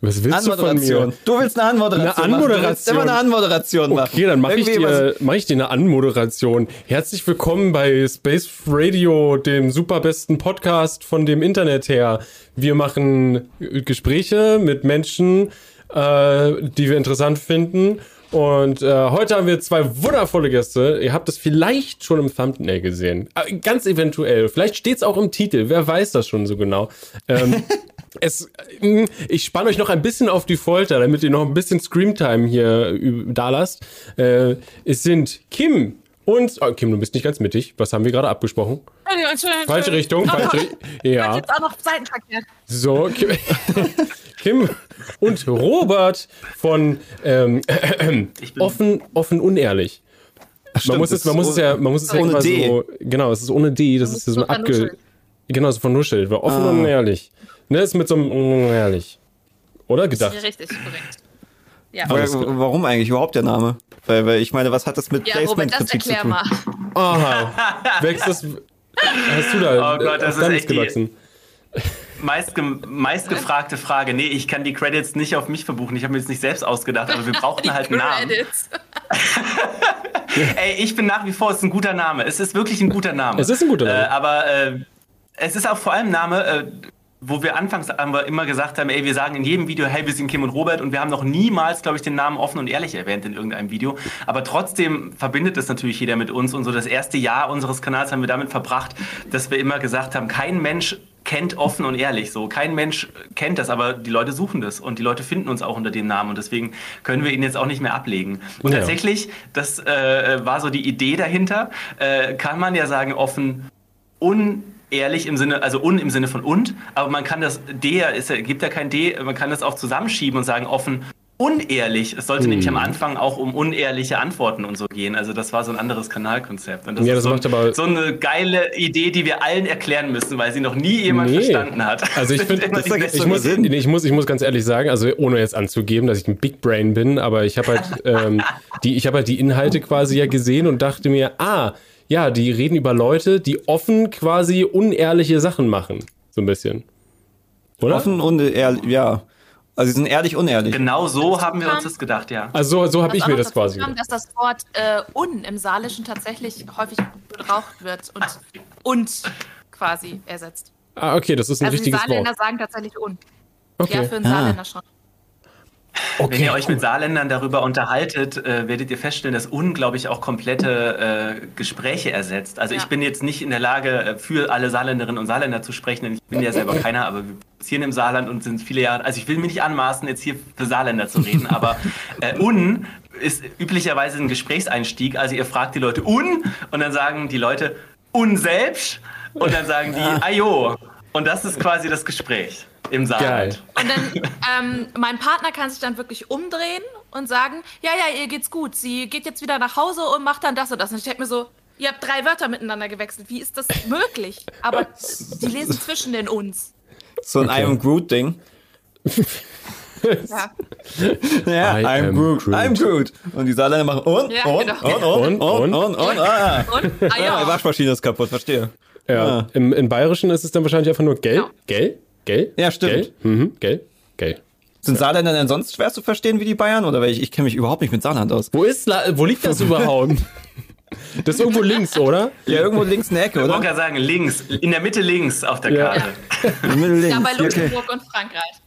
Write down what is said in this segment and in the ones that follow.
Was willst du von mir? Du willst eine Anmoderation. Eine Anmoderation. Machen. Du immer eine Anmoderation machen. Okay, dann mache ich, dir, mach ich dir eine Anmoderation. Herzlich willkommen bei Space Radio, dem superbesten Podcast von dem Internet her. Wir machen Gespräche mit Menschen, äh, die wir interessant finden. Und äh, heute haben wir zwei wundervolle Gäste. Ihr habt es vielleicht schon im Thumbnail gesehen. Äh, ganz eventuell. Vielleicht steht es auch im Titel. Wer weiß das schon so genau. Ähm, es, äh, ich spanne euch noch ein bisschen auf die Folter, damit ihr noch ein bisschen Screamtime hier da lasst. Äh, es sind Kim und oh, Kim, du bist nicht ganz mittig. Was haben wir gerade abgesprochen? Falsche Richtung. Falsche Richtung. Ja. Jetzt auch noch Seitenverkehr. So, Kim, Kim und Robert von ähm, äh, offen, offen unehrlich. Stimmt, man muss es, man muss es ja, man muss es ja immer D. so, genau, es ist ohne D, das ist so abge, genau, so von Nuschel, offen ah. und unehrlich. Ne, ist mit so einem unehrlich. Oder gedacht? Das ist richtig, korrekt. Ja. Aber warum eigentlich überhaupt der Name? Weil, weil ich meine, was hat das mit ja, Placement-Prinzip zu tun? Mal. Aha. Wächst das, hast du da oh Gott, das ist echt gewachsen? Meist, meistgefragte Frage. Nee, ich kann die Credits nicht auf mich verbuchen. Ich habe mir das nicht selbst ausgedacht, aber wir brauchten halt einen Namen. Ey, ich bin nach wie vor, es ist ein guter Name. Es ist wirklich ein guter Name. Es ist ein guter Name. Äh, aber äh, es ist auch vor allem ein Name, äh, wo wir anfangs haben wir immer gesagt haben, ey, wir sagen in jedem Video, hey, wir sind Kim und Robert und wir haben noch niemals, glaube ich, den Namen offen und ehrlich erwähnt in irgendeinem Video. Aber trotzdem verbindet es natürlich jeder mit uns und so das erste Jahr unseres Kanals haben wir damit verbracht, dass wir immer gesagt haben, kein Mensch kennt offen und ehrlich so. Kein Mensch kennt das, aber die Leute suchen das und die Leute finden uns auch unter dem Namen und deswegen können wir ihn jetzt auch nicht mehr ablegen. Und ja. tatsächlich, das äh, war so die Idee dahinter, äh, kann man ja sagen, offen un ehrlich im Sinne, also un im Sinne von und, aber man kann das D, ist, gibt ja kein D, man kann das auch zusammenschieben und sagen offen unehrlich. Es sollte hm. nämlich am Anfang auch um unehrliche Antworten und so gehen. Also das war so ein anderes Kanalkonzept. Und das ja, das so, macht aber so eine geile Idee, die wir allen erklären müssen, weil sie noch nie jemand nee. verstanden hat. Also ich finde, ich, muss, ich, muss, ich muss ganz ehrlich sagen, also ohne jetzt anzugeben, dass ich ein Big Brain bin, aber ich habe halt, ähm, die, ich habe halt die Inhalte quasi ja gesehen und dachte mir, ah, ja, die reden über Leute, die offen quasi unehrliche Sachen machen. So ein bisschen. Oder? Offen und ehrlich, ja. Also sie sind ehrlich unehrlich. Genau so haben wir uns das gedacht, ja. Also so, so habe ich mir das quasi gedacht. dass das Wort äh, un im Saarländischen tatsächlich häufig gebraucht wird und und quasi ersetzt. Ah, okay, das ist ein also richtiges Wort. Die Saarländer Wort. sagen tatsächlich un. Okay. Ja, für einen ah. Saarländer schon. Okay, Wenn ihr euch mit Saarländern darüber unterhaltet, äh, werdet ihr feststellen, dass unglaublich auch komplette äh, Gespräche ersetzt. Also ja. ich bin jetzt nicht in der Lage, äh, für alle Saarländerinnen und Saarländer zu sprechen, denn ich bin ja selber keiner, aber wir produzieren im Saarland und sind viele Jahre, also ich will mir nicht anmaßen, jetzt hier für Saarländer zu reden, aber äh, un ist üblicherweise ein Gesprächseinstieg. Also ihr fragt die Leute un und dann sagen die Leute un selbst und dann sagen die ayo. Und das ist quasi das Gespräch im Saarland. Und dann, ähm, mein Partner kann sich dann wirklich umdrehen und sagen, ja, ja, ihr geht's gut. Sie geht jetzt wieder nach Hause und macht dann das und das. Und ich denke mir so, ihr habt drei Wörter miteinander gewechselt. Wie ist das möglich? Aber die lesen zwischen den uns. So ein okay. I am Groot-Ding. ja. ja, I I'm Groot. Groot. I'm Groot. Und die Saarländer machen und, ja, und, genau. und, und, und, und, und, und, ah. und, ah, ja. Die Waschmaschine ist kaputt, verstehe. Ja, ah. im, im Bayerischen ist es dann wahrscheinlich einfach nur gell, genau. gell, Gell? Ja, stimmt. Gell? Mhm, gell? Gell. Sind ja. Saarländer denn sonst schwer zu verstehen wie die Bayern? Oder weil ich, ich kenne mich überhaupt nicht mit Saarland aus. Wo ist wo liegt das überhaupt? Das ist irgendwo links, oder? Ja, irgendwo links in der Ecke, oder? Ich wollte sagen, links. In der Mitte links auf der Karte. Ja, in der Mitte links. ja bei Luxemburg okay. und Frankreich.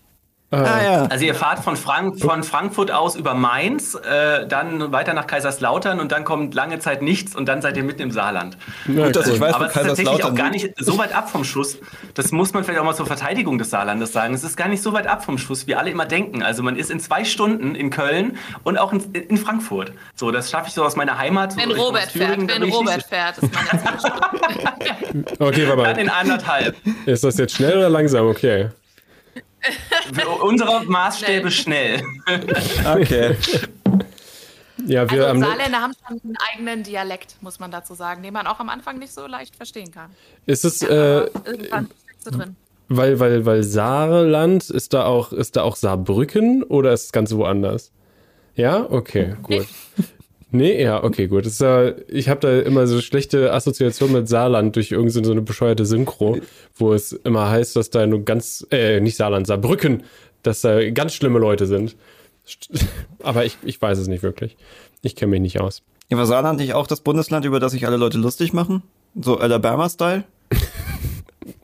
Ah, ja. Also ihr fahrt von, Frank von Frankfurt aus über Mainz, äh, dann weiter nach Kaiserslautern und dann kommt lange Zeit nichts und dann seid ihr mitten im Saarland. Ja, Gut, dass ich weiß, Aber es ist tatsächlich auch gar nicht so weit ab vom Schuss. Das muss man vielleicht auch mal zur Verteidigung des Saarlandes sagen. Es ist gar nicht so weit ab vom Schuss, wie alle immer denken. Also man ist in zwei Stunden in Köln und auch in, in Frankfurt. So, das schaffe ich so aus meiner Heimat. Wenn so Robert fährt, wenn Robert fährt, ist meine Okay, warte mal. Dann in anderthalb. Ist das jetzt schnell oder langsam? Okay. Unsere Maßstäbe schnell. Okay. Ja, wir also Saarländer haben schon einen eigenen Dialekt, muss man dazu sagen, den man auch am Anfang nicht so leicht verstehen kann. Ist es äh, irgendwann ist drin. Weil, weil, weil Saarland ist da auch, ist da auch Saarbrücken oder ist es ganz woanders? Ja, okay, gut. Nee, ja, okay, gut. Das ist ja, ich habe da immer so schlechte Assoziationen mit Saarland durch irgendeine so eine bescheuerte Synchro, wo es immer heißt, dass da nur ganz, äh, nicht Saarland, Saarbrücken, dass da ganz schlimme Leute sind. Aber ich, ich weiß es nicht wirklich. Ich kenne mich nicht aus. Ja, war Saarland nicht auch das Bundesland, über das sich alle Leute lustig machen? So Alabama-Style?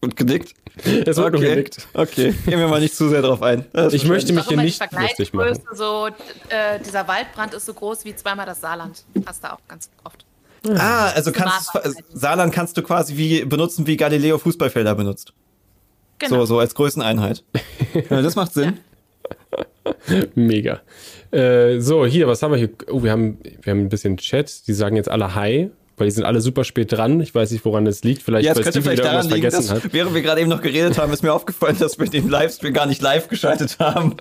Und genickt? Es wird okay. nur genickt. Okay, gehen wir mal nicht zu sehr drauf ein. Ich möchte mich hier nicht lustig machen. So, äh, dieser Waldbrand ist so groß wie zweimal das Saarland. Passt da auch ganz oft. Ah, also kannst Saarland kannst du quasi wie benutzen, wie Galileo Fußballfelder benutzt. Genau. So, so als Größeneinheit. ja, das macht Sinn. Mega. Äh, so, hier, was haben wir hier? Oh, wir haben, wir haben ein bisschen Chat. Die sagen jetzt alle Hi weil die sind alle super spät dran. Ich weiß nicht, woran das liegt. Vielleicht, ja, es könnte vielleicht daran liegen, dass, hat. während wir gerade eben noch geredet haben, ist mir aufgefallen, dass wir den Livestream gar nicht live geschaltet haben.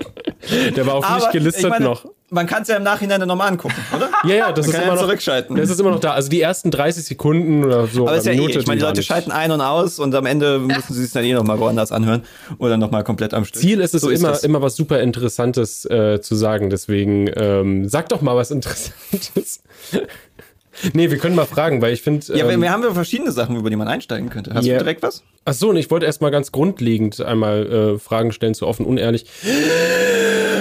Der war auch nicht gelistet meine, noch. Man kann es ja im Nachhinein dann nochmal angucken, oder? Ja, ja, das man ist immer ja noch zurückschalten. Das ist immer noch da. Also die ersten 30 Sekunden oder so. Aber ist ja Minute, eh. Ich meine, die Leute schalten ein und aus und am Ende müssen sie es dann eh nochmal woanders anhören oder nochmal komplett am Stück. Ziel ist es so immer, ist immer was super Interessantes äh, zu sagen. Deswegen ähm, sag doch mal was Interessantes. Nee, wir können mal fragen, weil ich finde. Ja, ähm, wir haben ja verschiedene Sachen, über die man einsteigen könnte. Hast yeah. du direkt was? Ach so, und ich wollte erstmal ganz grundlegend einmal äh, Fragen stellen zu offen unehrlich.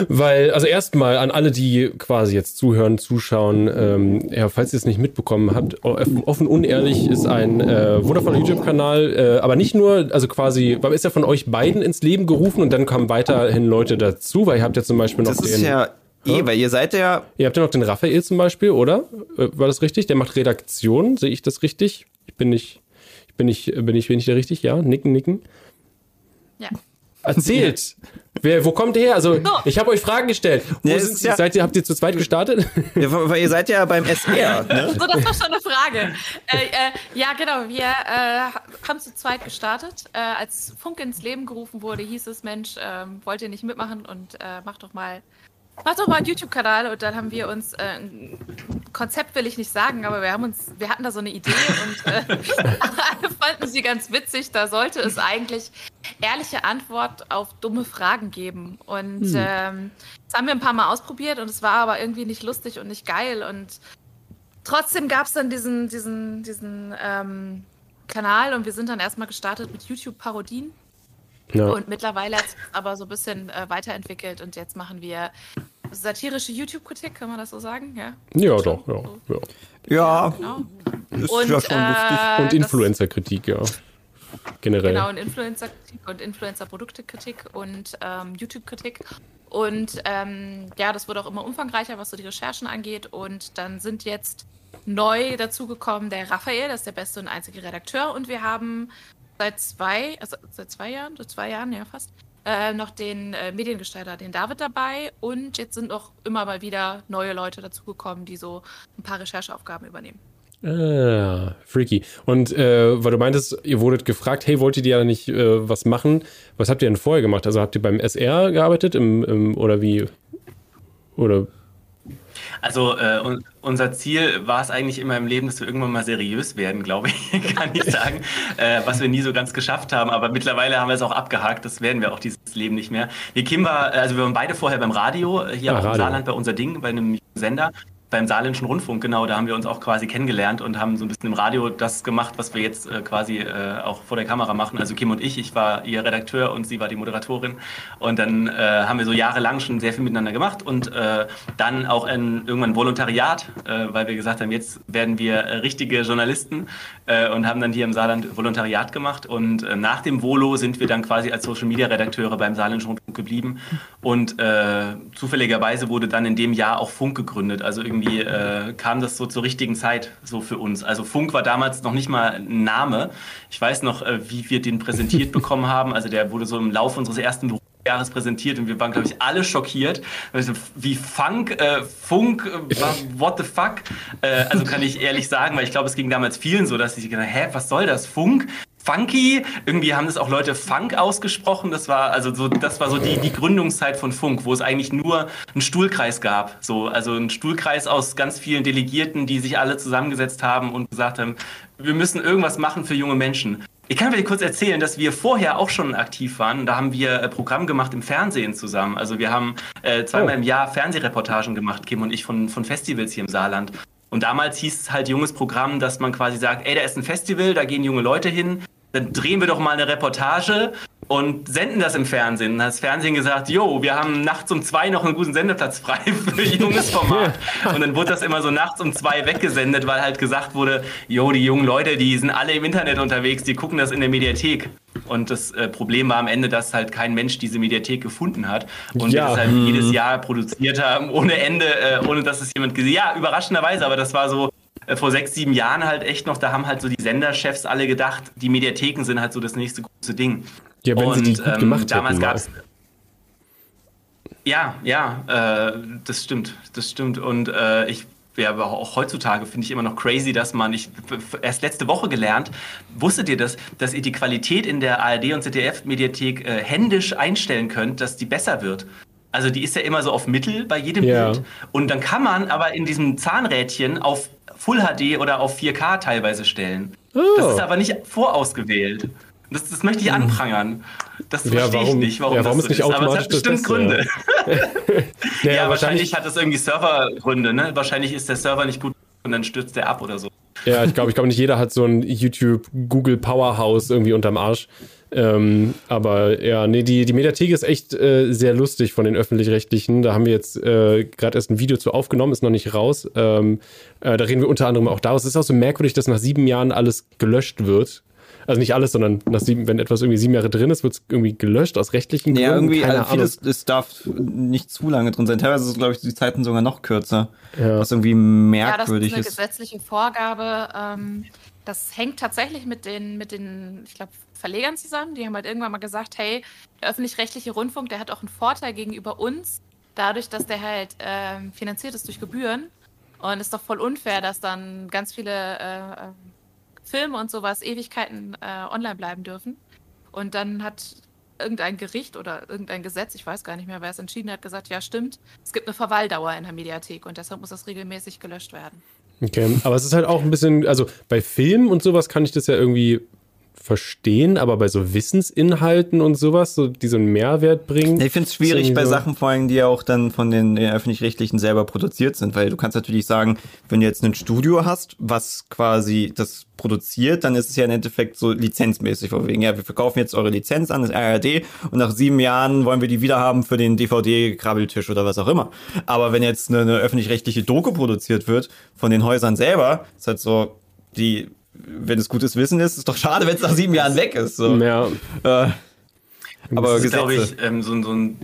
Weil, also erstmal an alle, die quasi jetzt zuhören, zuschauen, ähm, ja, falls ihr es nicht mitbekommen habt, offen unehrlich ist ein äh, wundervoller YouTube-Kanal, äh, aber nicht nur, also quasi, ist ja von euch beiden ins Leben gerufen und dann kamen weiterhin Leute dazu, weil ihr habt ja zum Beispiel noch das den. Ist ja Eh, weil ihr seid ja. Ihr habt ja noch den Raphael zum Beispiel, oder? Äh, war das richtig? Der macht Redaktion, sehe ich das richtig? Ich bin nicht, ich bin nicht, bin ich, bin ich da richtig? Ja, nicken, nicken. Ja. Erzählt! Wer, wo kommt ihr her? Also, ich habe euch Fragen gestellt. Wo ja, sind, ja, seid ihr, habt ihr zu zweit gestartet? Ja, weil ihr seid ja beim SR. Ne? So, das war schon eine Frage. Äh, äh, ja, genau. Wir äh, haben zu zweit gestartet. Äh, als Funk ins Leben gerufen wurde, hieß es: Mensch, ähm, wollt ihr nicht mitmachen und äh, macht doch mal Mach doch mal einen YouTube-Kanal und dann haben wir uns äh, ein Konzept will ich nicht sagen, aber wir haben uns, wir hatten da so eine Idee und äh, alle fanden sie ganz witzig. Da sollte es eigentlich ehrliche Antwort auf dumme Fragen geben. Und hm. ähm, das haben wir ein paar Mal ausprobiert und es war aber irgendwie nicht lustig und nicht geil. Und trotzdem gab es dann diesen, diesen, diesen ähm, Kanal und wir sind dann erstmal gestartet mit YouTube-Parodien. Ja. Und mittlerweile hat es aber so ein bisschen äh, weiterentwickelt und jetzt machen wir satirische YouTube-Kritik, kann man das so sagen? Ja, ja doch, ja. Ja, ja genau. ist und, ja schon lustig. Äh, und Influencer-Kritik, ja. Generell. Genau, und Influencer-Kritik und Influencer-Produkte-Kritik und ähm, YouTube-Kritik. Und ähm, ja, das wurde auch immer umfangreicher, was so die Recherchen angeht. Und dann sind jetzt neu dazugekommen der Raphael, das ist der beste und einzige Redakteur. Und wir haben seit zwei, also seit zwei Jahren, seit zwei Jahren, ja fast, äh, noch den äh, Mediengestalter, den David dabei. Und jetzt sind auch immer mal wieder neue Leute dazugekommen, die so ein paar Rechercheaufgaben übernehmen. Ah, freaky. Und äh, weil du meintest, ihr wurdet gefragt, hey, wollt ihr ja nicht äh, was machen? Was habt ihr denn vorher gemacht? Also habt ihr beim SR gearbeitet im, im oder wie? Oder also äh, unser Ziel war es eigentlich immer im Leben, dass wir irgendwann mal seriös werden, glaube ich, kann ich sagen, äh, was wir nie so ganz geschafft haben. Aber mittlerweile haben wir es auch abgehakt. Das werden wir auch dieses Leben nicht mehr. Die Kim war, also wir waren beide vorher beim Radio äh, hier ah, auch im Saarland bei unser Ding, bei einem Sender beim Saarländischen Rundfunk, genau, da haben wir uns auch quasi kennengelernt und haben so ein bisschen im Radio das gemacht, was wir jetzt äh, quasi äh, auch vor der Kamera machen. Also Kim und ich, ich war ihr Redakteur und sie war die Moderatorin. Und dann äh, haben wir so jahrelang schon sehr viel miteinander gemacht und äh, dann auch ein, irgendwann Volontariat, äh, weil wir gesagt haben, jetzt werden wir äh, richtige Journalisten und haben dann hier im Saarland Volontariat gemacht. Und nach dem Volo sind wir dann quasi als Social Media Redakteure beim Saarländischen Rundfunk geblieben. Und zufälligerweise wurde dann in dem Jahr auch Funk gegründet. Also irgendwie irgendwie äh, kam das so zur richtigen Zeit so für uns. Also Funk war damals noch nicht mal ein Name. Ich weiß noch, äh, wie wir den präsentiert bekommen haben. Also der wurde so im Laufe unseres ersten Berufsjahres präsentiert und wir waren, glaube ich, alle schockiert. Also, wie Funk, äh, Funk, äh, what the fuck? Äh, also kann ich ehrlich sagen, weil ich glaube, es ging damals vielen so, dass sie gedacht hä, was soll das? Funk? funky. Irgendwie haben das auch Leute Funk ausgesprochen. Das war also so, das war so die, die Gründungszeit von Funk, wo es eigentlich nur einen Stuhlkreis gab. So, also ein Stuhlkreis aus ganz vielen Delegierten, die sich alle zusammengesetzt haben und gesagt haben, wir müssen irgendwas machen für junge Menschen. Ich kann vielleicht kurz erzählen, dass wir vorher auch schon aktiv waren. Da haben wir äh, Programm gemacht im Fernsehen zusammen. Also wir haben äh, zweimal oh. im Jahr Fernsehreportagen gemacht, Kim und ich, von, von Festivals hier im Saarland. Und damals hieß es halt junges Programm, dass man quasi sagt, ey, da ist ein Festival, da gehen junge Leute hin, dann drehen wir doch mal eine Reportage und senden das im Fernsehen. Dann hat das Fernsehen gesagt, jo, wir haben nachts um zwei noch einen guten Sendeplatz frei für junges Format. Und dann wurde das immer so nachts um zwei weggesendet, weil halt gesagt wurde, jo, die jungen Leute, die sind alle im Internet unterwegs, die gucken das in der Mediathek. Und das äh, Problem war am Ende, dass halt kein Mensch diese Mediathek gefunden hat. Und ja. wir das halt hm. jedes Jahr produziert haben, ohne Ende, äh, ohne dass es jemand gesehen hat. Ja, überraschenderweise, aber das war so äh, vor sechs, sieben Jahren halt echt noch, da haben halt so die Senderchefs alle gedacht, die Mediatheken sind halt so das nächste große Ding. Ja, wenn und, sie die gut ähm, gemacht damals gab es. Ja, ja, äh, das stimmt, das stimmt. Und äh, ich ja, aber auch heutzutage finde ich immer noch crazy, dass man, ich erst letzte Woche gelernt, wusstet ihr das, dass ihr die Qualität in der ARD und ZDF-Mediathek äh, händisch einstellen könnt, dass die besser wird? Also die ist ja immer so auf Mittel bei jedem ja. Bild. Und dann kann man aber in diesem Zahnrädchen auf Full HD oder auf 4K teilweise stellen. Oh. Das ist aber nicht vorausgewählt. Das, das möchte ich hm. anprangern. Das ja, verstehe ich nicht, warum, ja, warum das so ist. Aber es hat bestimmt Gründe. ja, ja wahrscheinlich hat es irgendwie Servergründe. Ne? Wahrscheinlich ist der Server nicht gut und dann stürzt der ab oder so. Ja, ich glaube, ich glaube nicht jeder hat so ein YouTube Google Powerhouse irgendwie unterm Arsch. Ähm, aber ja, nee, die, die Mediathek ist echt äh, sehr lustig von den öffentlich-rechtlichen. Da haben wir jetzt äh, gerade erst ein Video zu aufgenommen, ist noch nicht raus. Ähm, äh, da reden wir unter anderem auch darüber. Es ist auch so merkwürdig, dass nach sieben Jahren alles gelöscht wird. Also nicht alles, sondern nach sieben, wenn etwas irgendwie sieben Jahre drin ist, wird es irgendwie gelöscht aus rechtlichen Gründen. Ja, irgendwie, Keine also vieles, es darf nicht zu lange drin sein. Teilweise sind, glaube ich, die Zeiten sogar noch kürzer. Ja. Was irgendwie merkwürdig ja, das ist. eine gesetzliche Vorgabe. Ähm, das hängt tatsächlich mit den, mit den, ich glaube, Verlegern zusammen. Die haben halt irgendwann mal gesagt, hey, der öffentlich-rechtliche Rundfunk, der hat auch einen Vorteil gegenüber uns, dadurch, dass der halt ähm, finanziert ist durch Gebühren. Und es ist doch voll unfair, dass dann ganz viele äh, Filme und sowas Ewigkeiten äh, online bleiben dürfen. Und dann hat irgendein Gericht oder irgendein Gesetz, ich weiß gar nicht mehr, wer es entschieden hat, gesagt, ja stimmt, es gibt eine Verweildauer in der Mediathek und deshalb muss das regelmäßig gelöscht werden. Okay, aber es ist halt auch ein bisschen, also bei Filmen und sowas kann ich das ja irgendwie verstehen, aber bei so Wissensinhalten und sowas, so, die so einen Mehrwert bringen. Ich finde es schwierig bei so Sachen vor allem, die ja auch dann von den, öffentlich-rechtlichen selber produziert sind, weil du kannst natürlich sagen, wenn du jetzt ein Studio hast, was quasi das produziert, dann ist es ja im Endeffekt so lizenzmäßig, von wegen, ja, wir verkaufen jetzt eure Lizenz an das RRD und nach sieben Jahren wollen wir die wieder haben für den DVD-Krabbeltisch oder was auch immer. Aber wenn jetzt eine, eine öffentlich-rechtliche Doku produziert wird von den Häusern selber, ist halt so, die wenn es gutes Wissen ist, ist doch schade, wenn es nach sieben Jahren weg ist. So. Ja. Äh, aber das ist, glaube ich, ähm, so, so ein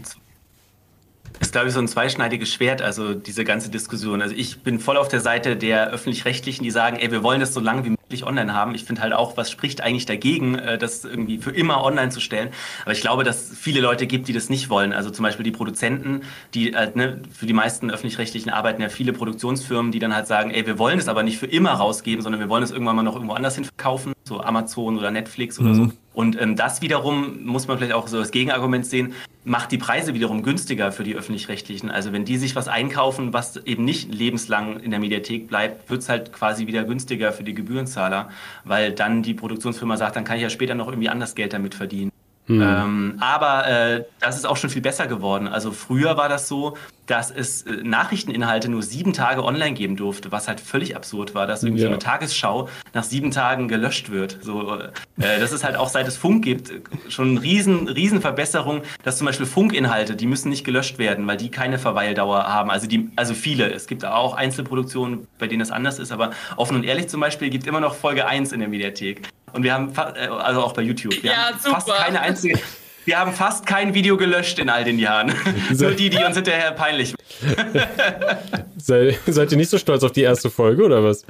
ist, glaube ich, so ein zweischneidiges Schwert, also diese ganze Diskussion. Also ich bin voll auf der Seite der Öffentlich-Rechtlichen, die sagen, ey, wir wollen das so lange wie möglich online haben. Ich finde halt auch, was spricht eigentlich dagegen, äh, das irgendwie für immer online zu stellen. Aber ich glaube, dass es viele Leute gibt, die das nicht wollen. Also zum Beispiel die Produzenten, die halt, ne, für die meisten Öffentlich-Rechtlichen arbeiten ja viele Produktionsfirmen, die dann halt sagen, ey, wir wollen es aber nicht für immer rausgeben, sondern wir wollen es irgendwann mal noch irgendwo anders hin verkaufen, so Amazon oder Netflix oder mhm. so. Und ähm, das wiederum muss man vielleicht auch so als Gegenargument sehen, macht die Preise wiederum günstiger für die öffentlich-rechtlichen. Also wenn die sich was einkaufen, was eben nicht lebenslang in der Mediathek bleibt, wird es halt quasi wieder günstiger für die Gebührenzahler, weil dann die Produktionsfirma sagt, dann kann ich ja später noch irgendwie anders Geld damit verdienen. Mhm. Ähm, aber äh, das ist auch schon viel besser geworden. Also früher war das so, dass es äh, Nachrichteninhalte nur sieben Tage online geben durfte, was halt völlig absurd war, dass irgendwie ja. so eine Tagesschau nach sieben Tagen gelöscht wird. So, äh, das ist halt auch seit es Funk gibt schon eine riesen, riesen Verbesserung, dass zum Beispiel Funkinhalte, die müssen nicht gelöscht werden, weil die keine Verweildauer haben. Also die, also viele. Es gibt auch Einzelproduktionen, bei denen es anders ist, aber offen und ehrlich zum Beispiel gibt immer noch Folge 1 in der Mediathek. Und wir haben, äh, also auch bei YouTube, wir ja, haben super. fast keine einzige, wir haben fast kein Video gelöscht in all den Jahren. Nur die, die uns hinterher peinlich. Sei, seid ihr nicht so stolz auf die erste Folge oder was?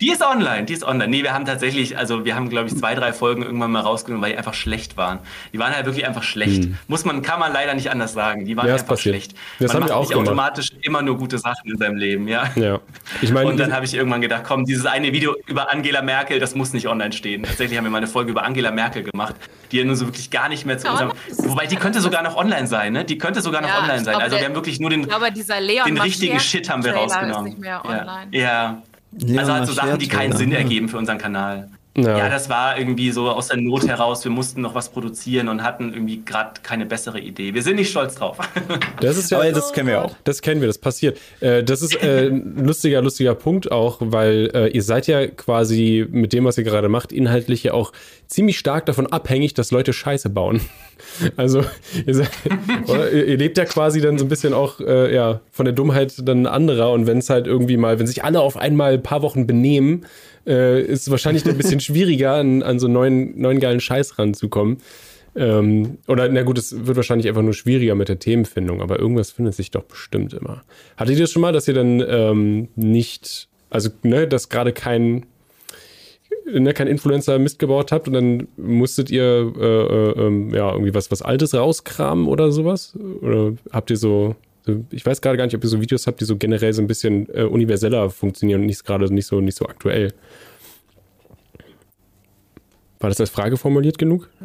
Die ist online, die ist online. Nee, wir haben tatsächlich, also wir haben, glaube ich, zwei, drei Folgen irgendwann mal rausgenommen, weil die einfach schlecht waren. Die waren halt wirklich einfach schlecht. Hm. Muss man, kann man leider nicht anders sagen. Die waren ja, einfach passiert. schlecht. Das man haben wir auch nicht gemacht. automatisch immer nur gute Sachen in seinem Leben, ja. Ja. Ich meine, und dann habe ich irgendwann gedacht, komm, dieses eine Video über Angela Merkel, das muss nicht online stehen. Tatsächlich haben wir mal eine Folge über Angela Merkel gemacht, die ja nur so wirklich gar nicht mehr zu unserem. Wobei die könnte sogar noch online sein, ne? Die könnte sogar noch ja, online sein. Also wir haben wirklich nur den, den richtigen Shit haben wir rausgenommen. Ist nicht mehr online. ja. Ja. Also halt so Sachen, die keinen Sinn ergeben für unseren Kanal. Ja. ja. das war irgendwie so aus der Not heraus. Wir mussten noch was produzieren und hatten irgendwie gerade keine bessere Idee. Wir sind nicht stolz drauf. Das ist ja, Aber das kennen wir auch. Das kennen wir, das passiert. Äh, das ist äh, ein lustiger, lustiger Punkt auch, weil äh, ihr seid ja quasi mit dem, was ihr gerade macht, inhaltlich ja auch ziemlich stark davon abhängig, dass Leute Scheiße bauen. Also ihr, seid, ihr, lebt ja quasi dann so ein bisschen auch ja, von der Dummheit dann anderer und wenn es halt irgendwie mal, wenn sich alle auf einmal ein paar Wochen benehmen, äh, ist wahrscheinlich ein bisschen schwieriger, an, an so neuen, neuen geilen Scheiß ranzukommen. Ähm, oder, na gut, es wird wahrscheinlich einfach nur schwieriger mit der Themenfindung, aber irgendwas findet sich doch bestimmt immer. Hattet ihr das schon mal, dass ihr dann ähm, nicht, also, ne, dass gerade kein, ne, kein Influencer Mist gebaut habt und dann musstet ihr, äh, äh, ähm, ja, irgendwie was, was Altes rauskramen oder sowas? Oder habt ihr so, ich weiß gerade gar nicht, ob ihr so Videos habt, die so generell so ein bisschen äh, universeller funktionieren und nicht gerade nicht so, nicht so aktuell. War das als Frage formuliert genug?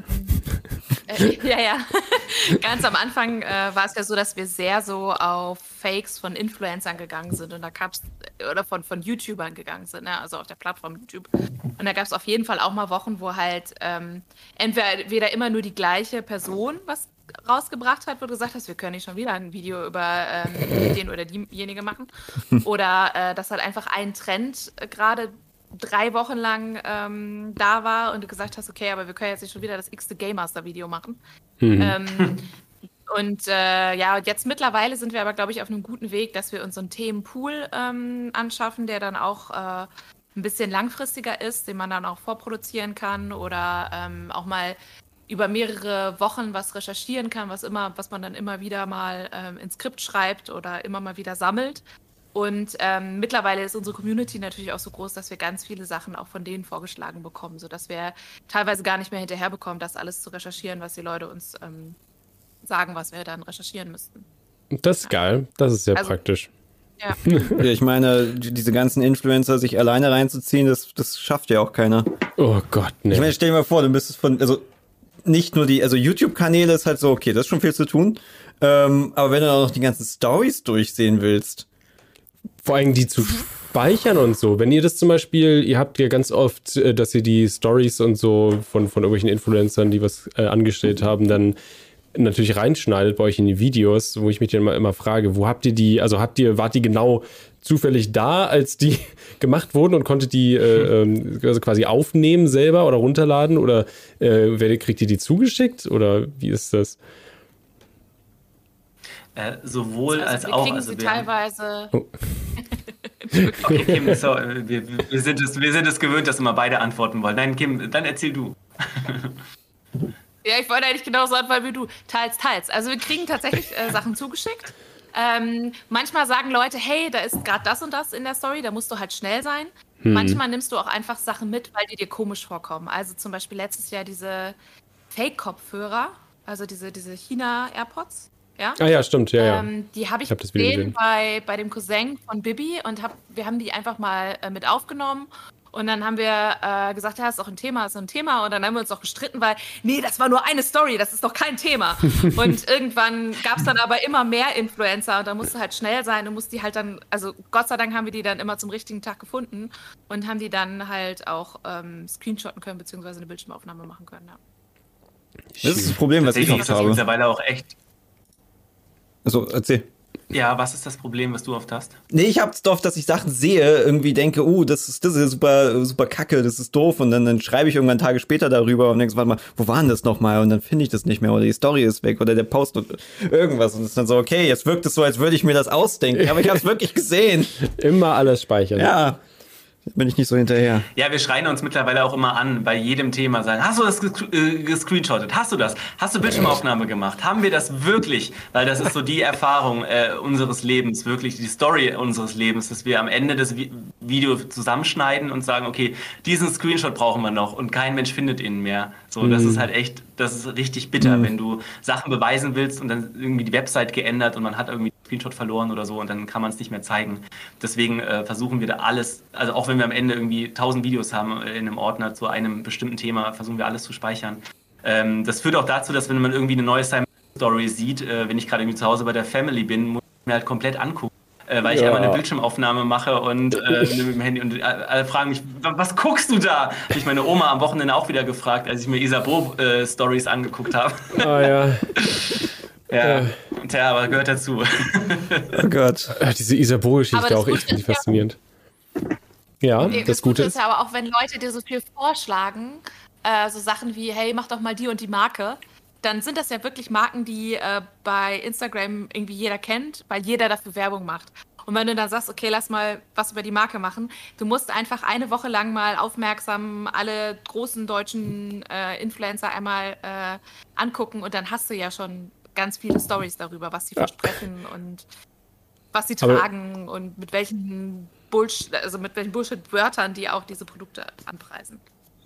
Äh, ja, ja. Ganz am Anfang äh, war es ja so, dass wir sehr so auf Fakes von Influencern gegangen sind und da gab es, oder von, von YouTubern gegangen sind, ne? also auf der Plattform YouTube. Und da gab es auf jeden Fall auch mal Wochen, wo halt ähm, entweder immer nur die gleiche Person was rausgebracht hat, wo du gesagt hast, wir können nicht schon wieder ein Video über ähm, den oder diejenige machen. Oder äh, dass halt einfach ein Trend äh, gerade drei Wochen lang ähm, da war und du gesagt hast, okay, aber wir können jetzt nicht schon wieder das x-te Game Master Video machen. Mhm. Ähm, und äh, ja, jetzt mittlerweile sind wir aber, glaube ich, auf einem guten Weg, dass wir uns so einen Themenpool ähm, anschaffen, der dann auch äh, ein bisschen langfristiger ist, den man dann auch vorproduzieren kann oder ähm, auch mal über mehrere Wochen was recherchieren kann, was immer, was man dann immer wieder mal ähm, ins Skript schreibt oder immer mal wieder sammelt. Und ähm, mittlerweile ist unsere Community natürlich auch so groß, dass wir ganz viele Sachen auch von denen vorgeschlagen bekommen, sodass wir teilweise gar nicht mehr hinterherbekommen, das alles zu recherchieren, was die Leute uns ähm, sagen, was wir dann recherchieren müssten. Das ist geil, das ist sehr also, praktisch. Ja. ja. ich meine, diese ganzen Influencer sich alleine reinzuziehen, das, das schafft ja auch keiner. Oh Gott, ne. Ich meine, stell dir mal vor, du müsstest von, also nicht nur die, also YouTube-Kanäle ist halt so, okay, das ist schon viel zu tun. Ähm, aber wenn du auch noch die ganzen Stories durchsehen willst. Vor allem die zu speichern und so. Wenn ihr das zum Beispiel, ihr habt ja ganz oft, äh, dass ihr die Stories und so von, von irgendwelchen Influencern, die was äh, angestellt haben, dann natürlich reinschneidet bei euch in die Videos, wo ich mich dann immer, immer frage, wo habt ihr die, also habt ihr, wart die genau zufällig da, als die gemacht wurden und konntet die äh, ähm, also quasi aufnehmen selber oder runterladen oder äh, wer kriegt ihr die zugeschickt oder wie ist das? Äh, sowohl also, als wir auch. Kriegen also sie teilweise. Oh. okay, Kim, so, wir, wir, sind es, wir sind es gewöhnt, dass immer beide antworten wollen. Nein, Kim, dann erzähl du. Ja, ich wollte eigentlich genauso antworten wie du. Teils, teils. Also wir kriegen tatsächlich äh, Sachen zugeschickt. Ähm, manchmal sagen Leute, hey, da ist gerade das und das in der Story, da musst du halt schnell sein. Hm. Manchmal nimmst du auch einfach Sachen mit, weil die dir komisch vorkommen. Also zum Beispiel letztes Jahr diese Fake-Kopfhörer, also diese, diese China-AirPods. Ja? Ah ja, stimmt, ja, ja. Ähm, die habe ich, ich hab gesehen bei, bei dem Cousin von Bibi und hab, wir haben die einfach mal äh, mit aufgenommen und dann haben wir äh, gesagt, ja, ist doch ein Thema, ist ein Thema. Und dann haben wir uns auch gestritten, weil, nee, das war nur eine Story, das ist doch kein Thema. und irgendwann gab es dann aber immer mehr Influencer und da musste halt schnell sein und musste die halt dann, also Gott sei Dank haben wir die dann immer zum richtigen Tag gefunden und haben die dann halt auch ähm, screenshotten können, beziehungsweise eine Bildschirmaufnahme machen können. Ja. Das ist das Problem, was ich oft habe. mittlerweile auch echt. Also, erzähl. Ja, was ist das Problem, was du oft hast? Nee, ich hab's oft, dass ich Sachen sehe, irgendwie denke, oh, das ist, das ist super, super kacke, das ist doof. Und dann, dann schreibe ich irgendwann Tage später darüber und denke, warte mal, wo war denn das nochmal? Und dann finde ich das nicht mehr oder die Story ist weg oder der Post und irgendwas. Und es ist dann so, okay, jetzt wirkt es so, als würde ich mir das ausdenken, aber ich hab's wirklich gesehen. Immer alles speichern. Ja bin ich nicht so hinterher. Ja, wir schreien uns mittlerweile auch immer an, bei jedem Thema sagen, hast du das äh, gescreenshottet? Hast du das? Hast du Bildschirmaufnahme gemacht? Haben wir das wirklich? Weil das ist so die Erfahrung äh, unseres Lebens, wirklich die Story unseres Lebens, dass wir am Ende des Vi Video zusammenschneiden und sagen, okay, diesen Screenshot brauchen wir noch und kein Mensch findet ihn mehr. So, mhm. das ist halt echt, das ist richtig bitter, mhm. wenn du Sachen beweisen willst und dann irgendwie die Website geändert und man hat irgendwie Screenshot verloren oder so und dann kann man es nicht mehr zeigen. Deswegen äh, versuchen wir da alles, also auch wenn wir am Ende irgendwie 1000 Videos haben äh, in einem Ordner zu einem bestimmten Thema, versuchen wir alles zu speichern. Ähm, das führt auch dazu, dass wenn man irgendwie eine neue Story sieht, äh, wenn ich gerade irgendwie zu Hause bei der Family bin, muss ich mir halt komplett angucken äh, weil ich Ja. einmal eine Bildschirmaufnahme mache und äh, mit dem Handy und alle fragen mich, was guckst du da? Habe ich meine Oma am Wochenende auch wieder gefragt, als ich mir Isabeau-Stories angeguckt habe. Ah ja. ja, tja, aber gehört dazu. Oh Gott. Äh, Diese Isabeau-Geschichte auch echt Gute ist ja- faszinierend. Ja, Nee, das Gute ist ist. ja aber auch, wenn Leute dir so viel vorschlagen, äh, so Sachen wie, hey, mach doch mal die und die Marke, dann sind das ja wirklich Marken, die äh, bei Instagram irgendwie jeder kennt, weil jeder dafür Werbung macht. Und wenn du dann sagst, okay, lass mal was über die Marke machen, du musst einfach eine Woche lang mal aufmerksam alle großen deutschen äh, Influencer einmal äh, angucken und dann hast du ja schon ganz viele Stories darüber, was sie Ja. versprechen und was sie Aber- tragen und mit welchen Bullshit, also mit welchen Bullshit-Wörtern die auch diese Produkte anpreisen.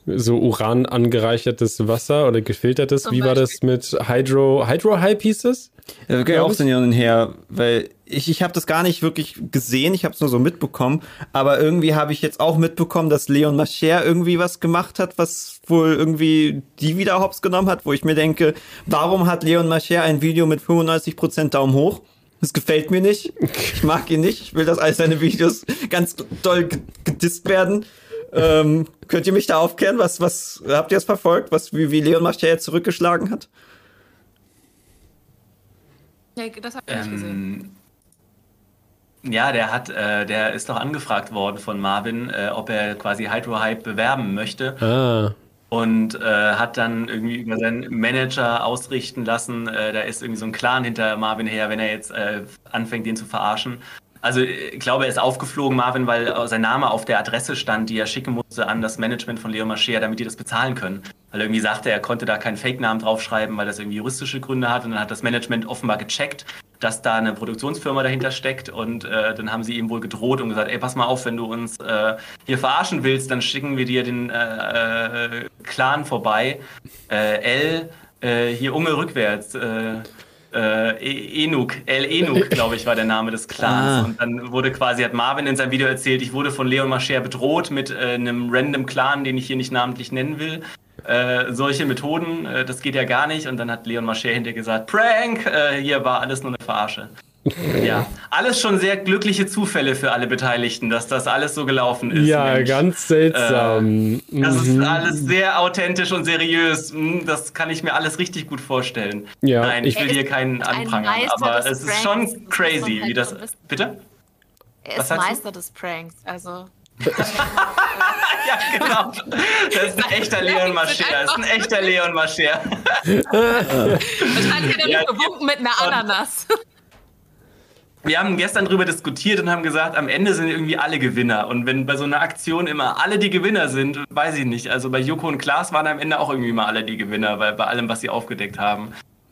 So Uran angereichertes Wasser oder gefiltertes. Zum Wie war das mit Hydro? Hydro Hype hieß es? Ja, wir gehen Glaub auch ich. so hin und her, weil ich, ich habe das gar nicht wirklich gesehen, ich habe es nur so mitbekommen, aber irgendwie habe ich jetzt auch mitbekommen, dass Leon Mascher irgendwie was gemacht hat, was wohl irgendwie die wieder hops genommen hat, wo ich mir denke, warum hat Leon Mascher ein Video mit 95% Daumen hoch? Das gefällt mir nicht. Ich mag ihn nicht. Ich will, dass all seine Videos ganz doll ge- gedisst werden. Ähm, könnt ihr mich da aufklären? Was, was habt ihr es verfolgt? Was, wie, wie Leon Mascher jetzt zurückgeschlagen hat? Ja, das habe ich nicht gesehen. Ähm, ja, der hat, äh, der ist doch angefragt worden von Marvin, äh, ob er quasi Hydro Hype bewerben möchte. Ah. und äh, hat dann irgendwie über seinen Manager ausrichten lassen, äh, da ist irgendwie so ein Clan hinter Marvin her, wenn er jetzt äh, anfängt, den zu verarschen. Also ich glaube, er ist aufgeflogen, Marvin, weil äh, sein Name auf der Adresse stand, die er schicken musste an das Management von Leo Mascher, damit die das bezahlen können. Weil er irgendwie sagte, er konnte da keinen Fake-Namen draufschreiben, weil das irgendwie juristische Gründe hat. Und dann hat das Management offenbar gecheckt, dass da eine Produktionsfirma dahinter steckt. Und äh, dann haben sie ihm wohl gedroht und gesagt, ey, pass mal auf, wenn du uns äh, hier verarschen willst, dann schicken wir dir den äh, äh, Clan vorbei. Äh, L, äh, hier Unge rückwärts. Äh, E- Enuk, El Enuk, glaube ich, war der Name des Clans. Ah. Und dann wurde quasi, hat Marvin in seinem Video erzählt, ich wurde von Leon Mascher bedroht mit äh, einem random Clan, den ich hier nicht namentlich nennen will. Äh, solche Methoden, äh, das geht ja gar nicht. Und dann hat Leon Mascher hinterher gesagt, Prank, äh, hier war alles nur eine Verarsche. ja, alles schon sehr glückliche Zufälle für alle Beteiligten, dass das alles so gelaufen ist. Ja, Mensch. ganz seltsam. Das ist Mhm. alles sehr authentisch und seriös. Hm, Das kann ich mir alles richtig gut vorstellen. Ja, Nein, ich will Er ist hier keinen ein anprangern, Meister aber es ist schon das crazy, halt wie das. Bitte? Er ist sagst du? Meister des Pranks, also. Ja, genau. Das ist ein echter Leon Mascher. Das ist ein echter Leon Mascher. Wahrscheinlich hat er Ja, nur gewunken mit einer Ananas. Wir haben gestern drüber diskutiert und haben gesagt, am Ende sind irgendwie alle Gewinner. Und wenn bei so einer Aktion immer alle die Gewinner sind, weiß ich nicht. Also bei Joko und Klaas waren am Ende auch irgendwie immer alle die Gewinner, weil bei allem, was sie aufgedeckt haben.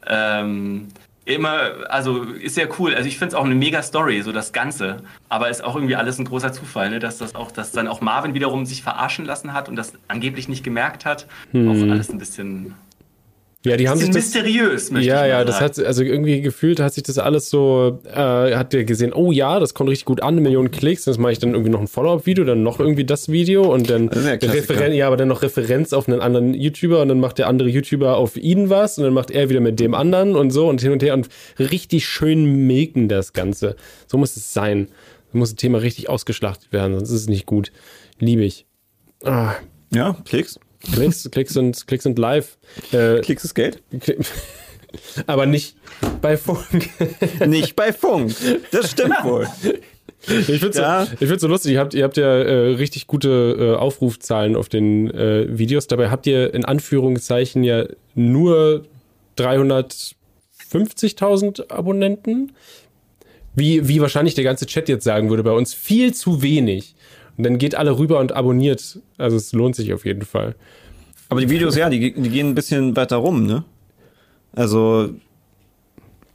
Ähm, immer, also ist ja cool. Also ich finde es auch eine mega Story, so das Ganze. Aber ist auch irgendwie alles ein großer Zufall, ne? dass das auch, dass dann auch Marvin wiederum sich verarschen lassen hat und das angeblich nicht gemerkt hat. Auch alles ein bisschen, Ja, die haben sich das. mysteriös, möchte Ja, ja, das hat, also irgendwie gefühlt hat sich das alles so, äh, hat der gesehen, oh ja, das kommt richtig gut an, eine Million Klicks, das mache ich dann irgendwie noch ein Follow-up-Video, dann noch irgendwie das Video und dann ja Klassiker. Referen ja, aber dann noch Referenz auf einen anderen YouTuber und dann macht der andere YouTuber auf ihn was und dann macht er wieder mit dem anderen und so und hin und her und richtig schön milken das Ganze. So muss es sein. So muss das Thema richtig ausgeschlachtet werden, sonst ist es nicht gut. Liebe ich. Ah, Ja, Klicks. Klicks, Klicks und Klicks und live. Äh, Klicks ist Geld. aber nicht bei Funk. Nicht bei Funk. Das stimmt wohl. Ich finde Ja. so, ich find's so lustig. Ihr habt, ihr habt ja äh, richtig gute äh, Aufrufzahlen auf den äh, Videos. Dabei habt ihr in Anführungszeichen ja nur 350.000 Abonnenten. Wie, wie wahrscheinlich der ganze Chat jetzt sagen würde, bei uns viel zu wenig. Und dann geht alle rüber und abonniert. Also es lohnt sich auf jeden Fall. Aber die Videos, ja, die, die gehen ein bisschen weiter rum, ne? Also,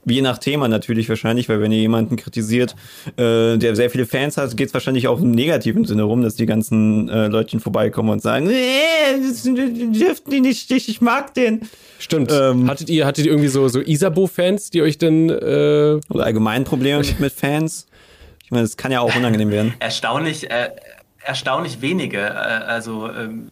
je nach Thema natürlich wahrscheinlich, weil wenn ihr jemanden kritisiert, äh, der sehr viele Fans hat, geht es wahrscheinlich auch im negativen Sinne rum, dass die ganzen äh, Leutchen vorbeikommen und sagen, nee, das dürften die nicht, ich, ich mag den. Stimmt. Ähm. hattet ihr, hattet ihr irgendwie so, so Isabo-Fans, die euch dann, äh, Oder allgemein Probleme mit, mit Fans. Ich meine, das kann ja auch unangenehm werden. Erstaunlich, äh, erstaunlich wenige. Äh, also ähm,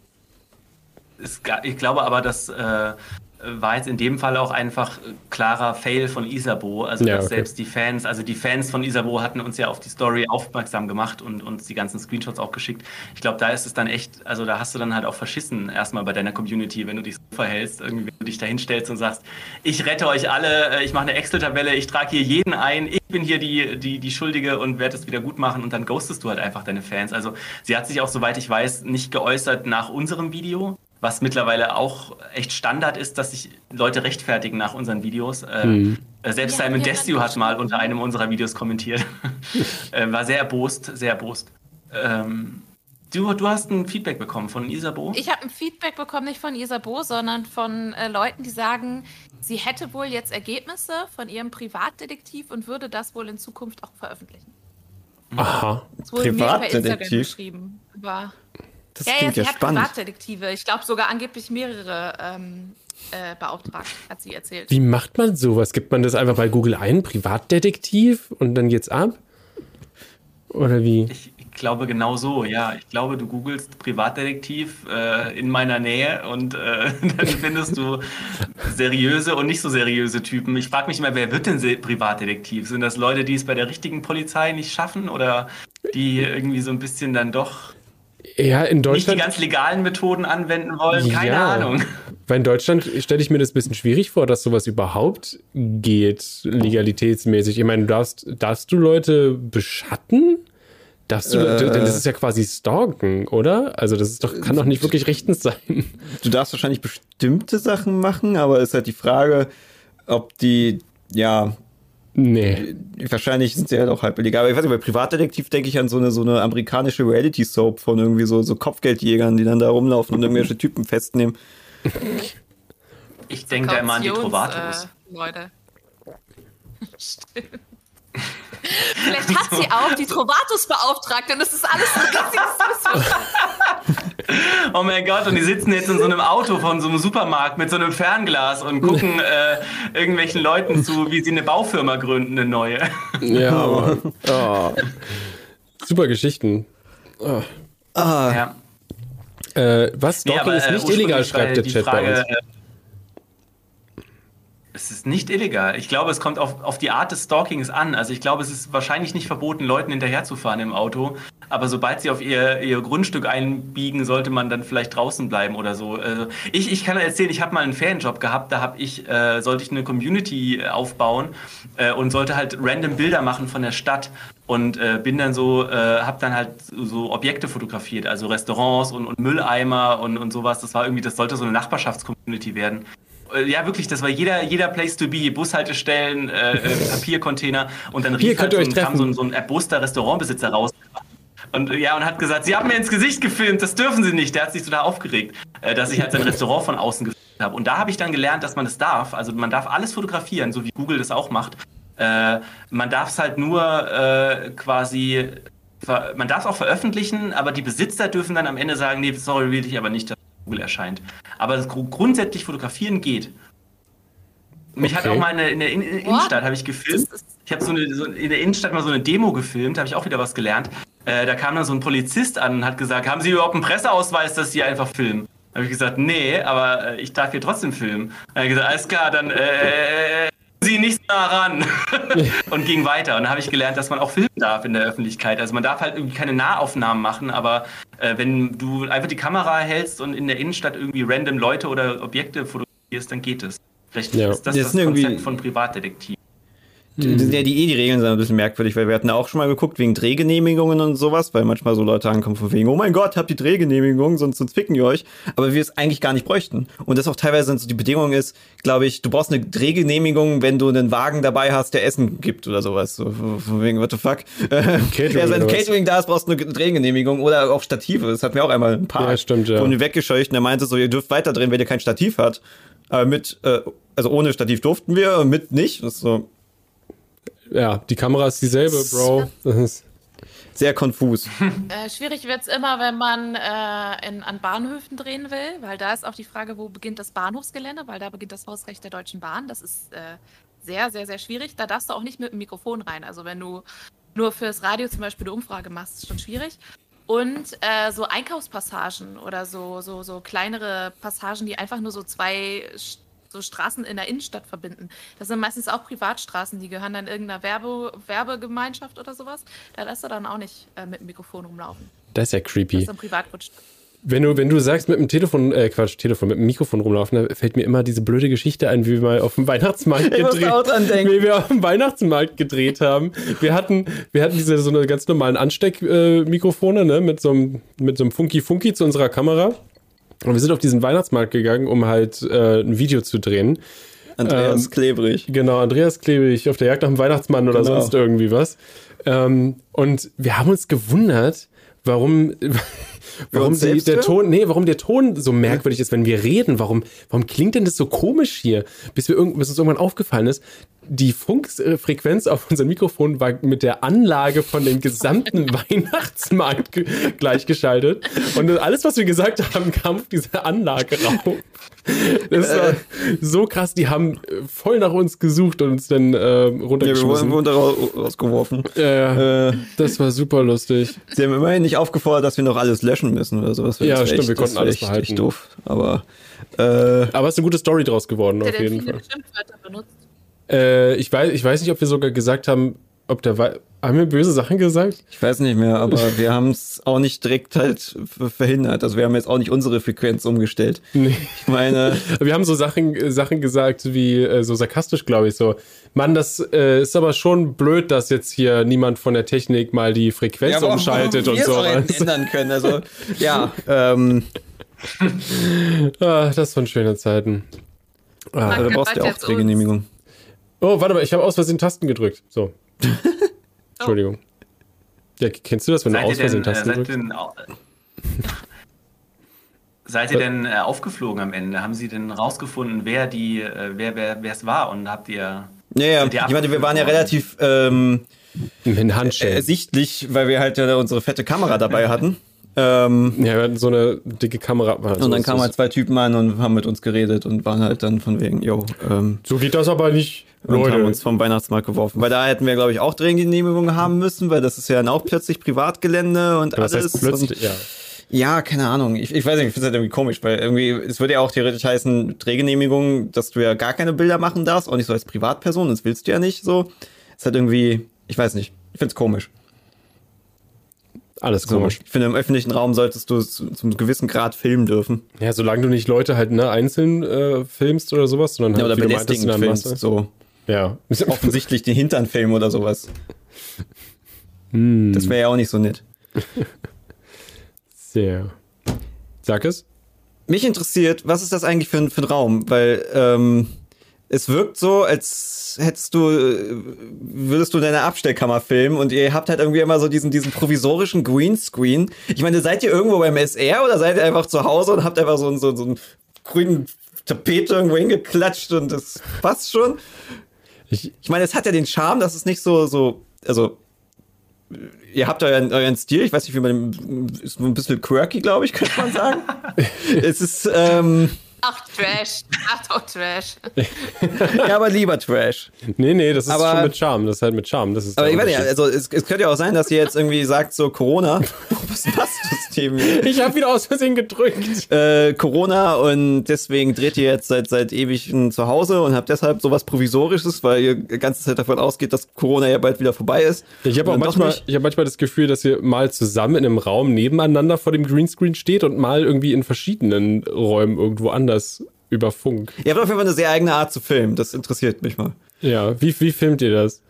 ich glaube aber, dass äh, war jetzt in dem Fall auch einfach klarer Fail von Isabo. Also Ja, dass okay. selbst die Fans, also die Fans von Isabo hatten uns ja auf die Story aufmerksam gemacht und uns die ganzen Screenshots auch geschickt. Ich glaube, da ist es dann echt, also da hast du dann halt auch verschissen erstmal bei deiner Community, wenn du dich so verhältst, irgendwie wenn du dich da hinstellst und sagst, ich rette euch alle, äh, ich mache eine Excel-Tabelle, ich trage hier jeden ein, ich bin hier die, die, die Schuldige und werde es wieder gut machen und dann ghostest du halt einfach deine Fans. Also sie hat sich auch, soweit ich weiß, nicht geäußert nach unserem Video, was mittlerweile auch echt Standard ist, dass sich Leute rechtfertigen nach unseren Videos. Äh, äh, Selbst Ja, Simon ja, Desue hat mal unter einem unserer Videos kommentiert. äh, war sehr erbost, sehr erbost. Ähm, du, du hast ein Feedback bekommen von Isabo. Ich habe ein Feedback bekommen, nicht von Isabo, sondern von äh, Leuten, die sagen, sie hätte wohl jetzt Ergebnisse von ihrem Privatdetektiv und würde das wohl in Zukunft auch veröffentlichen. Aha. Das wurde mir per Instagram Privatdetektiv? geschrieben. Aber Das ja, ja, klingt sie ja, hat spannend. Privatdetektive. Ich glaube sogar angeblich mehrere ähm, äh, beauftragt, hat sie erzählt. Wie macht man sowas? Gibt man das einfach bei Google ein, Privatdetektiv, und dann geht's ab? Oder wie? Ich glaube genau so, ja. Ich glaube, du googelst Privatdetektiv äh, in meiner Nähe und äh, dann findest du seriöse und nicht so seriöse Typen. Ich frage mich immer, wer wird denn Privatdetektiv? Sind das Leute, die es bei der richtigen Polizei nicht schaffen oder die irgendwie so ein bisschen dann doch Ja, in nicht die Deutschland. ganz legalen Methoden anwenden wollen? Keine ja, Ahnung. Weil in Deutschland stelle ich mir das ein bisschen schwierig vor, dass sowas überhaupt geht, legalitätsmäßig. Ich meine, du darfst, darfst du Leute beschatten? Darfst du, Äh. denn das ist ja quasi Stalken, oder? Also das ist doch, kann doch nicht wirklich rechtens sein. Du darfst wahrscheinlich bestimmte Sachen machen, aber ist halt die Frage, ob die, ja, Nee. wahrscheinlich sind sie halt auch halb illegal. Aber ich weiß nicht, bei Privatdetektiv denke ich an so eine, so eine amerikanische Reality-Soap von irgendwie so, so Kopfgeldjägern, die dann da rumlaufen und irgendwelche Typen festnehmen. Ich denke da immer an die Trovatos. Äh, Leute. Stimmt. Vielleicht hat sie auch die Trovatos beauftragt und es ist alles ein riesiges. Oh mein Gott, und die sitzen jetzt in so einem Auto von so einem Supermarkt mit so einem Fernglas und gucken äh, irgendwelchen Leuten zu, wie sie eine Baufirma gründen, eine neue. Ja. Oh. Super Geschichten. Ja. Äh, was? Stalking aber, ist äh, nicht illegal, schreibt der Chat bei Frage, uns. Äh, Es ist nicht illegal. Ich glaube, es kommt auf, auf die Art des Stalkings an. Also ich glaube, es ist wahrscheinlich nicht verboten, Leuten hinterherzufahren im Auto. Aber sobald sie auf ihr, ihr Grundstück einbiegen, sollte man dann vielleicht draußen bleiben oder so. Also ich, ich kann erzählen, ich habe mal einen Ferienjob gehabt. Da habe ich, äh, sollte ich eine Community äh, aufbauen äh, und sollte halt random Bilder machen von der Stadt und äh, bin dann so, äh, habe dann halt so Objekte fotografiert, also Restaurants und, und Mülleimer und, und sowas. Das war irgendwie, das sollte so eine Nachbarschaftscommunity werden. Äh, Ja, wirklich, das war jeder, jeder Place to be, Bushaltestellen, äh, äh, Papiercontainer und dann rief halt so kam so ein, so ein erboster Restaurantbesitzer raus. Und äh, ja, und hat gesagt, sie haben mir ins Gesicht gefilmt, das dürfen sie nicht. Der hat sich total aufgeregt, äh, dass ich halt sein Restaurant von außen gefilmt habe. Und da habe ich dann gelernt, dass man das darf. Also man darf alles fotografieren, so wie Google das auch macht. Äh, man darf es halt nur quasi, man darf es auch veröffentlichen, aber die Besitzer dürfen dann am Ende sagen, nee, sorry, will ich aber nicht, Google erscheint. Aber grundsätzlich fotografieren geht. Mich hat Okay. auch mal in der, in der In in Innenstadt habe ich gefilmt. Ich habe so, eine, so in der Innenstadt mal so eine Demo gefilmt, habe ich auch wieder was gelernt. Äh, da kam dann so ein Polizist an und hat gesagt, haben Sie überhaupt einen Presseausweis, dass Sie einfach filmen? Da habe ich gesagt, nee, aber äh, ich darf hier trotzdem filmen. Dann hat er gesagt, alles klar, dann äh, Sie nicht nah ran und ging weiter. Und dann habe ich gelernt, dass man auch filmen darf in der Öffentlichkeit. Also man darf halt irgendwie keine Nahaufnahmen machen, aber äh, wenn du einfach die Kamera hältst und in der Innenstadt irgendwie random Leute oder Objekte fotografierst, dann geht es. Vielleicht Ja. ist das Das das, Konzept von Privatdetektiv. Die, die, die, eh, die Regeln sind ein bisschen merkwürdig, weil wir hatten auch schon mal geguckt wegen Drehgenehmigungen und sowas, weil manchmal so Leute ankommen von wegen, oh mein Gott, habt ihr Drehgenehmigung, sonst, sonst ficken ihr euch. Aber wir es eigentlich gar nicht bräuchten. Und das auch teilweise so die Bedingung ist, glaube ich, du brauchst eine Drehgenehmigung, wenn du einen Wagen dabei hast, der Essen gibt oder sowas. So, von wegen, what the fuck? Catering ja, wenn? Catering da ist, brauchst du eine Drehgenehmigung oder auch Stative. Das hat mir auch einmal ein paar Ja, stimmt, ja. wurden wir weggescheucht und er meinte so, ihr dürft weiterdrehen, wenn ihr kein Stativ hat. Aber mit, äh, also ohne Stativ durften wir, mit nicht. Das ist so Ja, die Kamera ist dieselbe, Bro. Das ist, sehr konfus. Äh, schwierig wird es immer, wenn man äh, in, an Bahnhöfen drehen will, weil da ist auch die Frage, wo beginnt das Bahnhofsgelände, weil da beginnt das Hausrecht der Deutschen Bahn. Das ist äh, sehr, sehr, sehr schwierig. Da darfst du auch nicht mit dem Mikrofon rein. Also wenn du nur fürs Radio zum Beispiel eine Umfrage machst, ist schon schwierig. Und äh, so Einkaufspassagen oder so, so, so kleinere Passagen, die einfach nur so zwei, Sch- so Straßen in der Innenstadt verbinden. Das sind meistens auch Privatstraßen, die gehören dann irgendeiner Werbe Werbegemeinschaft oder sowas. Da lässt du dann auch nicht äh, mit dem Mikrofon rumlaufen. Das ist ja Das creepy. ist ein. Wenn du, wenn du sagst, mit dem Telefon, äh, Quatsch, Telefon, mit dem Mikrofon rumlaufen, da fällt mir immer diese blöde Geschichte ein, wie wir mal auf dem Weihnachtsmarkt gedreht denken. Wie wir auf dem Weihnachtsmarkt gedreht haben. Wir hatten, wir hatten diese so eine ganz normalen Ansteckmikrofone, äh, ne, mit so einem, mit so einem Funky Funky zu unserer Kamera. Und wir sind auf diesen Weihnachtsmarkt gegangen, um halt äh, ein Video zu drehen. Andreas Ähm, Klebrig. Genau, Andreas Klebig auf der Jagd nach dem Weihnachtsmann oder Genau. sonst irgendwie was. Ähm, und wir haben uns gewundert, warum, warum die, der? Ton, nee, warum der Ton so merkwürdig ist, wenn wir reden. Warum, warum klingt denn das so komisch hier? Bis, wir irgend, bis uns irgendwann aufgefallen ist, die Funkfrequenz auf unserem Mikrofon war mit der Anlage von dem gesamten Weihnachtsmarkt ge- gleichgeschaltet. Und alles, was wir gesagt haben, kam auf diese Anlage rauf. Das war so krass. Die haben äh, voll nach uns gesucht und uns dann äh, Ja, wir runtergeschmissen. wurden da ra- rausgeworfen. Ja, Äh, das war super lustig. sie haben immerhin nicht aufgefordert, dass wir noch alles löschen müssen oder sowas. Ja, Das stimmt, echt, wir konnten alles echt, behalten. Echt doof. Aber äh, Aber es ist eine gute Story draus geworden, Der auf jeden Fall. Äh, ich, weiß, ich weiß nicht, ob wir sogar gesagt haben, ob der Wei haben wir böse Sachen gesagt? ich weiß nicht mehr, aber wir haben es auch nicht direkt halt ver- verhindert. Also wir haben jetzt auch nicht unsere Frequenz umgestellt. Nee. Ich meine, Wir haben so Sachen, äh, Sachen gesagt, wie äh, so sarkastisch, glaube ich, so. Mann, das äh, ist aber schon blöd, dass jetzt hier niemand von der Technik mal die Frequenz aber umschaltet wir und so. ändern können. Also ja, ähm, Ah, das waren schöne Zeiten. Ah. da brauchst du ja auch. Drehgenehmigung. Oh, warte mal, ich habe aus Versehen Tasten gedrückt. So. Entschuldigung. Ja, kennst du das, wenn du Seid aus Versehen denn, äh, Tasten seid ihr drückst? denn, seid ihr denn äh, aufgeflogen am Ende? Haben Sie denn rausgefunden, wer die, äh, wer, wer, wer es war? Und habt ihr Ja, ja. Ich meine, wir waren ja relativ ähm, In Handschellen. ersichtlich, weil wir halt ja unsere fette Kamera dabei hatten. Ähm, ja, wir hatten so eine dicke Kamera. und dann kamen halt zwei Typen an und haben mit uns geredet und waren halt dann von wegen, yo, ähm, So geht das aber nicht, und haben Leute. uns vom Weihnachtsmarkt geworfen. Weil da hätten wir, glaube ich, auch Drehgenehmigung haben müssen, weil das ist ja dann auch plötzlich Privatgelände und Was alles. heißt plötzlich? Und, Ja. ja, keine Ahnung. Ich, ich weiß nicht, ich finde es halt irgendwie komisch, weil irgendwie, es würde ja auch theoretisch heißen, Drehgenehmigung, dass du ja gar keine Bilder machen darfst, auch nicht so als Privatperson, das willst du ja nicht so. Ist halt irgendwie, ich weiß nicht, ich finde es komisch. Alles So, komisch. ich finde, im öffentlichen Raum solltest du es zu, zum gewissen Grad filmen dürfen. Ja, solange du nicht Leute halt ne, einzeln äh, filmst oder sowas, sondern Ja, halt, oder wie du meintest, filmst, so Ja. offensichtlich den Hintern filmen oder sowas. Hm. Das wäre ja auch nicht so nett. Sehr. Sag es. Mich interessiert, was ist das eigentlich für ein, für ein Raum? Weil ähm, es wirkt so, als hättest du, äh, würdest du in deiner Abstellkammer filmen und ihr habt halt irgendwie immer so diesen, diesen provisorischen Greenscreen. Ich meine, seid ihr irgendwo beim SR oder seid ihr einfach zu Hause und habt einfach so, einen- so, so einen grünen Tapete irgendwo hingeklatscht und das passt schon? Ich, Ich meine, es hat ja den Charme, dass es nicht so, so, also, ihr habt euren, euren Stil, ich weiß nicht, wie man, ist ein bisschen quirky, glaube ich, könnte man sagen. es ist, ähm, Ach, Trash. Ach, doch, Trash. ja, aber lieber Trash. nee, nee, das ist Aber- schon mit Charme. Das ist halt mit Charme. Das ist Aber ich weiß nicht, also es, es könnte ja auch sein, dass ihr jetzt irgendwie sagt, so Corona, was du das Team? ich habe wieder aus Versehen gedrückt. Äh, Corona und deswegen dreht ihr jetzt seit, seit ewig zu Hause und habt deshalb sowas Provisorisches, weil ihr die ganze Zeit davon ausgeht, dass Corona ja bald wieder vorbei ist. Ich habe auch doch manchmal, ich hab manchmal das Gefühl, dass ihr mal zusammen in einem Raum nebeneinander vor dem Greenscreen steht und mal irgendwie in verschiedenen Räumen irgendwo anders über Funk. Ihr habt auf jeden Fall eine sehr eigene Art zu filmen, das interessiert mich mal. Ja, wie, wie filmt ihr das?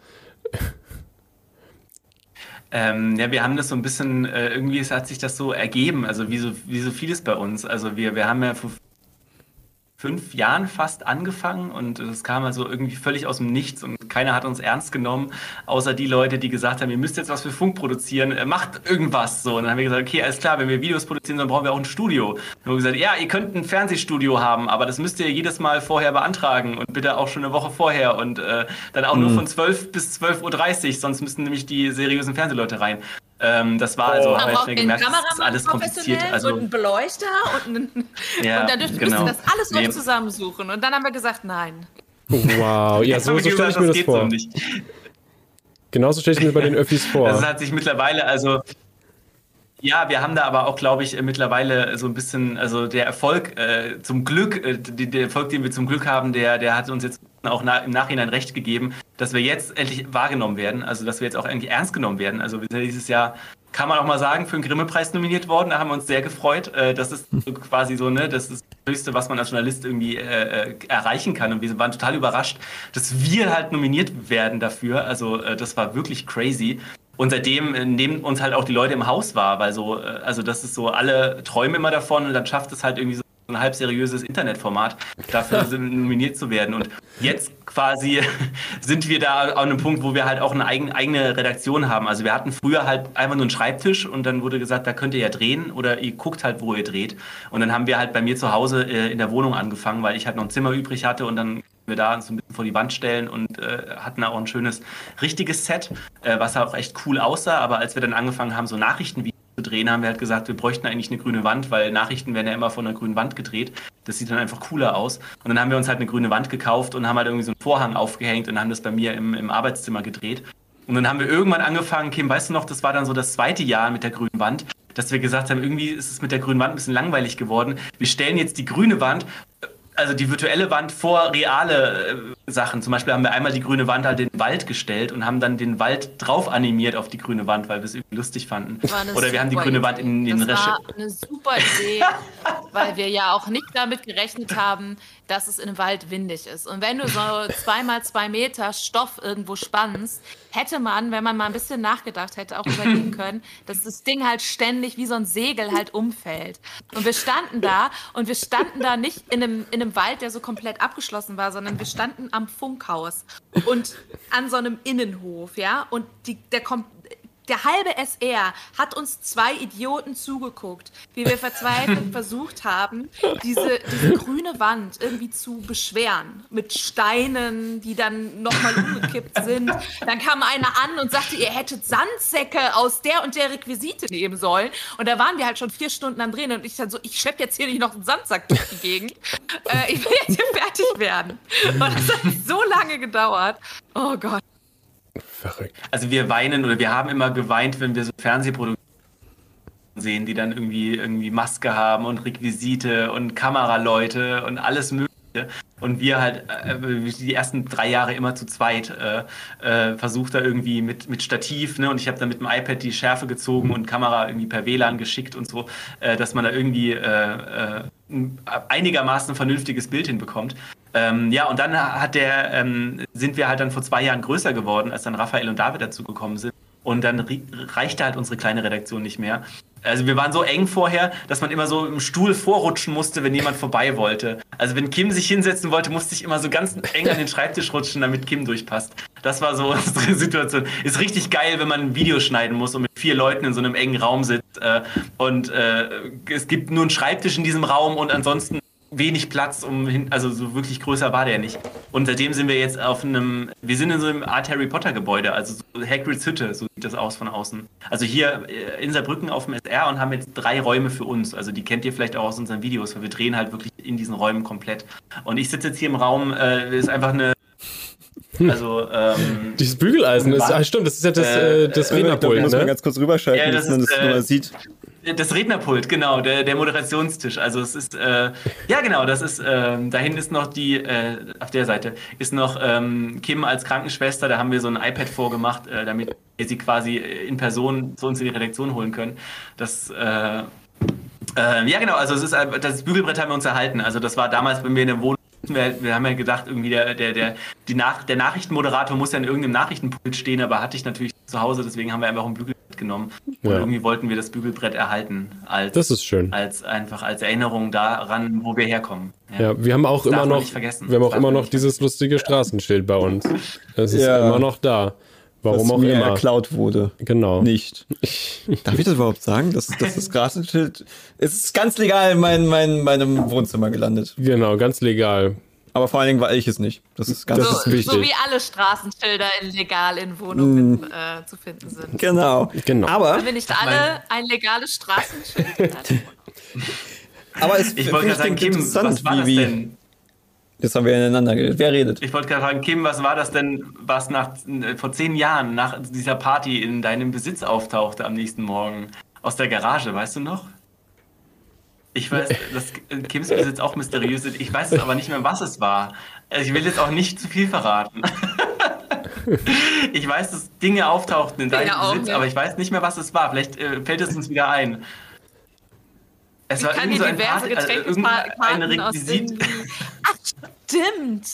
Ähm, ja, wir haben das so ein bisschen, äh, irgendwie es hat sich das so ergeben, also wie so, wie so vieles bei uns. Also wir, wir haben ja fünf Jahren fast angefangen und es kam also irgendwie völlig aus dem Nichts und keiner hat uns ernst genommen, außer die Leute, die gesagt haben, ihr müsst jetzt was für Funk produzieren, äh, macht irgendwas so. Und dann haben wir gesagt, okay, alles klar, wenn wir Videos produzieren, dann brauchen wir auch ein Studio. Und dann haben wir gesagt, ja, ihr könnt ein Fernsehstudio haben, aber das müsst ihr jedes Mal vorher beantragen und bitte auch schon eine Woche vorher und äh, dann auch nur von 12 bis 12.30 Uhr, sonst müssten nämlich die seriösen Fernsehleute rein. Ähm, das war also, wir braucht schnell einen gemerkt, das ist Kameramann alles kompliziert. professionell Also, und einen Beleuchter und, einen, Ja, und dann dürft, genau. ihr das alles Nee. noch zusammensuchen. Und dann haben wir gesagt, nein. Wow, ja, so, so wir stelle ich mir das geht vor. so nicht. Genauso stelle ich mir bei den Öffis vor. Das hat sich mittlerweile, also Ja, wir haben da aber auch, glaube ich, mittlerweile so ein bisschen, also der Erfolg, äh, zum Glück, äh, der Erfolg, den wir zum Glück haben, der, der hat uns jetzt auch na, im Nachhinein recht gegeben, dass wir jetzt endlich wahrgenommen werden, also dass wir jetzt auch endlich ernst genommen werden. Also wir sind dieses Jahr, kann man auch mal sagen, für den Grimme-Preis nominiert worden, da haben wir uns sehr gefreut. Äh, das ist so quasi so, ne, das ist das Höchste, was man als Journalist irgendwie äh, äh erreichen kann. Und wir waren total überrascht, dass wir halt nominiert werden dafür. Also äh, das war wirklich crazy. Und seitdem äh, nehmen uns halt auch die Leute im Haus wahr, weil so, äh, also das ist so, alle träumen immer davon und dann schafft es halt irgendwie so ein halb seriöses Internetformat, dafür nominiert zu werden. Und jetzt quasi sind wir da an einem Punkt, wo wir halt auch eine eigene Redaktion haben. Also wir hatten früher halt einfach nur einen Schreibtisch und dann wurde gesagt, da könnt ihr ja drehen oder ihr guckt halt, wo ihr dreht. Und dann haben wir halt bei mir zu Hause äh, in der Wohnung angefangen, weil ich halt noch ein Zimmer übrig hatte und dann wir da uns ein bisschen vor die Wand stellen und äh, hatten auch ein schönes, richtiges Set, äh, was auch echt cool aussah. Aber als wir dann angefangen haben, so Nachrichtenvideos zu drehen, haben wir halt gesagt, wir bräuchten eigentlich eine grüne Wand, weil Nachrichten werden ja immer von einer grünen Wand gedreht. Das sieht dann einfach cooler aus. Und dann haben wir uns halt eine grüne Wand gekauft und haben halt irgendwie so einen Vorhang aufgehängt und haben das bei mir im, im Arbeitszimmer gedreht. Und dann haben wir irgendwann angefangen, Kim, weißt du noch, das war dann so das zweite Jahr mit der grünen Wand, dass wir gesagt haben, irgendwie ist es mit der grünen Wand ein bisschen langweilig geworden. Wir stellen jetzt die grüne Wand also die virtuelle Wand vor reale äh, Sachen. Zum Beispiel haben wir einmal die grüne Wand halt in den Wald gestellt und haben dann den Wald drauf animiert auf die grüne Wand, weil wir es irgendwie lustig fanden. Oder wir haben die grüne Idee. Wand in den Das war eine super Idee, weil wir ja auch nicht damit gerechnet haben, dass es im Wald windig ist. Und wenn du so zweimal zwei Meter Stoff irgendwo spannst, hätte man, wenn man mal ein bisschen nachgedacht hätte, auch überlegen können, dass das Ding halt ständig wie so ein Segel halt umfällt. Und wir standen da und wir standen da nicht in einem, in einem Wald, der so komplett abgeschlossen war, sondern wir standen am Funkhaus und an so einem Innenhof, ja. Und die, der, der halbe SR hat uns zwei Idioten zugeguckt, wie wir verzweifelt versucht haben, diese, diese grüne Wand irgendwie zu beschweren. Mit Steinen, die dann nochmal umgekippt sind. Dann kam einer an und sagte, ihr hättet Sandsäcke aus der und der Requisite nehmen sollen. Und da waren wir halt schon vier Stunden am Drehen und ich dann so, ich schlepp jetzt hier nicht noch einen Sandsack durch die Gegend. Äh, ich will jetzt hier fertig werden. Und das hat so lange gedauert. Oh Gott. Verrückt. Also wir weinen oder wir haben immer geweint, wenn wir so Fernsehproduktionen sehen, die dann irgendwie irgendwie Maske haben und Requisite und Kameraleute und alles mögliche. Und wir halt äh, die ersten drei Jahre immer zu zweit äh, äh, versucht da irgendwie mit, mit Stativ, ne? Und ich habe dann mit dem iPad die Schärfe gezogen und Kamera irgendwie per WLAN geschickt und so, äh, dass man da irgendwie äh, äh, ein einigermaßen vernünftiges Bild hinbekommt. Ähm, ja, und dann hat der, ähm, sind wir halt dann vor zwei Jahren größer geworden, als dann Raphael und David dazu gekommen sind. Und dann reichte halt unsere kleine Redaktion nicht mehr. Also wir waren so eng vorher, dass man immer so im Stuhl vorrutschen musste, wenn jemand vorbei wollte. Also wenn Kim sich hinsetzen wollte, musste ich immer so ganz eng an den Schreibtisch rutschen, damit Kim durchpasst. Das war so unsere Situation. Ist richtig geil, wenn man ein Video schneiden muss und mit vier Leuten in so einem engen Raum sitzt. Äh, und äh, es gibt nur einen Schreibtisch in diesem Raum und ansonsten wenig Platz, um hin, also so wirklich größer war der nicht. Und seitdem sind wir jetzt auf einem, wir sind in so einem Art Harry Potter Gebäude, also so Hagrids Hütte, so sieht das aus von außen. Also hier äh, in Saarbrücken auf dem SR und haben jetzt drei Räume für uns. Also die kennt ihr vielleicht auch aus unseren Videos, weil wir drehen halt wirklich in diesen Räumen komplett. Und ich sitze jetzt hier im Raum, äh, ist einfach eine also, ähm, Dieses Bügeleisen ist, ah, stimmt, das ist ja das, äh, das äh, Rednerpult. Muss ne? man ganz kurz rüberschalten, ja, das dass man das äh, sieht. Das Rednerpult, genau, der, der Moderationstisch. Also es ist, äh, ja genau, das ist, äh, dahin ist noch die, äh, auf der Seite ist noch ähm, Kim als Krankenschwester, da haben wir so ein iPad vorgemacht, äh, damit wir sie quasi in Person zu uns in die Redaktion holen können. Das, äh, äh, ja genau, also es ist, das Bügelbrett haben wir uns erhalten. Also das war damals, wenn wir in der Wohnung wir, wir, haben ja gedacht, irgendwie der, der, der, die Nach der Nachrichtenmoderator muss ja in irgendeinem Nachrichtenpult stehen, aber hatte ich natürlich zu Hause, deswegen haben wir einfach ein Bügelbrett genommen. Und ja. irgendwie wollten wir das Bügelbrett erhalten. Als, das ist schön. Als einfach als Erinnerung daran, wo wir herkommen. Ja, ja wir haben auch das immer noch, wir haben auch immer noch dieses lustige Straßenschild bei uns. Das ist ja. immer noch da. Warum auch immer. geklaut wurde. Genau. Nicht. Darf ich das überhaupt sagen? Das, das, das Straßenschild es ist ganz legal in mein, mein, meinem Wohnzimmer gelandet. Genau, ganz legal. Aber vor allen Dingen war ich es nicht. Das ist ganz so, wichtig. So wie alle Straßenschilder illegal in Wohnungen mm. äh, zu finden sind. Genau. genau. Aber Haben wir nicht alle ein legales Straßenschild? Aber es ich wollte gerade sagen, Kim, was war das denn? Jetzt haben wir ineinander geredet. Wer redet? Ich wollte gerade fragen, Kim, was war das denn, was nach, vor zehn Jahren nach dieser Party in deinem Besitz auftauchte am nächsten Morgen? aus der Garage, weißt du noch? Ich weiß, dass Kims Besitz auch mysteriös ist. Ich weiß es aber nicht mehr, was es war. Also ich will jetzt auch nicht zu viel verraten. ich weiß, dass Dinge auftauchten in deinem Ja, auch, Besitz, ja. aber ich weiß nicht mehr, was es war. Vielleicht äh, fällt es uns wieder ein. Es Ich war kann dir so ein diverse Party, also Getränkekarten aus. Ach, stimmt.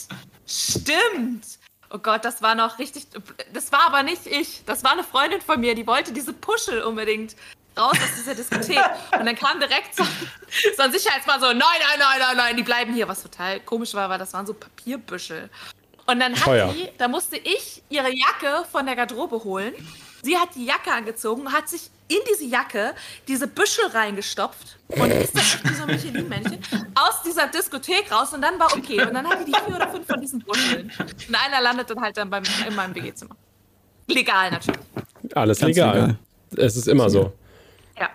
Stimmt. Oh Gott, das war noch richtig... Das war aber nicht ich. Das war eine Freundin von mir, die wollte diese Puschel unbedingt raus aus dieser Diskothek. Und dann kam direkt so, so ein Sicherheitsmann so, nein, nein, nein, nein, nein, die bleiben hier. Was total komisch war, weil das waren so Papierbüschel. Und dann hat Teuer. die, da musste ich ihre Jacke von der Garderobe holen. Sie hat die Jacke angezogen, hat sich in diese Jacke diese Büschel reingestopft und ist dann wie so ein Michelin-Männchen aus dieser Diskothek raus und dann war okay. Und dann hatte die vier oder fünf von diesen Büscheln. Und einer landet dann halt dann beim, in meinem WG-Zimmer. Legal natürlich. Alles legal. legal. Es ist immer so. Ja.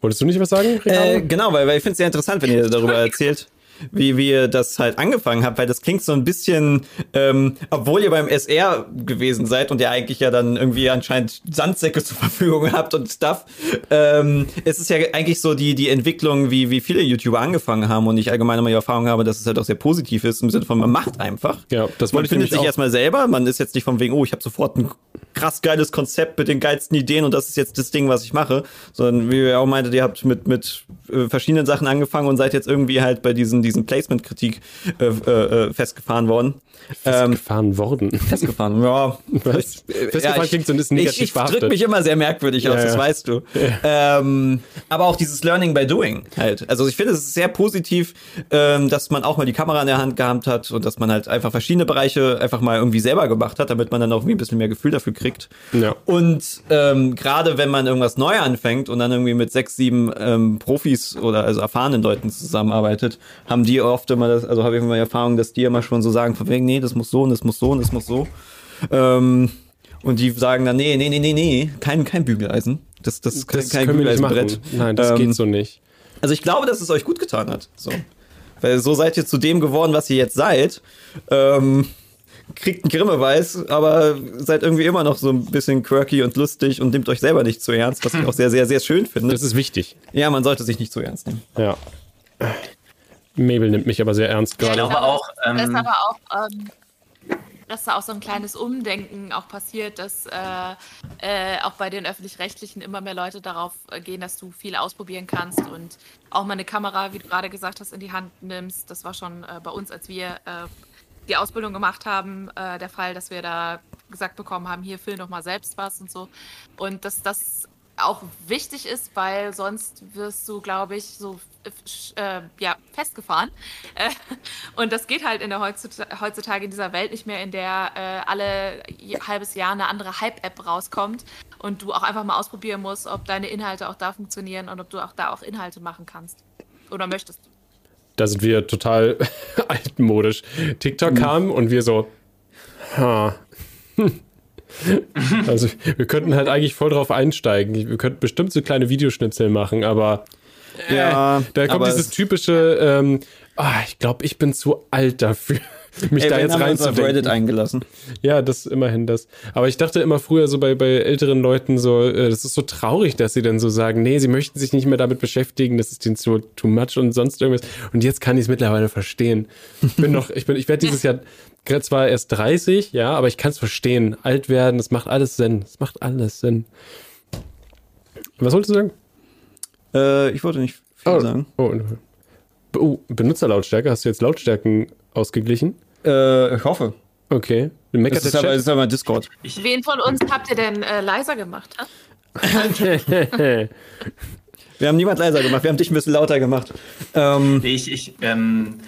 Wolltest du nicht was sagen? Äh, genau, weil, weil ich finde es sehr interessant, wenn ihr darüber erzählt, wie, wie ihr das halt angefangen habt, weil das klingt so ein bisschen, ähm, obwohl ihr beim SR gewesen seid und ihr eigentlich ja dann irgendwie anscheinend Sandsäcke zur Verfügung habt und Stuff, ähm, es ist ja eigentlich so die, die Entwicklung, wie, wie viele YouTuber angefangen haben und ich allgemein immer die Erfahrung habe, dass es halt auch sehr positiv ist, im Sinne von, man macht einfach. Ja, das Man findet sich auch. erstmal selber, man ist jetzt nicht von wegen, oh, ich habe sofort ein krass geiles Konzept mit den geilsten Ideen und das ist jetzt das Ding, was ich mache, sondern wie ihr auch meintet, ihr habt mit, mit äh, verschiedenen Sachen angefangen und seid jetzt irgendwie halt bei diesen, diesen Placement-Kritik äh, äh, äh, festgefahren worden. Ähm, gefahren worden. festgefahren, ja. Was? Festgefahren ich- klingt so, ist Ich, negativ ich drück behaftet. mich immer sehr merkwürdig aus, Ja, das ja. weißt du. Ähm, aber auch dieses Learning by Doing halt. Also ich finde es ist sehr positiv, ähm, dass man auch mal die Kamera in der Hand gehabt hat und dass man halt einfach verschiedene Bereiche einfach mal irgendwie selber gemacht hat, damit man dann auch irgendwie ein bisschen mehr Gefühl dafür kriegt. Ja. Und ähm, gerade wenn man irgendwas neu anfängt und dann irgendwie mit sechs, sieben ähm, Profis oder also erfahrenen Leuten zusammenarbeitet, haben die oft immer das, also habe ich immer die Erfahrung, dass die immer schon so sagen, von wegen, nee, das muss so und das muss so und das muss so. Ähm, und die sagen dann, nee, nee, nee, nee, nee, kein, kein Bügeleisen. Das, das, ist kein, Das kein. Bügeleisenbrett. Nein, das Ähm, geht so nicht. Also ich glaube, dass es euch gut getan hat. So. Weil so seid ihr zu dem geworden, was ihr jetzt seid. Ähm, kriegt einen Grimme-Weiß, aber seid irgendwie immer noch so ein bisschen quirky und lustig und nehmt euch selber nicht zu ernst, was ich auch sehr, sehr, sehr schön finde. Das ist wichtig. Ja, man sollte sich nicht zu ernst nehmen. Ja. Mabel nimmt mich aber sehr ernst Ich gerade. glaube auch, ähm, das ist aber auch, ähm, dass da auch so ein kleines Umdenken auch passiert, dass äh, äh, auch bei den öffentlich-rechtlichen immer mehr Leute darauf äh, gehen, dass du viel ausprobieren kannst und auch mal eine Kamera, wie du gerade gesagt hast, in die Hand nimmst. Das war schon äh, bei uns, als wir äh, die Ausbildung gemacht haben, äh, der Fall, dass wir da gesagt bekommen haben, hier film doch mal selbst was und so. Und dass das auch wichtig ist, weil sonst wirst du, glaube ich, so äh, ja, festgefahren. Äh, und das geht halt in der heutzutage, heutzutage in dieser Welt nicht mehr, in der äh, alle halbes Jahr eine andere Hype-App rauskommt und du auch einfach mal ausprobieren musst, ob deine Inhalte auch da funktionieren und ob du auch da auch Inhalte machen kannst. Oder möchtest. Da sind wir total altmodisch. TikTok kam und wir so, ha. Also wir könnten halt eigentlich voll drauf einsteigen. Wir könnten bestimmt so kleine Videoschnitzel machen, aber Ja, da kommt dieses es- typische, ähm, ah, ich glaube, ich bin zu alt dafür, mich Ey, da jetzt auf Reddit reinzudenken. eingelassen. Ja, das immerhin das. Aber ich dachte immer früher so bei, bei älteren Leuten so, äh, das ist so traurig, dass sie dann so sagen, nee, sie möchten sich nicht mehr damit beschäftigen, das ist ihnen zu too much und sonst irgendwas. Und jetzt kann ich es mittlerweile verstehen. Ich bin noch, ich bin, ich werde dieses Jahr zwar erst 30, ja, aber ich kann es verstehen. Alt werden, das macht alles Sinn. Das macht alles Sinn. Was wolltest du sagen? Äh, ich wollte nicht viel sagen. oh, oh, Benutzerlautstärke. Hast du jetzt Lautstärken ausgeglichen? Äh, ich hoffe. Okay. Meckert Das ist aber, ist aber Discord. Wen von uns habt ihr denn äh, leiser gemacht? Ha? Wir haben niemand leiser gemacht, wir haben dich ein bisschen lauter gemacht. Ähm, Nee, ich, ich, ähm,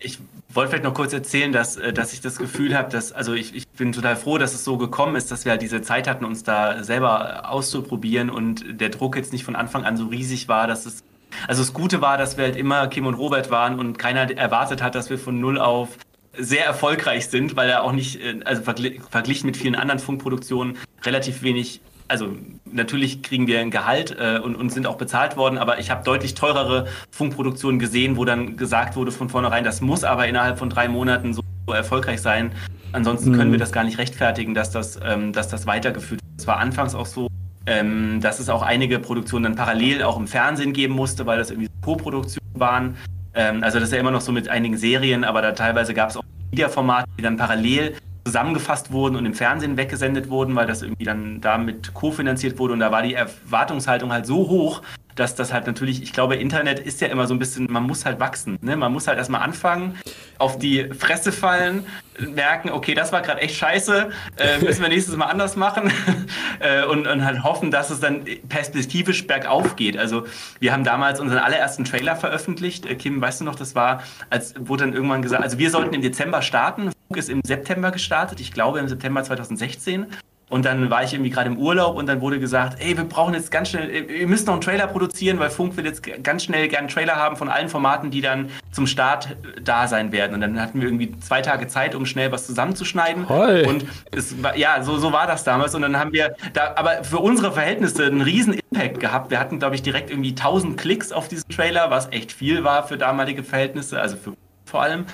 ich wollte vielleicht noch kurz erzählen, dass, äh, dass ich das Gefühl habe, dass, also ich, ich bin total froh, dass es so gekommen ist, dass wir halt diese Zeit hatten, uns da selber auszuprobieren und der Druck jetzt nicht von Anfang an so riesig war, dass es, also das Gute war, dass wir halt immer Kim und Robert waren und keiner erwartet hat, dass wir von null auf sehr erfolgreich sind, weil er auch nicht, äh, also vergli verglichen mit vielen anderen Funkproduktionen, relativ wenig also natürlich kriegen wir ein Gehalt äh, und, und sind auch bezahlt worden, aber ich habe deutlich teurere Funkproduktionen gesehen, wo dann gesagt wurde von vornherein, das muss aber innerhalb von drei Monaten so, erfolgreich sein. Ansonsten können wir das gar nicht rechtfertigen, dass das, ähm, dass das weitergeführt wird. Es war anfangs auch so, ähm, dass es auch einige Produktionen dann parallel auch im Fernsehen geben musste, weil das irgendwie Co-Produktionen waren. Ähm, also das ist ja immer noch so mit einigen Serien, aber da teilweise gab es auch Mediaformate, die dann parallel zusammengefasst wurden und im Fernsehen weggesendet wurden, weil das irgendwie dann damit kofinanziert wurde und da war die Erwartungshaltung halt so hoch, dass das halt natürlich, ich glaube, Internet ist ja immer so ein bisschen, man muss halt wachsen. Ne? Man muss halt erstmal anfangen, auf die Fresse fallen, merken, okay, das war gerade echt scheiße, äh, müssen wir nächstes Mal anders machen äh, und, und halt hoffen, dass es dann perspektivisch bergauf geht. Also wir haben damals unseren allerersten Trailer veröffentlicht. Äh, Kim, weißt du noch, das war, als wurde dann irgendwann gesagt, also wir sollten im Dezember starten, ist im September gestartet, ich glaube im September 2016 und dann war ich irgendwie gerade im Urlaub und dann wurde gesagt, ey, wir brauchen jetzt ganz schnell, wir müssen noch einen Trailer produzieren, weil Funk will jetzt ganz schnell gerne einen Trailer haben von allen Formaten, die dann zum Start da sein werden. Und dann hatten wir irgendwie zwei Tage Zeit, um schnell was zusammenzuschneiden. Hoi. Und es war, ja, so, so war das damals. Und dann haben wir da, aber für unsere Verhältnisse einen riesen Impact gehabt. Wir hatten, glaube ich, direkt irgendwie 1000 Klicks auf diesen Trailer, was echt viel war für damalige Verhältnisse, also für vor allem.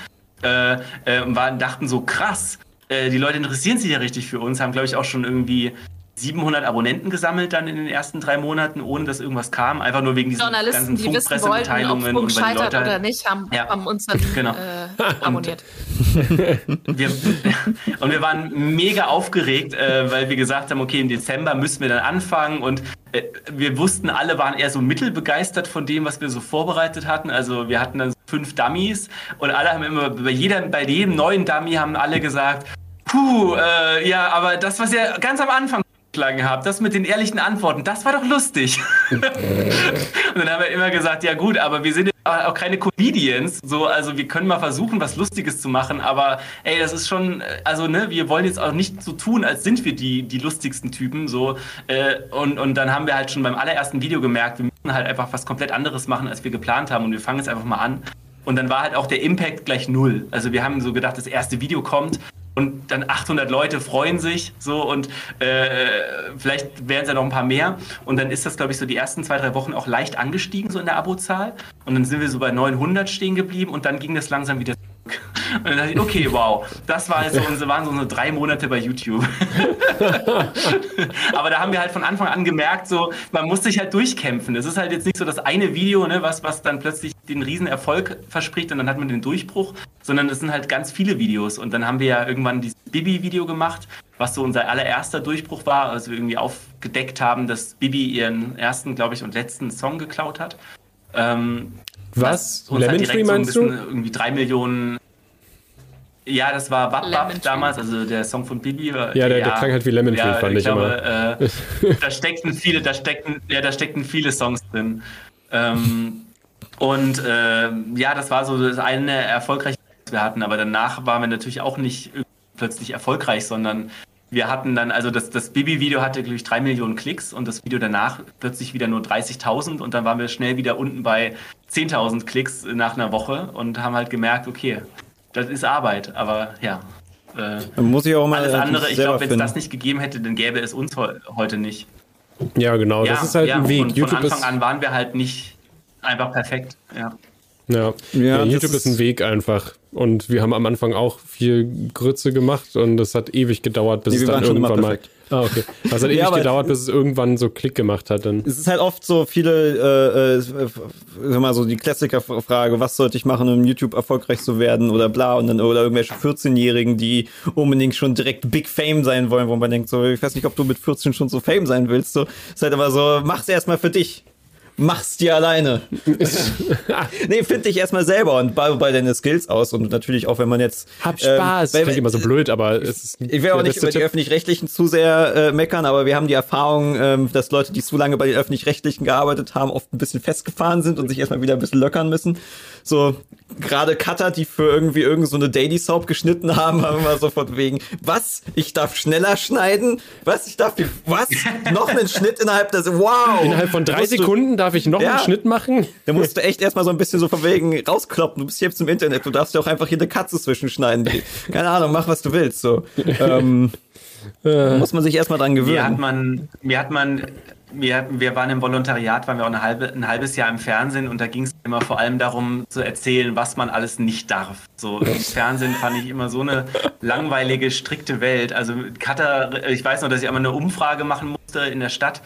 Äh, äh, und waren, dachten so krass äh, die Leute interessieren sich ja richtig für uns, haben, glaube ich, auch schon irgendwie 700 Abonnenten gesammelt dann in den ersten drei Monaten, ohne dass irgendwas kam. Einfach nur wegen diesen Journalisten, ganzen die wissen wollten, ob Funk scheitert oder nicht, haben, Ja. haben uns dann Genau. äh, abonniert. Wir, und wir waren mega aufgeregt, äh, weil wir gesagt haben, okay, im Dezember müssen wir dann anfangen und äh, wir wussten, alle waren eher so mittelbegeistert von dem, was wir so vorbereitet hatten. Also wir hatten dann so fünf Dummies und alle haben immer, bei, jeder, bei jedem neuen Dummy haben alle gesagt, puh, äh, ja, aber das, was ihr ganz am Anfang geschlagen habt, das mit den ehrlichen Antworten, das war doch lustig. und dann haben wir immer gesagt, ja gut, aber wir sind auch keine Comedians, so, also wir können mal versuchen, was Lustiges zu machen, aber ey, das ist schon, also ne, wir wollen jetzt auch nicht so tun, als sind wir die, die lustigsten Typen, so, äh, und, und dann haben wir halt schon beim allerersten Video gemerkt, wir müssen halt einfach was komplett anderes machen, als wir geplant haben und wir fangen jetzt einfach mal an. Und dann war halt auch der Impact gleich null. Also wir haben so gedacht, das erste Video kommt und dann 800 Leute freuen sich so und äh, vielleicht werden es ja noch ein paar mehr. Und dann ist das, glaube ich, so die ersten zwei, drei Wochen auch leicht angestiegen so in der Abozahl. Und dann sind wir so bei 900 stehen geblieben und dann ging das langsam wieder. Und dann dachte ich, okay, wow, das war so unsere, waren so unsere drei Monate bei YouTube. Aber da haben wir halt von Anfang an gemerkt, so, man muss sich halt durchkämpfen. Es ist halt jetzt nicht so das eine Video, ne, was, was dann plötzlich den riesen Erfolg verspricht und dann hat man den Durchbruch, sondern es sind halt ganz viele Videos. Und dann haben wir ja irgendwann dieses Bibi-Video gemacht, was so unser allererster Durchbruch war, als wir irgendwie aufgedeckt haben, dass Bibi ihren ersten, glaube ich, und letzten Song geklaut hat. Ähm, Was? halt Lemon direkt Tree so meinst du? irgendwie drei Millionen. Ja, das war Bab Tree. damals, also der Song von Bibi. war- Ja, der- der klang halt wie Lemon Tree, fand ich glaube, Äh, da steckten viele, da steckten, ja, da steckten viele Songs drin. Ähm, und ähm, ja, das war so das eine erfolgreiche, was wir hatten, aber danach waren wir natürlich auch nicht plötzlich erfolgreich, sondern wir hatten dann, also das, das Bibi-Video hatte, glaube ich, drei Millionen Klicks und das Video danach plötzlich wieder nur 30.000 und dann waren wir schnell wieder unten bei 10.000 Klicks nach einer Woche und haben halt gemerkt, okay, das ist Arbeit, aber ja. Äh, muss ich auch mal alles andere, ich glaube, wenn es das nicht gegeben hätte, dann gäbe es uns heu- heute nicht. Ja, genau. das ist halt ein Weg. Und YouTube von Anfang an waren wir halt nicht einfach perfekt. Ja. ja, Ja, ja, das YouTube ist ein Weg einfach. Und wir haben am Anfang auch viel Grütze gemacht und es hat ewig gedauert, bis Nee, es dann irgendwann mal. Ah, okay. Es hat ewig Ja, gedauert, bis es irgendwann so Klick gemacht hat. Dann. es ist halt oft so viele, äh, äh, mal so die Klassikerfrage, was sollte ich machen, um YouTube erfolgreich zu werden oder bla und dann oder irgendwelche 14-Jährigen, die unbedingt schon direkt Big Fame sein wollen, wo man denkt so, ich weiß nicht, ob du mit 14 schon so Fame sein willst, so ist halt aber so, mach's erstmal für dich. Mach's dir alleine. nee, find dich erstmal selber und baue bei deine Skills aus und natürlich auch, wenn man jetzt Hab Spaß. Ähm, Klingt immer so blöd, aber es ist ich will auch der nicht über die Tipp. öffentlich-rechtlichen zu sehr äh, meckern, aber wir haben die Erfahrung, ähm, dass Leute, die zu lange bei den öffentlich-rechtlichen gearbeitet haben, oft ein bisschen festgefahren sind und sich erstmal wieder ein bisschen löckern müssen. So gerade Cutter, die für irgendwie irgend so eine Daily Soap geschnitten haben, haben immer so von wegen, was? Ich darf schneller schneiden? Was? Ich darf was? Noch einen Schnitt innerhalb des wow. Innerhalb von drei Sekunden darf ich noch Ja. einen Schnitt machen. Da musst du echt erstmal so ein bisschen so von wegen rauskloppen. Du bist jetzt im Internet, du darfst ja auch einfach hier eine Katze zwischenschneiden. Die- Keine Ahnung, mach was du willst. So. Ähm, da muss man sich erstmal dran Mir hat gewöhnen. man, mir hat man, wir, wir waren im Volontariat, waren wir auch eine halbe, ein halbes Jahr im Fernsehen und da ging es immer vor allem darum zu erzählen, was man alles nicht darf. So im Fernsehen fand ich immer so eine langweilige, strikte Welt. Also Cutter, ich weiß noch, dass ich einmal eine Umfrage machen musste in der Stadt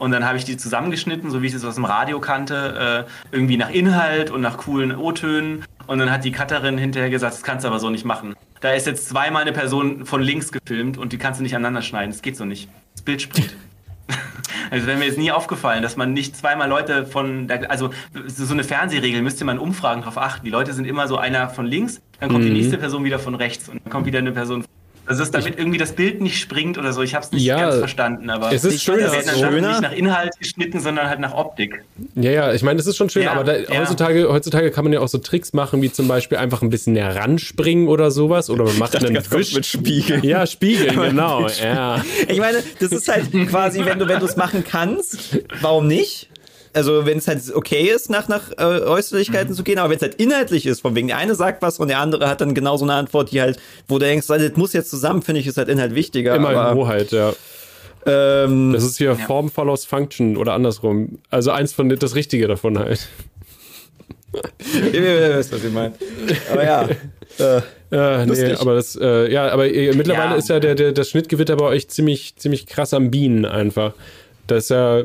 Und dann habe ich die zusammengeschnitten, so wie ich es aus dem Radio kannte, äh, irgendwie nach Inhalt und nach coolen O-Tönen. Und dann hat die Cutterin hinterher gesagt, das kannst du aber so nicht machen. Da ist jetzt zweimal eine Person von links gefilmt und die kannst du nicht aneinander schneiden. Das geht so nicht. Das Bild springt. Also wäre mir jetzt nie aufgefallen, dass man nicht zweimal Leute von der, also so eine Fernsehregel müsste man Umfragen darauf achten. Die Leute sind immer so einer von links, dann kommt Mhm. die nächste Person wieder von rechts und dann kommt wieder eine Person. Also dass damit irgendwie das Bild nicht springt oder so. Ich habe es nicht Ja, ganz verstanden, aber es ist schöner da werden dann so. Nicht nach Inhalt geschnitten, sondern halt nach Optik. Ja, ja, ich meine, das ist schon schön, Ja, aber da, ja. heutzutage, heutzutage kann man ja auch so Tricks machen, wie zum Beispiel einfach ein bisschen näher ranspringen oder sowas. Oder man macht einen ganz kurz Wisch. mit Spiegeln. Ja, Spiegeln, genau. Ja. Ich meine, das ist halt quasi, wenn du wenn du es machen kannst, warum nicht? Also wenn es halt okay ist, nach, nach äh, Äußerlichkeiten zu gehen, aber wenn es halt inhaltlich ist, von wegen der eine sagt was und der andere hat dann genau so eine Antwort, die halt, wo du denkst, das muss jetzt zusammen, finde ich, ist halt Inhalt wichtiger. Immer in aber, Hoheit, ja. ähm, Das ist hier Form follows Function oder andersrum. Also eins von das Richtige davon halt. ihr wisst, was ich meine. Aber ja. Äh, Ja, nee, aber das, äh, ja, aber äh, mittlerweile Ja. ist ja der, der, das Schnittgewitter bei euch ziemlich, ziemlich krass am Bienen einfach. Das ist ja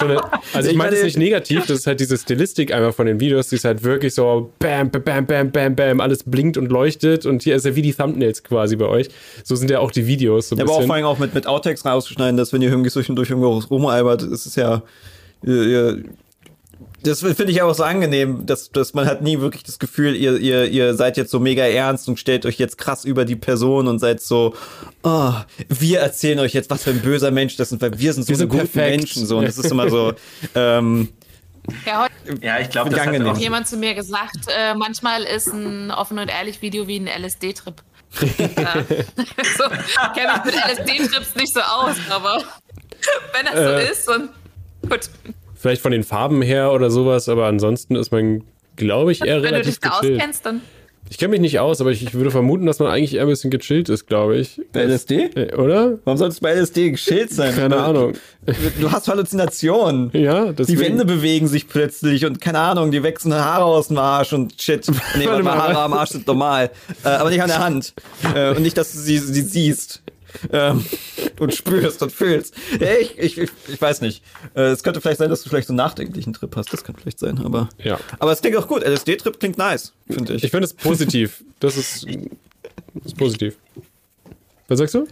eine, also ich meine das meine- nicht negativ, das ist halt diese Stilistik einfach von den Videos, die ist halt wirklich so bam, bam, bam, bam, bam, bam, alles blinkt und leuchtet und hier ist ja wie die Thumbnails quasi bei euch. So sind ja auch die Videos so ein aber auch vor allem auch mit, mit Outtakes rauszuschneiden, dass wenn ihr irgendwie zwischendurch irgendwo rumalbert, ist es ja. Ihr, ihr, das finde ich auch so angenehm, dass, dass man hat nie wirklich das Gefühl, ihr, ihr, ihr seid jetzt so mega ernst und stellt euch jetzt krass über die Person und seid so, oh, wir erzählen euch jetzt, was für ein böser Mensch das sind, weil wir sind so Wir sind eine guten perfekt. Menschen. So. Und das ist immer so, ähm, Ja, heute Ja, ich glaube, das ich hat auch jemand zu mir gesagt, äh, manchmal ist ein offen und ehrlich Video wie ein LSD-Trip. so, ich kenne mich mit LSD-Trips nicht so aus, aber wenn das Äh. so ist, dann gut. Vielleicht von den Farben her oder sowas, aber ansonsten ist man, glaube ich, eher Wenn du relativ dich da gechillt. auskennst, dann Ich kenne mich nicht aus, aber ich, ich würde vermuten, dass man eigentlich eher ein bisschen gechillt ist, glaube ich. bei LSD? Äh, Oder? Warum soll es bei LSD geschillt sein? Keine Ahnung. Du hast Halluzinationen. Ja, Die deswegen. Wände bewegen sich plötzlich und keine Ahnung, die wachsen Haare aus dem Arsch und shit. Nee, Warte mal. Haare am Arsch sind normal. Äh, aber nicht an der Hand. Äh, und nicht, dass du sie, sie siehst. Ähm, und spürst und fühlst. Ja, ich, ich, ich, ich weiß nicht. Äh, es könnte vielleicht sein, dass du vielleicht so einen nachdenklichen Trip hast. Das kann vielleicht sein, aber. Ja. Aber es klingt auch gut. LSD-Trip klingt nice, finde ich. Ich finde es positiv. Das ist, das ist positiv. Was sagst du?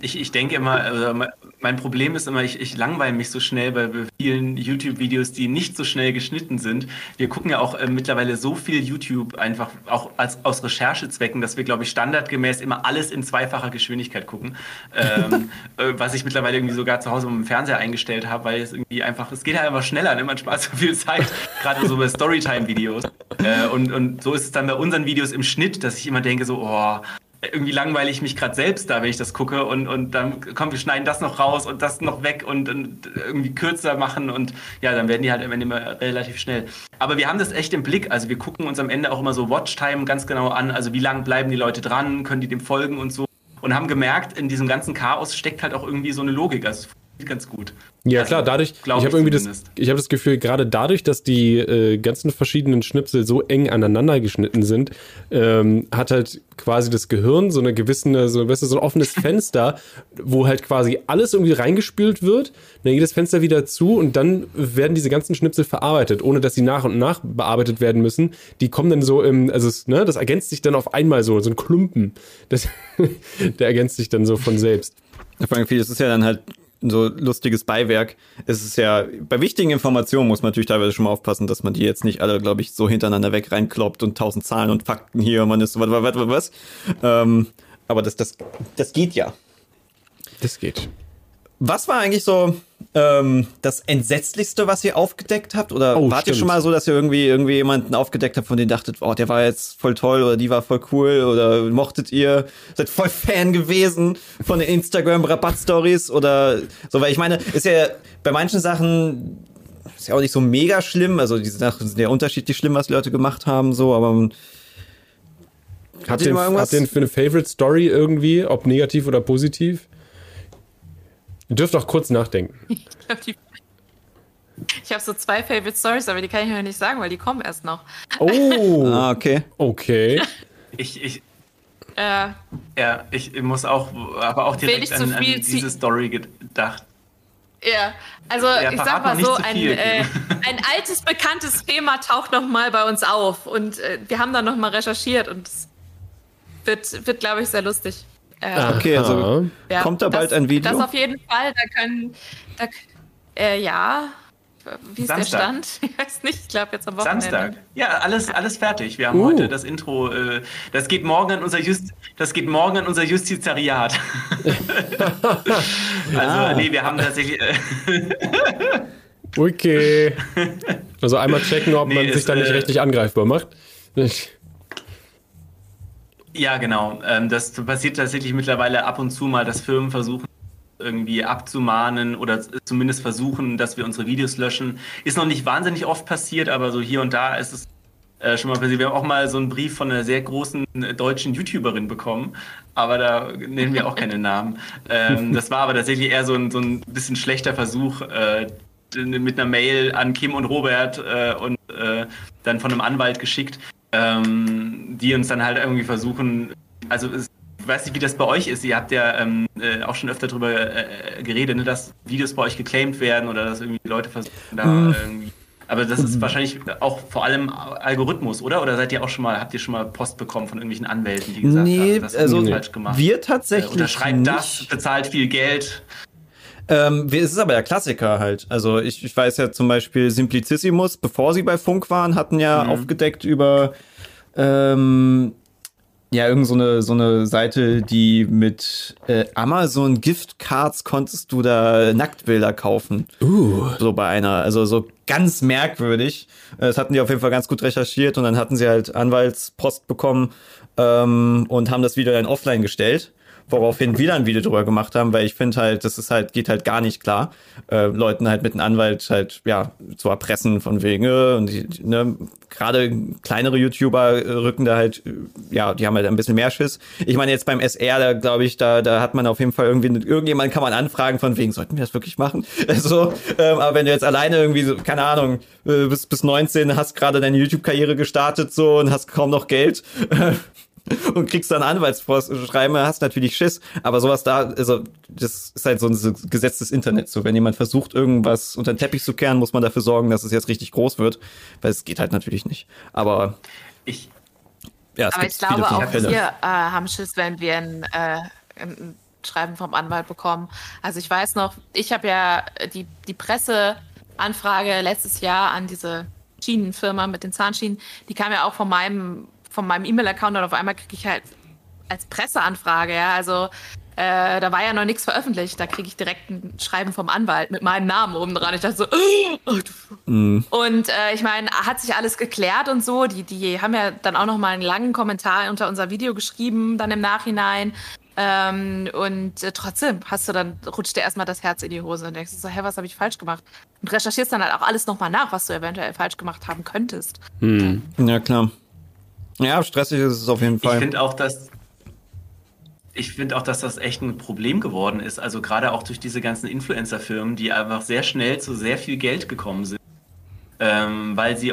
Ich, ich denke immer, also me- mein Problem ist immer, ich, ich langweile mich so schnell bei vielen YouTube-Videos, die nicht so schnell geschnitten sind. Wir gucken ja auch äh, mittlerweile so viel YouTube einfach auch als, aus Recherchezwecken, dass wir, glaube ich, standardgemäß immer alles in zweifacher Geschwindigkeit gucken. Ähm, äh, was ich mittlerweile irgendwie sogar zu Hause im Fernseher eingestellt habe, weil es irgendwie einfach, es geht halt einfach schneller, ne? man spart so viel Zeit, gerade so bei Storytime-Videos. Äh, und, und so ist es dann bei unseren Videos im Schnitt, dass ich immer denke so, oh, irgendwie langweile ich mich gerade selbst da, wenn ich das gucke und, und dann kommen wir schneiden das noch raus und das noch weg und, und irgendwie kürzer machen und ja, dann werden die halt immer relativ schnell. Aber wir haben das echt im Blick, also wir gucken uns am Ende auch immer so Watchtime ganz genau an, also wie lange bleiben die Leute dran, können die dem folgen und so? Und haben gemerkt, in diesem ganzen Chaos steckt halt auch irgendwie so eine Logik, also ganz gut. Ja, Also, klar, dadurch, ich habe irgendwie das, ich habe das Gefühl, gerade dadurch, dass die äh, ganzen verschiedenen Schnipsel so eng aneinander geschnitten sind, ähm, hat halt quasi das Gehirn so eine gewisse, so, weißt du, so ein offenes Fenster, wo halt quasi alles irgendwie reingespült wird, dann geht das Fenster wieder zu und dann werden diese ganzen Schnipsel verarbeitet, ohne dass sie nach und nach bearbeitet werden müssen. Die kommen dann so im, also es, ne, das ergänzt sich dann auf einmal so, so ein Klumpen. Das, der ergänzt sich dann so von selbst. Vor allem viel, es ist ja dann halt so lustiges Beiwerk. Es ist ja, bei wichtigen Informationen muss man natürlich teilweise schon mal aufpassen, dass man die jetzt nicht alle, glaube ich, so hintereinander weg reinkloppt und tausend Zahlen und Fakten hier und man ist so, was, was, was, was. Ähm, aber das, das, das geht ja. Das geht. Was war eigentlich so ähm, das Entsetzlichste, was ihr aufgedeckt habt? Oder Oh, wart ihr stimmt. schon mal so, dass ihr irgendwie, irgendwie jemanden aufgedeckt habt, von dem ihr dachtet, oh, der war jetzt voll toll oder die war voll cool oder mochtet ihr, seid voll Fan gewesen von den Instagram-Rabatt-Stories oder so? Weil ich meine, ist ja bei manchen Sachen ist ja auch nicht so mega schlimm. Also diese Sachen sind ja unterschiedlich schlimm, was Leute gemacht haben, so, aber ihr ihr, mal irgendwas? habt ihr für eine Favorite Story irgendwie, ob negativ oder positiv? Ihr dürft auch kurz nachdenken. Ich glaub, die- Ich habe so zwei Favorite Stories, aber die kann ich mir nicht sagen, weil die kommen erst noch. Oh, ah, okay. okay. Ich, ich, Äh, ja, ich muss auch, aber auch direkt nicht an, zu an diese Story gedacht. Ja, also Ja, ich sag mal noch so, ein, äh, ein altes, bekanntes Thema taucht noch mal bei uns auf. Und äh, wir haben dann noch mal recherchiert und es wird, wird glaube ich, sehr lustig. Äh, Okay, also ja, kommt da bald das, ein Video? Das auf jeden Fall, da können, da, äh, ja, wie ist Samstag. der Stand? Ich weiß nicht, ich glaube jetzt am Wochenende. Samstag. Ja, alles, alles fertig. Wir haben Uh. heute das Intro. Äh, das geht morgen an unser Just, das geht morgen an unser Justizariat. also nee, wir haben tatsächlich. Äh, Okay. Also einmal checken, ob Nee, man sich da nicht äh, richtig angreifbar macht. Ja, genau. Ähm, das passiert tatsächlich mittlerweile ab und zu mal, dass Firmen versuchen irgendwie abzumahnen oder zumindest versuchen, dass wir unsere Videos löschen. Ist noch nicht wahnsinnig oft passiert, aber so hier und da ist es äh, schon mal passiert. Wir haben auch mal so einen Brief von einer sehr großen äh, deutschen YouTuberin bekommen, aber da nennen wir auch keine Namen. Ähm, das war aber tatsächlich eher so ein, so ein bisschen schlechter Versuch, äh, mit einer Mail an Kim und Robert und dann von einem Anwalt geschickt, ähm, die uns dann halt irgendwie versuchen, also es, ich weiß nicht, wie das bei euch ist. Ihr habt ja ähm, äh, auch schon öfter darüber äh, geredet, ne, dass Videos bei euch geclaimed werden oder dass irgendwie Leute versuchen da irgendwie. Aber das ist wahrscheinlich auch vor allem Algorithmus, oder? Oder seid ihr auch schon mal, habt ihr schon mal Post bekommen von irgendwelchen Anwälten, die gesagt Nee, haben, das also falsch gemacht? wir Äh, tatsächlich unterschreibt nicht. das, bezahlt viel Geld. Ähm, es ist aber der Klassiker halt. Also ich, ich weiß ja zum Beispiel Simplicissimus, bevor sie bei Funk waren, hatten ja Mhm. aufgedeckt über ähm, ja irgend so eine so eine Seite, die mit äh, Amazon Gift Cards konntest du da Nacktbilder kaufen. Uh. So bei einer, also so ganz merkwürdig. Äh, Das hatten die auf jeden Fall ganz gut recherchiert und dann hatten sie halt Anwaltspost bekommen ähm, und haben das Video dann offline gestellt. Woraufhin wir dann ein Video drüber gemacht haben, weil ich finde halt, das ist halt, geht halt gar nicht klar, äh, Leuten halt mit einem Anwalt halt, ja, zu erpressen von wegen, äh, und ne, gerade kleinere YouTuber äh, rücken da halt, äh, ja, die haben halt ein bisschen mehr Schiss. Ich meine, jetzt beim SR, da glaube ich, da, da hat man auf jeden Fall irgendwie, irgendjemand kann man anfragen von wegen, sollten wir das wirklich machen? Also, ähm, aber wenn du jetzt alleine irgendwie so, keine Ahnung, äh, bis, bis 19 hast gerade deine YouTube-Karriere gestartet so und hast kaum noch Geld, und kriegst dann Anwaltsschreiben, hast natürlich Schiss. Aber sowas da, also das ist halt so ein Gesetz des Internets. So, wenn jemand versucht, irgendwas unter den Teppich zu kehren, muss man dafür sorgen, dass es jetzt richtig groß wird. Weil es geht halt natürlich nicht. Aber Ich, ja, es Aber ich glaube, auch Fälle. wir äh, haben Schiss, wenn wir ein, äh, ein Schreiben vom Anwalt bekommen. Also ich weiß noch, ich habe ja die, die Presseanfrage letztes Jahr an diese Schienenfirma mit den Zahnschienen, die kam ja auch von meinem von meinem E-Mail-Account und auf einmal kriege ich halt als Presseanfrage, ja, also äh, da war ja noch nichts veröffentlicht, da kriege ich direkt ein Schreiben vom Anwalt mit meinem Namen oben dran. Ich dachte so, oh, du und äh, ich meine, hat sich alles geklärt und so. Die, die haben ja dann auch noch mal einen langen Kommentar unter unser Video geschrieben, dann im Nachhinein. Ähm, und äh, trotzdem hast du dann, rutscht dir erstmal das Herz in die Hose und denkst so, hä, was habe ich falsch gemacht? Und recherchierst dann halt auch alles nochmal nach, was du eventuell falsch gemacht haben könntest. Ja, klar. Ja, stressig ist es auf jeden ich Fall. finde auch, dass ich finde auch, dass das echt ein Problem geworden ist. Also gerade auch durch diese ganzen Influencer-Firmen, die einfach sehr schnell zu sehr viel Geld gekommen sind. Ähm, weil sie,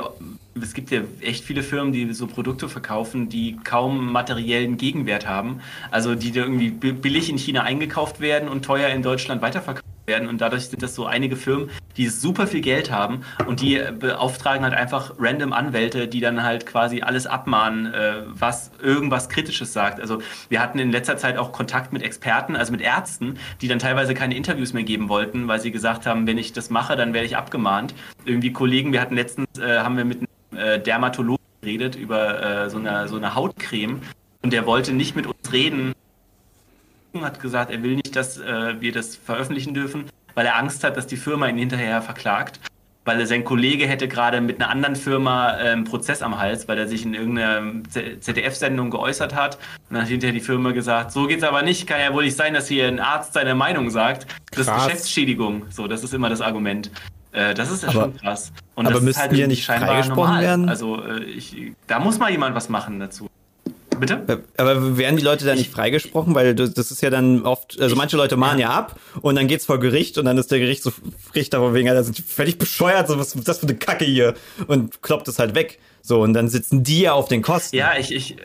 es gibt ja echt viele Firmen, die so Produkte verkaufen, die kaum materiellen Gegenwert haben. Also die da irgendwie bi- billig in China eingekauft werden und teuer in Deutschland weiterverkauft werden. Und dadurch sind das so einige Firmen, die super viel Geld haben und die äh, beauftragen halt einfach random Anwälte, die dann halt quasi alles abmahnen, äh, was irgendwas Kritisches sagt. Also wir hatten in letzter Zeit auch Kontakt mit Experten, also mit Ärzten, die dann teilweise keine Interviews mehr geben wollten, weil sie gesagt haben, wenn ich das mache, dann werde ich abgemahnt. Irgendwie Kollegen, wir hatten letztens, äh, haben wir mit einem äh, Dermatologen geredet über äh, so, eine, so eine Hautcreme und der wollte nicht mit uns reden, hat gesagt, er will nicht, dass äh, wir das veröffentlichen dürfen, weil er Angst hat, dass die Firma ihn hinterher verklagt. Weil er, sein Kollege hätte gerade mit einer anderen Firma äh, einen Prozess am Hals, weil er sich in irgendeiner Z- ZDF-Sendung geäußert hat. Und dann hat hinterher die Firma gesagt, so geht's aber nicht, kann ja wohl nicht sein, dass hier ein Arzt seine Meinung sagt. Das ist. Geschäftsschädigung. So, das ist immer das Argument. Äh, das ist ja Aber- schon krass. Und aber müssten halt die ja nicht scheinbar freigesprochen normal. werden? Also äh, ich, da muss mal jemand was machen dazu. Bitte? Aber werden die Leute da nicht Ich- freigesprochen? Weil das, das ist ja dann oft, also manche Leute mahnen ja ab und dann geht's vor Gericht und dann ist der Gerichtsrichter von wegen, das sind völlig bescheuert, so was ist das für eine Kacke hier und kloppt es halt weg. So, und dann sitzen die ja auf den Kosten. Ja, ich, ich,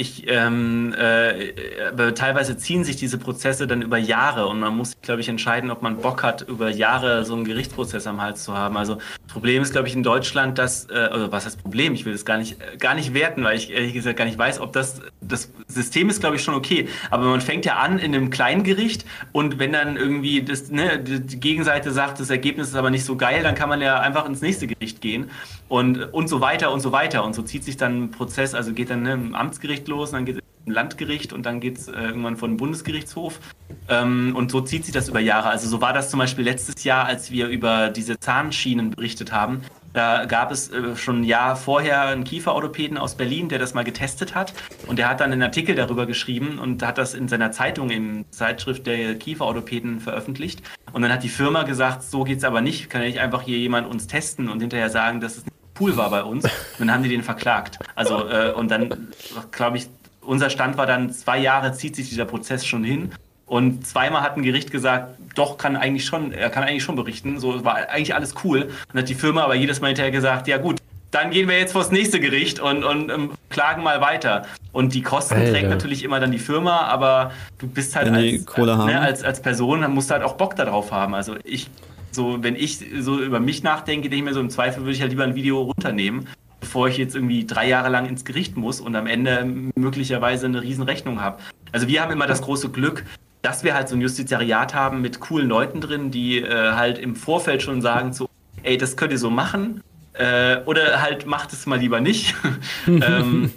ich ähm, äh, aber teilweise ziehen sich diese Prozesse dann über Jahre und man muss, glaube ich, entscheiden, ob man Bock hat, über Jahre so einen Gerichtsprozess am Hals zu haben. Also das Problem ist, glaube ich, in Deutschland, dass, äh, also was heißt Problem? Ich will das gar nicht, äh, gar nicht werten, weil ich ehrlich gesagt gar nicht weiß, ob das, das System ist, glaube ich, schon okay. Aber man fängt ja an in einem Kleingericht und wenn dann irgendwie das, ne, die Gegenseite sagt, das Ergebnis ist aber nicht so geil, dann kann man ja einfach ins nächste Gericht gehen und, und so weiter und so weiter. Und so zieht sich dann ein Prozess, also geht dann ne, im Amtsgericht los dann geht es im Landgericht und dann geht es äh, irgendwann von Bundesgerichtshof. Ähm, und so zieht sich das über Jahre. Also so war das zum Beispiel letztes Jahr, als wir über diese Zahnschienen berichtet haben. Da gab es äh, schon ein Jahr vorher einen Kieferorthopäden aus Berlin, der das mal getestet hat. Und der hat dann einen Artikel darüber geschrieben und hat das in seiner Zeitung, im Zeitschrift der Kieferorthopäden veröffentlicht. Und dann hat die Firma gesagt, so geht's aber nicht. Kann ja nicht einfach hier jemand uns testen und hinterher sagen, dass es nicht cool war bei uns. Und dann haben die den verklagt. Also, äh, und dann, glaube ich, unser Stand war dann, zwei Jahre zieht sich dieser Prozess schon hin. Und zweimal hat ein Gericht gesagt, doch, kann eigentlich schon, er kann eigentlich schon berichten. So war eigentlich alles cool. Und hat die Firma aber jedes Mal hinterher gesagt, ja gut, dann gehen wir jetzt vors nächste Gericht und, und um, klagen mal weiter. Und die Kosten Alter. trägt natürlich immer dann die Firma, aber du bist halt als, haben. ne, als, als Person, dann musst du halt auch Bock darauf haben. Also ich, so, wenn ich so über mich nachdenke, denke ich mir so, im Zweifel würde ich halt lieber ein Video runternehmen, bevor ich jetzt irgendwie drei Jahre lang ins Gericht muss und am Ende möglicherweise eine Riesenrechnung habe. Also wir haben immer das große Glück, dass wir halt so ein Justiziariat haben mit coolen Leuten drin, die äh, halt im Vorfeld schon sagen so, ey, das könnt ihr so machen äh, oder halt macht es mal lieber nicht. ähm,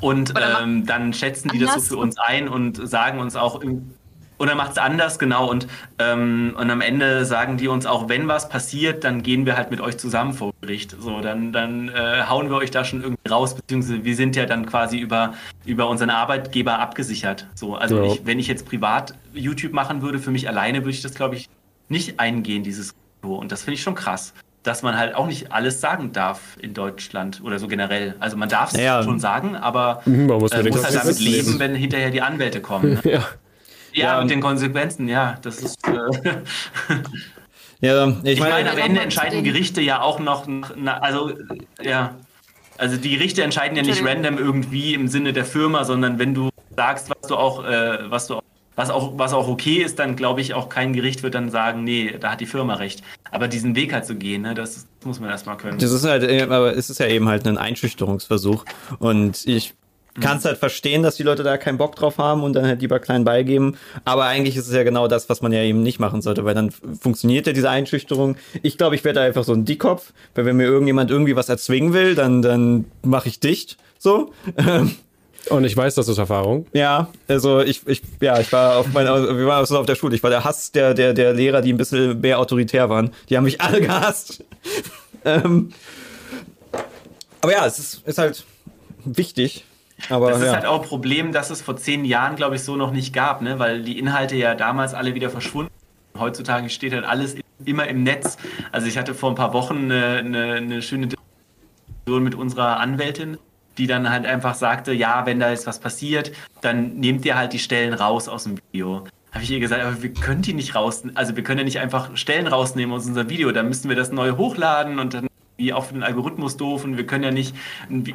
und ähm, dann schätzen die das so für uns ein und sagen uns auch, oder macht es anders, genau. Und, ähm, und am Ende sagen die uns auch, wenn was passiert, dann gehen wir halt mit euch zusammen vor Gericht. So, dann, dann äh, hauen wir euch da schon irgendwie raus, beziehungsweise wir sind ja dann quasi über, über unseren Arbeitgeber abgesichert. So, also Ja. ich, wenn ich jetzt privat YouTube machen würde, für mich alleine würde ich das, glaube ich, nicht eingehen, dieses Risiko. Und das finde ich schon krass. Dass man halt auch nicht alles sagen darf in Deutschland oder so generell. Also man darf es Naja. schon sagen, aber Mhm, man muss äh, muss halt damit leben, leben. wenn hinterher die Anwälte kommen. Ne? Ja. Ja, Ja. mit den Konsequenzen, ja. Das ist. Äh, Ja, ich, ich meine, meine, am Ende entscheiden den- Gerichte ja auch noch, nach- na, also ja. Also die Gerichte entscheiden ja nicht random irgendwie im Sinne der Firma, sondern wenn du sagst, was du auch, äh, was du auch, was auch, was auch okay ist, dann glaube ich auch kein Gericht wird dann sagen, nee, da hat die Firma recht. Aber diesen Weg halt zu gehen, ne, das muss man erstmal können. das ist halt, äh, aber es ist ja eben halt ein Einschüchterungsversuch. Und ich kann es halt verstehen, dass die Leute da keinen Bock drauf haben und dann halt lieber klein beigeben. Aber eigentlich ist es ja genau das, was man ja eben nicht machen sollte, weil dann funktioniert ja diese Einschüchterung. Ich glaube, ich werde einfach so ein Dickkopf, weil wenn mir irgendjemand irgendwie was erzwingen will, dann, dann mache ich dicht. So. Und ich weiß, das ist Erfahrung. Ja, also ich, ich, ja, ich war auf meiner, wir waren also auf der Schule. Ich war der Hass der, der, der Lehrer, die ein bisschen mehr autoritär waren. Die haben mich alle gehasst. ähm, aber ja, es ist, ist halt wichtig. Aber Das ist ja. halt auch ein Problem, dass es vor zehn Jahren, glaube ich, so noch nicht gab, ne? weil die Inhalte ja damals alle wieder verschwunden sind. Heutzutage steht halt alles immer im Netz. Also ich hatte vor ein paar Wochen eine, eine, eine schöne Diskussion mit unserer Anwältin, die dann halt einfach sagte, ja, wenn da jetzt was passiert, dann nehmt ihr halt die Stellen raus aus dem Video. Habe ich ihr gesagt, aber wir können die nicht raus, also wir können ja nicht einfach Stellen rausnehmen aus unserem Video, dann müssen wir das neu hochladen und dann wie auch für den Algorithmus doof und wir können ja nicht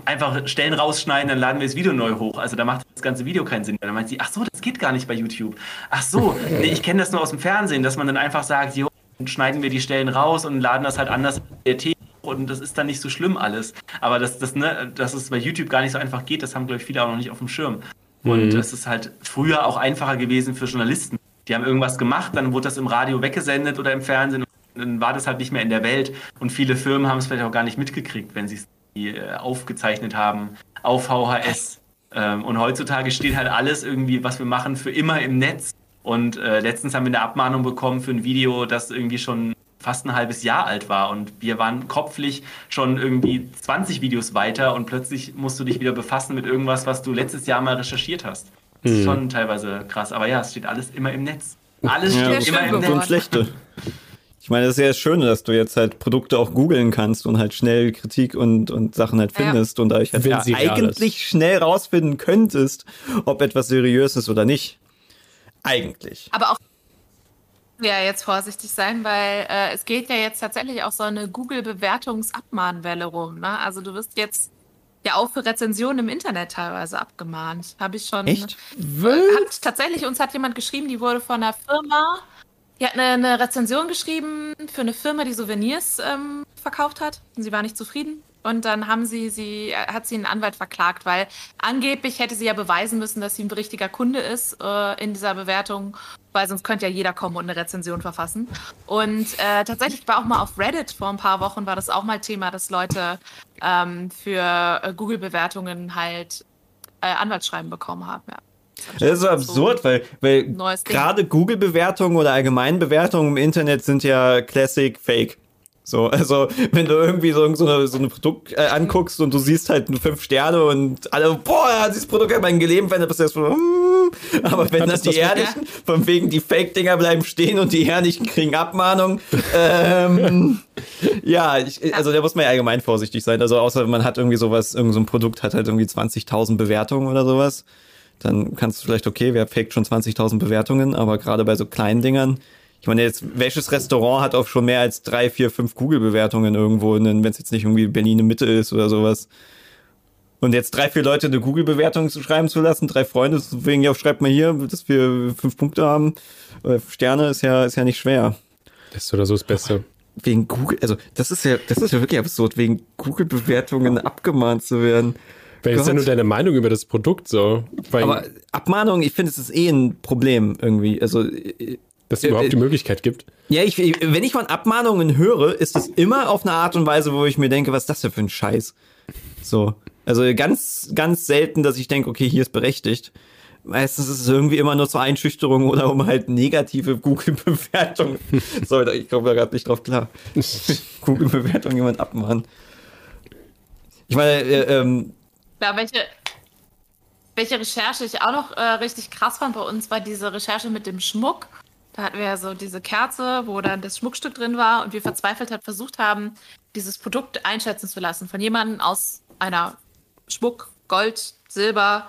einfach Stellen rausschneiden, dann laden wir das Video neu hoch. Also da macht das ganze Video keinen Sinn. Dann meint sie, ach so, das geht gar nicht bei YouTube. Ach so, nee, ich kenne das nur aus dem Fernsehen, dass man dann einfach sagt, jo, dann schneiden wir die Stellen raus und laden das halt anders in der und das ist dann nicht so schlimm alles. Aber dass, das, ne, dass es bei YouTube gar nicht so einfach geht, das haben, glaube ich, viele auch noch nicht auf dem Schirm. Und es ist halt früher auch einfacher gewesen für Journalisten. Die haben irgendwas gemacht, dann wurde das im Radio weggesendet oder im Fernsehen dann war das halt nicht mehr in der Welt. Und viele Firmen haben es vielleicht auch gar nicht mitgekriegt, wenn sie es äh, aufgezeichnet haben auf VHS. Ähm, und heutzutage steht halt alles irgendwie, was wir machen, für immer im Netz. Und äh, letztens haben wir eine Abmahnung bekommen für ein Video, das irgendwie schon fast ein halbes Jahr alt war und wir waren kopflich schon irgendwie 20 Videos weiter und plötzlich musst du dich wieder befassen mit irgendwas, was du letztes Jahr mal recherchiert hast. Das ist schon teilweise krass, aber ja, es steht alles immer im Netz. Alles Ja, steht Sehr immer im Netz. schlechte. Ich meine, das ist ja das Schöne, dass du jetzt halt Produkte auch googeln kannst und halt schnell Kritik und, und Sachen halt Ja. findest und dadurch halt ja, eigentlich schnell rausfinden könntest, ob etwas seriös ist oder nicht. Eigentlich. Aber auch ja jetzt vorsichtig sein, weil äh, es geht ja jetzt tatsächlich auch so eine Google-Bewertungsabmahnwelle rum. Ne? Also du wirst jetzt ja auch für Rezensionen im Internet teilweise abgemahnt. Habe ich schon. Echt? Hat, tatsächlich, uns hat jemand geschrieben, die wurde von einer Firma, die hat eine, eine Rezension geschrieben für eine Firma, die Souvenirs ähm, verkauft hat. Und sie war nicht zufrieden. Und dann haben sie, sie, hat sie einen Anwalt verklagt, weil angeblich hätte sie ja beweisen müssen, dass sie ein richtiger Kunde ist äh, in dieser Bewertung, weil sonst könnte ja jeder kommen und eine Rezension verfassen. Und äh, tatsächlich war auch mal auf Reddit vor ein paar Wochen war das auch mal Thema, dass Leute ähm, für äh, Google-Bewertungen halt äh, Anwaltsschreiben bekommen haben. Ja. Das ist so absurd, weil, weil gerade Google-Bewertungen oder Allgemeinbewertungen im Internet sind ja Classic Fake. So, also wenn du irgendwie so, so, eine, so ein Produkt äh, anguckst und du siehst halt nur fünf Sterne und alle, boah, dieses Produkt hat mein Leben verändert, bist du erst so, hm. aber wenn dann das die Ehrlichen, von wegen die Fake-Dinger bleiben stehen und die Ehrlichen kriegen Abmahnung, ähm, ja, ich, also da muss man ja allgemein vorsichtig sein, also außer man hat irgendwie sowas, irgend so ein Produkt hat halt irgendwie 20.000 Bewertungen oder sowas, dann kannst du vielleicht, okay, wer faked schon 20.000 Bewertungen, aber gerade bei so kleinen Dingern, ich meine, jetzt, welches Restaurant hat auch schon mehr als drei, vier, fünf Google-Bewertungen irgendwo, wenn es jetzt nicht irgendwie Berlin in Mitte ist oder sowas. Und jetzt drei, vier Leute eine Google-Bewertung zu schreiben zu lassen, drei Freunde, deswegen ja, schreibt mal hier, dass wir fünf Punkte haben. Äh, Sterne ist ja, ist ja nicht schwer. Das ist oder so das Beste. Wegen Google, also das ist ja, das ist ja wirklich absurd, wegen Google-Bewertungen abgemahnt zu werden. Weil ist ja nur deine Meinung über das Produkt so. Weil Aber Abmahnung, ich finde, es ist eh ein Problem irgendwie. Also äh, dass es überhaupt die Möglichkeit gibt. Ja, ich, wenn ich von Abmahnungen höre, ist es immer auf eine Art und Weise, wo ich mir denke, was ist das denn für ein Scheiß? So. Also ganz, ganz selten, dass ich denke, okay, hier ist berechtigt. Meistens ist es irgendwie immer nur zur Einschüchterung oder um halt negative Google-Bewertungen. Sorry, ich komme da gerade nicht drauf klar. Google-Bewertung jemand abmahnen. Ich meine, äh, ähm, Ja, welche, welche Recherche ich auch noch äh, richtig krass fand bei uns, war diese Recherche mit dem Schmuck. Da hatten wir ja so diese Kerze, wo dann das Schmuckstück drin war und wir verzweifelt hat versucht haben, dieses Produkt einschätzen zu lassen von jemandem aus einer Schmuck, Gold, Silber,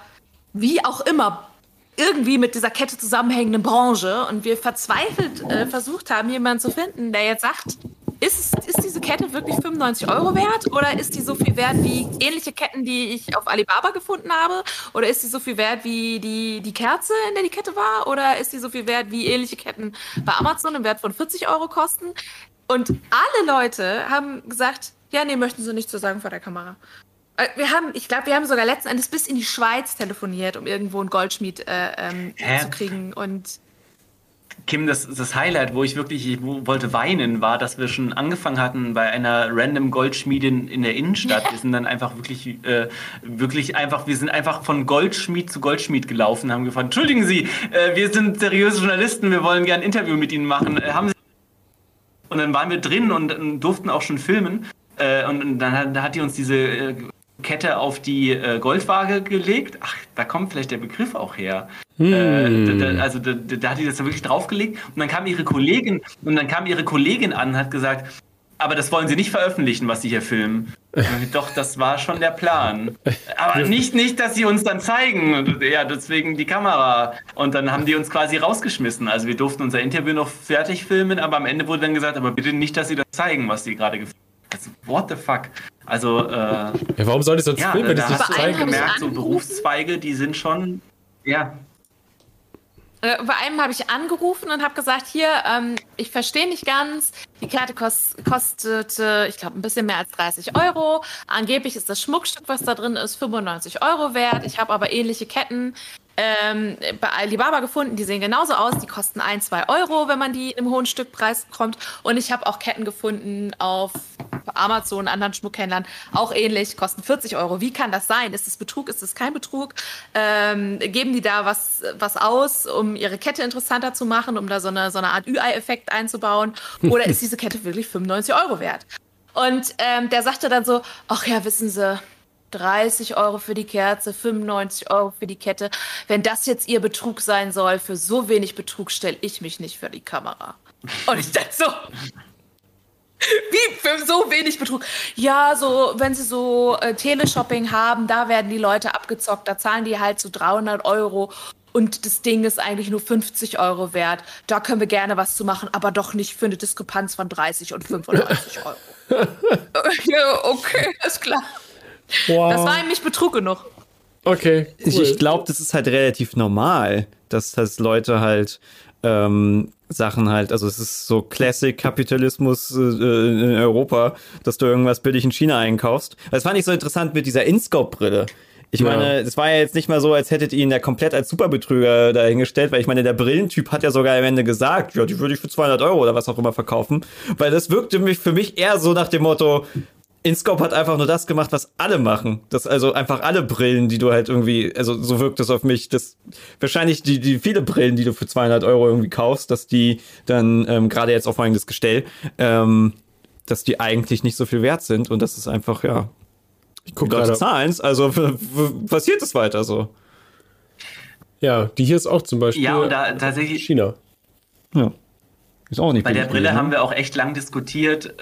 wie auch immer irgendwie mit dieser Kette zusammenhängenden Branche und wir verzweifelt äh, versucht haben, jemanden zu finden, der jetzt sagt, ist, ist diese Kette wirklich 95 Euro wert oder ist die so viel wert wie ähnliche Ketten, die ich auf Alibaba gefunden habe? Oder ist die so viel wert wie die, die Kerze, in der die Kette war? Oder ist die so viel wert wie ähnliche Ketten bei Amazon im Wert von 40 Euro kosten? Und alle Leute haben gesagt, ja, nee, möchten sie nicht zu sagen vor der Kamera. Äh, Wir haben, ich glaube, wir haben sogar letzten Endes bis in die Schweiz telefoniert, um irgendwo einen Goldschmied äh, ähm, zu kriegen. Und Kim, das, das Highlight, wo ich wirklich ich wo- wollte weinen, war, dass wir schon angefangen hatten bei einer random Goldschmiedin in der Innenstadt. Wir sind dann einfach wirklich, äh, wirklich einfach, wir sind einfach von Goldschmied zu Goldschmied gelaufen, haben gefragt, entschuldigen Sie, äh, wir sind seriöse Journalisten, wir wollen gerne ein Interview mit Ihnen machen. Äh, haben Sie und dann waren wir drin und äh, durften auch schon filmen. Äh, und, und dann hat, da hat die uns diese äh, Kette auf die Goldwaage gelegt. Ach, da kommt vielleicht der Begriff auch her. Äh, da, da, also da, da hat die das wirklich draufgelegt und dann kam ihre Kollegin und dann kam ihre Kollegin an und hat gesagt, aber das wollen sie nicht veröffentlichen, was sie hier filmen. Doch, das war schon der Plan. Aber nicht, nicht, dass sie uns dann zeigen. Und, Ja, deswegen die Kamera. Und dann haben die uns quasi rausgeschmissen. Also wir durften unser Interview noch fertig filmen, aber am Ende wurde dann gesagt, aber bitte nicht, dass sie das zeigen, was sie gerade gefilmt haben. Also, what the fuck? Also, äh, Ja, warum soll ich sonst ja, filmen, wenn ich da es nicht zeige? gemerkt, so. Berufszweige, die sind schon, ja, Äh, bei einem habe ich angerufen und habe gesagt, hier, ähm, ich verstehe nicht ganz, die Karte kost, kostete, ich glaube, ein bisschen mehr als 30 Euro. Angeblich ist das Schmuckstück, was da drin ist, 95 Euro wert. Ich habe aber ähnliche Ketten ähm, bei Alibaba gefunden, die sehen genauso aus, die kosten 1, 2 Euro, wenn man die im hohen Stückpreis bekommt. Und ich habe auch Ketten gefunden auf Amazon, anderen Schmuckhändlern, auch ähnlich, kosten 40 Euro. Wie kann das sein? Ist es Betrug? Ist es kein Betrug? Ähm, geben die da was, was aus, um ihre Kette interessanter zu machen, um da so eine, so eine Art Ü-Ei-Effekt einzubauen? Oder ist diese Kette wirklich 95 Euro wert? Und ähm, der sagte dann so, ach ja, wissen Sie, 30 Euro für die Kerze, 95 Euro für die Kette. Wenn das jetzt Ihr Betrug sein soll, für so wenig Betrug stelle ich mich nicht für die Kamera. Und ich dachte so, wie für so wenig Betrug? Ja, so, wenn sie so äh, Teleshopping haben, da werden die Leute abgezockt, da zahlen die halt so 300 Euro und das Ding ist eigentlich nur 50 Euro wert. Da können wir gerne was zu machen, aber doch nicht für eine Diskrepanz von 30 und 95 Euro. ja, okay, ist klar. Wow. Das war ihm nicht Betrug genug. Okay. Cool. Ich, ich glaube, das ist halt relativ normal, dass, dass Leute halt ähm, Sachen halt, also es ist so Classic-Kapitalismus äh, in Europa, dass du irgendwas billig in China einkaufst. Das fand ich so interessant mit dieser InScope-Brille. Ich Ja. meine, es war ja jetzt nicht mal so, als hättet ihr ihn ja komplett als Superbetrüger dahingestellt, weil ich meine, der Brillentyp hat ja sogar am Ende gesagt, ja, die würde ich für 200 Euro oder was auch immer verkaufen, weil das wirkte mich für mich eher so nach dem Motto, InScope hat einfach nur das gemacht, was alle machen. Das also einfach alle Brillen, die du halt irgendwie, also so wirkt es auf mich, dass wahrscheinlich die, die viele Brillen, die du für 200 Euro irgendwie kaufst, dass die dann ähm, gerade jetzt auf folgendes Gestell, ähm, dass die eigentlich nicht so viel wert sind und das ist einfach, ja, ich guck Leute gerade. zahlen's, also passiert es weiter so. Ja, die hier ist auch zum Beispiel Ja, und da tatsächlich, China. Ja. Ist auch nicht bei der Brille gewesen, haben ne? wir auch echt lang diskutiert.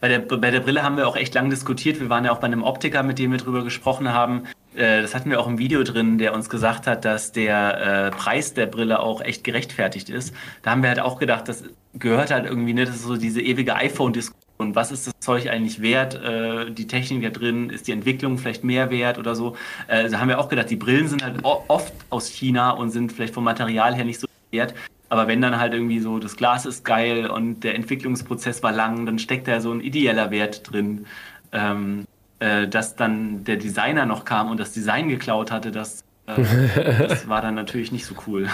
Bei der, bei der Brille haben wir auch echt lang diskutiert. Wir waren ja auch bei einem Optiker, mit dem wir drüber gesprochen haben. Äh, Das hatten wir auch im Video drin, der uns gesagt hat, dass der äh, Preis der Brille auch echt gerechtfertigt ist. Da haben wir halt auch gedacht, das gehört halt irgendwie, ne, das ist so diese ewige iPhone-Diskussion. Was ist das Zeug eigentlich wert? Äh, Die Technik da drin, ist die Entwicklung vielleicht mehr wert oder so? Äh, Da haben wir auch gedacht, die Brillen sind halt oft aus China und sind vielleicht vom Material her nicht so wert. Aber wenn dann halt irgendwie so, das Glas ist geil und der Entwicklungsprozess war lang, dann steckt da so ein ideeller Wert drin. Ähm, äh, dass dann der Designer noch kam und das Design geklaut hatte, das, äh, das war dann natürlich nicht so cool.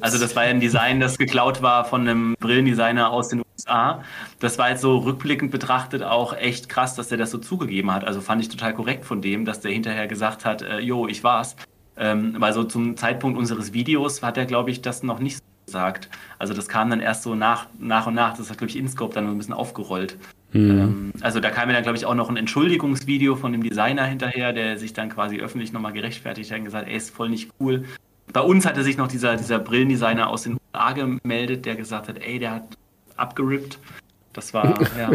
Also das war ja ein Design, das geklaut war von einem Brillendesigner aus den USA. Das war jetzt so rückblickend betrachtet auch echt krass, dass der das so zugegeben hat. Also fand ich total korrekt von dem, dass der hinterher gesagt hat, äh, jo, ich war's. Ähm, weil so zum Zeitpunkt unseres Videos hat er, glaube ich, das noch nicht so gesagt. Also das kam dann erst so nach, nach und nach. Das hat, glaube ich, InScope dann so ein bisschen aufgerollt. Ähm, also da kam mir dann, glaube ich, auch noch ein Entschuldigungsvideo von dem Designer hinterher, der sich dann quasi öffentlich nochmal gerechtfertigt hat und gesagt, ey, ist voll nicht cool. Bei uns hatte sich noch dieser, dieser Brillendesigner aus den USA gemeldet, der gesagt hat, ey, der hat abgerippt. Das war, ja.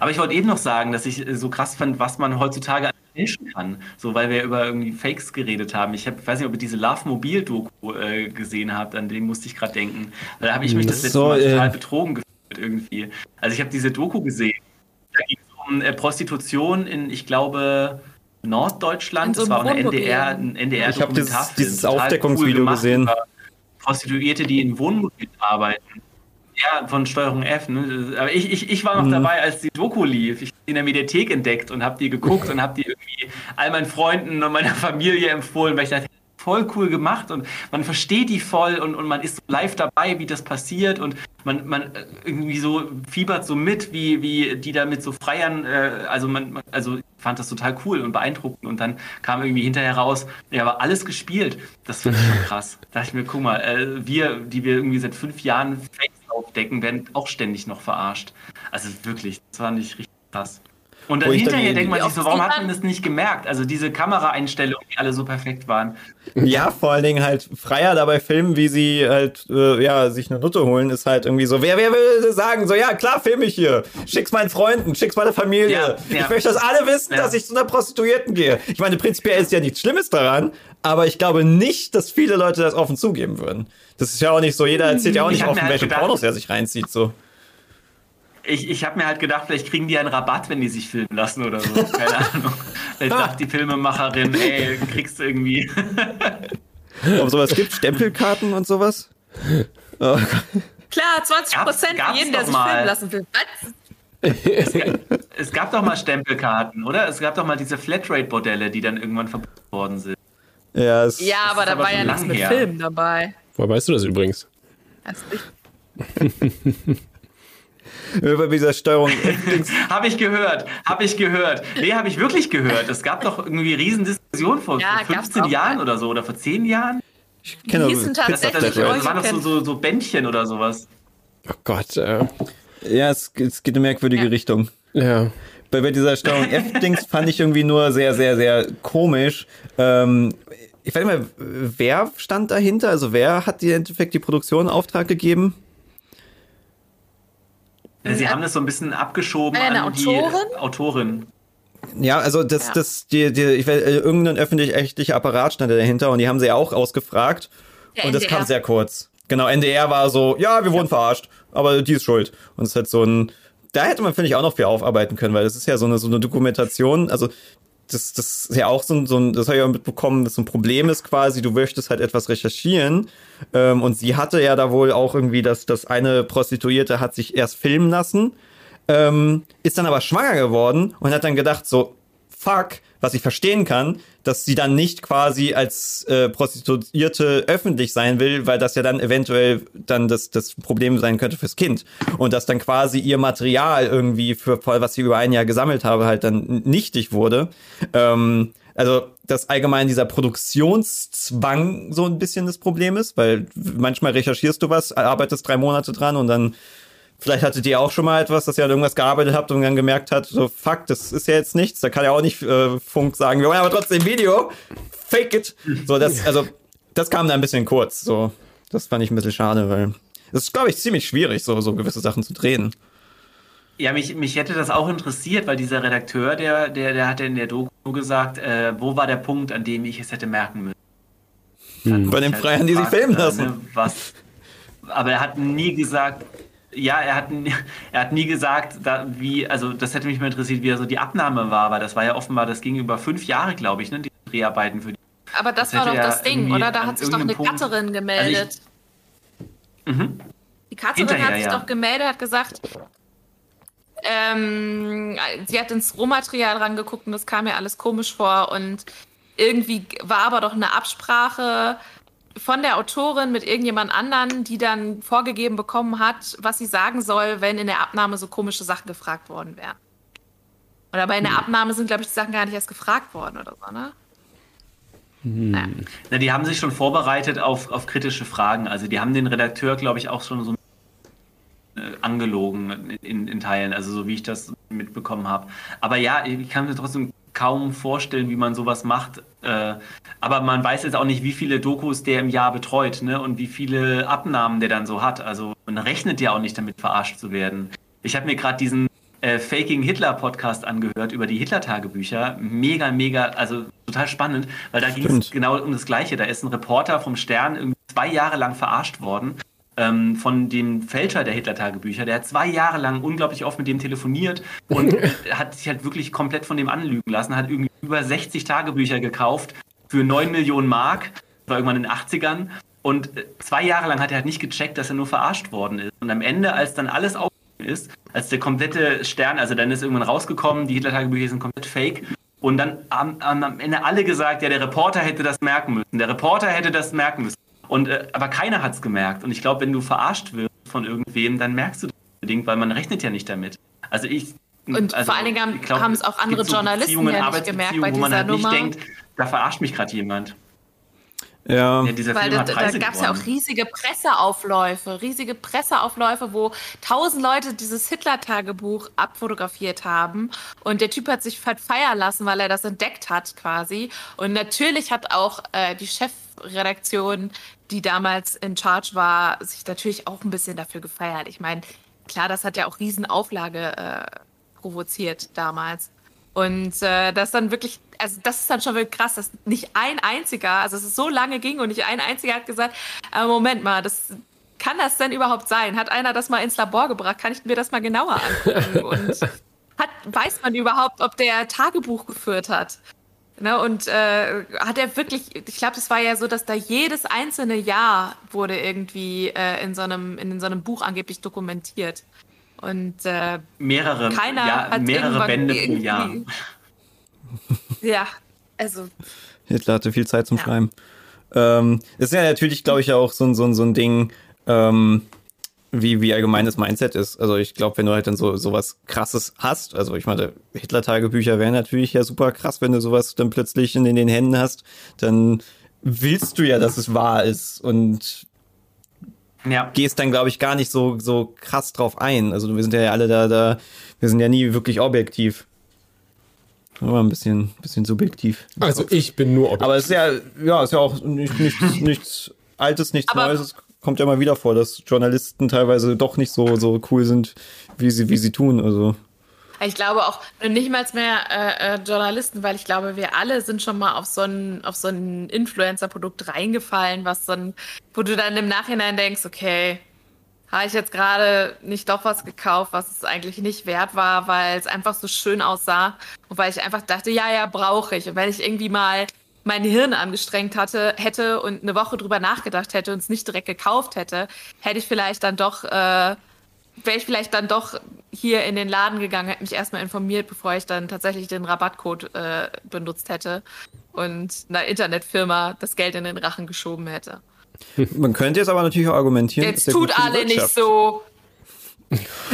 Aber ich wollte eben noch sagen, dass ich so krass fand, was man heutzutage fälschen kann. So, weil wir über irgendwie Fakes geredet haben. Ich hab, weiß nicht, ob ihr diese Love Mobil Doku äh, gesehen habt, an den musste ich gerade denken. Da habe ich mich das letzte So, Mal äh, total betrogen gefühlt irgendwie. Also ich habe diese Doku gesehen. Da ging es um äh, Prostitution in, ich glaube, Norddeutschland. So das war eine NDR, ein NDR Ich hab dieses- dieses Aufdeckungsvideo gemacht gesehen. über Prostituierte, die in Wohnmobilen arbeiten. Ja, von Steuerung F. Ne? Aber ich, ich, ich war noch Mhm. dabei, als die Doku lief. Ich habe die in der Mediathek entdeckt und habe die geguckt und habe die irgendwie all meinen Freunden und meiner Familie empfohlen, weil ich dachte, voll cool gemacht und man versteht die voll und, und man ist live dabei, wie das passiert und man, man äh, irgendwie so fiebert so mit, wie, wie die da mit so Freiern, äh, also man, also ich fand das total cool und beeindruckend und dann kam irgendwie hinterher raus, ja, aber alles gespielt. Das fand ich schon krass. Da dachte ich mir, guck mal, äh, wir, die wir irgendwie seit fünf Jahren Fakes aufdecken, werden auch ständig noch verarscht. Also wirklich, das fand ich richtig krass. Und dann hinterher denkt man sich so, warum hat man das nicht gemerkt? Also diese Kameraeinstellungen, die alle so perfekt waren. Ja, vor allen Dingen halt Freier dabei filmen, wie sie halt, äh, ja, sich eine Nutte holen, ist halt irgendwie so, wer, wer will sagen, so, ja, klar, film ich hier. Schick's meinen Freunden, schick's meiner Familie. Ja, ja. Ich möchte, dass alle wissen, Ja. dass ich zu einer Prostituierten gehe. Ich meine, prinzipiell ist ja nichts Schlimmes daran, aber ich glaube nicht, dass viele Leute das offen zugeben würden. Das ist ja auch nicht so, jeder erzählt ja auch Ich nicht offen, halt welche gedacht- Pornos er sich reinzieht, so. Ich, ich habe mir halt gedacht, vielleicht kriegen die einen Rabatt, wenn die sich filmen lassen oder so. Keine Ahnung. Vielleicht sagt die Filmemacherin, ey, kriegst du irgendwie. Ob sowas gibt, Stempelkarten und sowas? Oh, Klar, 20 Prozent für jeden, der sich mal. filmen lassen will. Was? Es gab doch mal Stempelkarten, oder? Es gab doch mal diese Flatrate-Bordelle, die dann irgendwann verboten worden sind. ja, es, Ja, aber da war ja nichts mit. Film dabei. Woher weißt du das übrigens? Das nicht- über dieser Steuerung F-Dings. Habe ich gehört, habe ich gehört. Nee, habe ich wirklich gehört. Es gab doch irgendwie riesen Diskussionen vor Ja, vor gab's 15 auch Jahren mal. oder so oder vor 10 Jahren. Ich kenne Das, das, tatsächlich Flatrate. das waren doch so, so, so Bändchen oder sowas. Oh Gott, äh, Ja, es, es geht in eine merkwürdige Ja. Richtung. ja. Bei, bei dieser Steuerung F-Dings fand ich irgendwie nur sehr, sehr, sehr komisch. Ähm, ich weiß nicht mehr, wer stand dahinter? Also wer hat die im Endeffekt die Produktion in Auftrag gegeben? Sie haben das so ein bisschen abgeschoben Eine an die Autorin? Autorin. Ja, also das, Ja. das, die, die, ich weiß, äh, irgendein öffentlich-rechtlicher Apparat stand da dahinter und die haben sie auch ausgefragt. Der und das NDR. kam sehr kurz. Genau, NDR war so, ja, wir wurden verarscht, aber die ist schuld. Und es ist halt so ein, da hätte man, finde ich, auch noch viel aufarbeiten können, weil das ist ja so eine, so eine Dokumentation, also das, das ist ja auch so ein, so ein das habe ich auch mitbekommen, dass so ein Problem ist quasi, du möchtest halt etwas recherchieren. Ähm, und sie hatte ja da wohl auch irgendwie, dass das eine Prostituierte hat sich erst filmen lassen, ähm, ist dann aber schwanger geworden und hat dann gedacht so, fuck, was ich verstehen kann, dass sie dann nicht quasi als äh, Prostituierte öffentlich sein will, weil das ja dann eventuell dann das, das Problem sein könnte fürs Kind. Und dass dann quasi ihr Material irgendwie für, was sie über ein Jahr gesammelt habe, halt dann nichtig wurde. Ähm, also, dass allgemein dieser Produktionszwang so ein bisschen das Problem ist, weil manchmal recherchierst du was, arbeitest drei Monate dran und dann Vielleicht hattet ihr auch schon mal etwas, dass ihr an irgendwas gearbeitet habt und dann gemerkt habt, so fuck, das ist ja jetzt nichts. Da kann ja auch nicht äh, Funk sagen, wir wollen aber trotzdem Video. Fake it. So, das, also, das kam da ein bisschen kurz. So, das fand ich ein bisschen schade, weil es ist, glaube ich, ziemlich schwierig, so, so gewisse Sachen zu drehen. Ja, mich, mich hätte das auch interessiert, weil dieser Redakteur, der, der, der hatte in der Doku gesagt, äh, wo war der Punkt, an dem ich es hätte merken müssen. Hm. Bei den halt Freiern, die sich filmen lassen. Ne, was, aber er hat nie gesagt, ja, er hat, er hat nie gesagt, da, wie, also das hätte mich mal interessiert, wie er so die Abnahme war, weil das war ja offenbar, das ging über fünf Jahre, glaube ich, ne, die Dreharbeiten für die. Aber das, das war doch das Ding, oder? Da hat sich doch eine Punkt, Cutterin gemeldet. Also ich, mhm. Die Cutterin hat sich ja. doch gemeldet, hat gesagt, ähm, sie hat ins Rohmaterial rangeguckt und das kam mir alles komisch vor und irgendwie war aber doch eine Absprache von der Autorin mit irgendjemand anderen, die dann vorgegeben bekommen hat, was sie sagen soll, wenn in der Abnahme so komische Sachen gefragt worden wären. Oder bei in der hm. Abnahme sind, glaube ich, die Sachen gar nicht erst gefragt worden oder so, ne? Hm. Naja. Na, die haben sich schon vorbereitet auf, auf kritische Fragen. Also die haben den Redakteur, glaube ich, auch schon so äh, angelogen in, in Teilen, also so wie ich das mitbekommen habe. Aber ja, ich kann mir trotzdem kaum vorstellen, wie man sowas macht. Äh, aber man weiß jetzt auch nicht, wie viele Dokus der im Jahr betreut ne? und wie viele Abnahmen der dann so hat. Also man rechnet ja auch nicht damit, verarscht zu werden. Ich habe mir gerade diesen äh, Faking Hitler Podcast angehört über die Hitler-Tagebücher. Mega, mega, also total spannend, weil da ging es genau um das Gleiche. Da ist ein Reporter vom Stern zwei Jahre lang verarscht worden ähm, von dem Fälscher der Hitler-Tagebücher. Der hat zwei Jahre lang unglaublich oft mit dem telefoniert und hat sich halt wirklich komplett von dem anlügen lassen, hat irgendwie über 60 Tagebücher gekauft für 9 Millionen Mark, das war irgendwann in den 80ern. Und äh, zwei Jahre lang hat er halt nicht gecheckt, dass er nur verarscht worden ist. Und am Ende, als dann alles auf ist, als der komplette Stern, also dann ist irgendwann rausgekommen, die Hitler-Tagebücher sind komplett fake. Und dann haben, haben am Ende alle gesagt, ja, der Reporter hätte das merken müssen. Der Reporter hätte das merken müssen. Und, äh, aber keiner hat es gemerkt. Und ich glaube, wenn du verarscht wirst von irgendwem, dann merkst du das unbedingt, weil man rechnet ja nicht damit. Also ich. Und also vor allen Dingen haben, haben es auch andere so Journalisten ja nicht gemerkt bei dieser wo man halt Nummer. nicht denkt, da verarscht mich gerade jemand. Ja, ja Weil da, da gab es ja auch riesige Presseaufläufe, riesige Presseaufläufe, wo tausend Leute dieses Hitler-Tagebuch abfotografiert haben. Und der Typ hat sich feiern lassen, weil er das entdeckt hat quasi. Und natürlich hat auch äh, die Chefredaktion die damals in Charge war, sich natürlich auch ein bisschen dafür gefeiert. Ich meine, klar, das hat ja auch Riesenauflage äh, provoziert damals. Und äh, das dann wirklich, also das ist dann schon wirklich krass, dass nicht ein einziger, also dass es so lange ging und nicht ein einziger hat gesagt, äh, Moment mal, das kann das denn überhaupt sein? Hat einer das mal ins Labor gebracht? Kann ich mir das mal genauer angucken? Und hat, weiß man überhaupt, ob der Tagebuch geführt hat? Ne, und äh, hat er wirklich, ich glaube, das war ja so, dass da jedes einzelne Jahr wurde irgendwie äh, in, so einem, in so einem Buch angeblich dokumentiert. Und äh, mehrere, keiner ja, hat mehrere Bände pro Jahr. Ja, also. Hitler hatte viel Zeit zum ja. Schreiben. Ähm, ist ja natürlich, glaube ich, auch so, so, so ein Ding, ähm, wie, wie allgemein das Mindset ist. Also ich glaube, wenn du halt dann so sowas krasses hast, also ich meine, Hitler-Tagebücher wären natürlich ja super krass, wenn du sowas dann plötzlich in, in den Händen hast, dann willst du ja, dass es wahr ist und ja. gehst dann, glaube ich, gar nicht so, so krass drauf ein. Also wir sind ja alle da, da, wir sind ja nie wirklich objektiv. Aber ein bisschen, bisschen subjektiv. Also ich bin nur objektiv. Aber es ist ja, ja, ist ja auch nicht, nichts, nichts Altes, nichts Aber Neues kommt ja immer wieder vor, dass Journalisten teilweise doch nicht so, so cool sind, wie sie, wie sie tun. Also. Ich glaube auch nicht mal mehr äh, äh, Journalisten, weil ich glaube, wir alle sind schon mal auf so ein, auf so ein Influencer-Produkt reingefallen, was so wo du dann im Nachhinein denkst, okay, habe ich jetzt gerade nicht doch was gekauft, was es eigentlich nicht wert war, weil es einfach so schön aussah und weil ich einfach dachte, ja, ja, brauche ich. Und wenn ich irgendwie mal mein Hirn angestrengt hatte, hätte und eine Woche drüber nachgedacht hätte und es nicht direkt gekauft hätte, hätte ich vielleicht dann doch, äh, wäre ich vielleicht dann doch hier in den Laden gegangen, hätte mich erstmal informiert, bevor ich dann tatsächlich den Rabattcode äh, benutzt hätte und einer Internetfirma das Geld in den Rachen geschoben hätte. Man könnte jetzt aber natürlich auch argumentieren. Jetzt tut alle nicht so.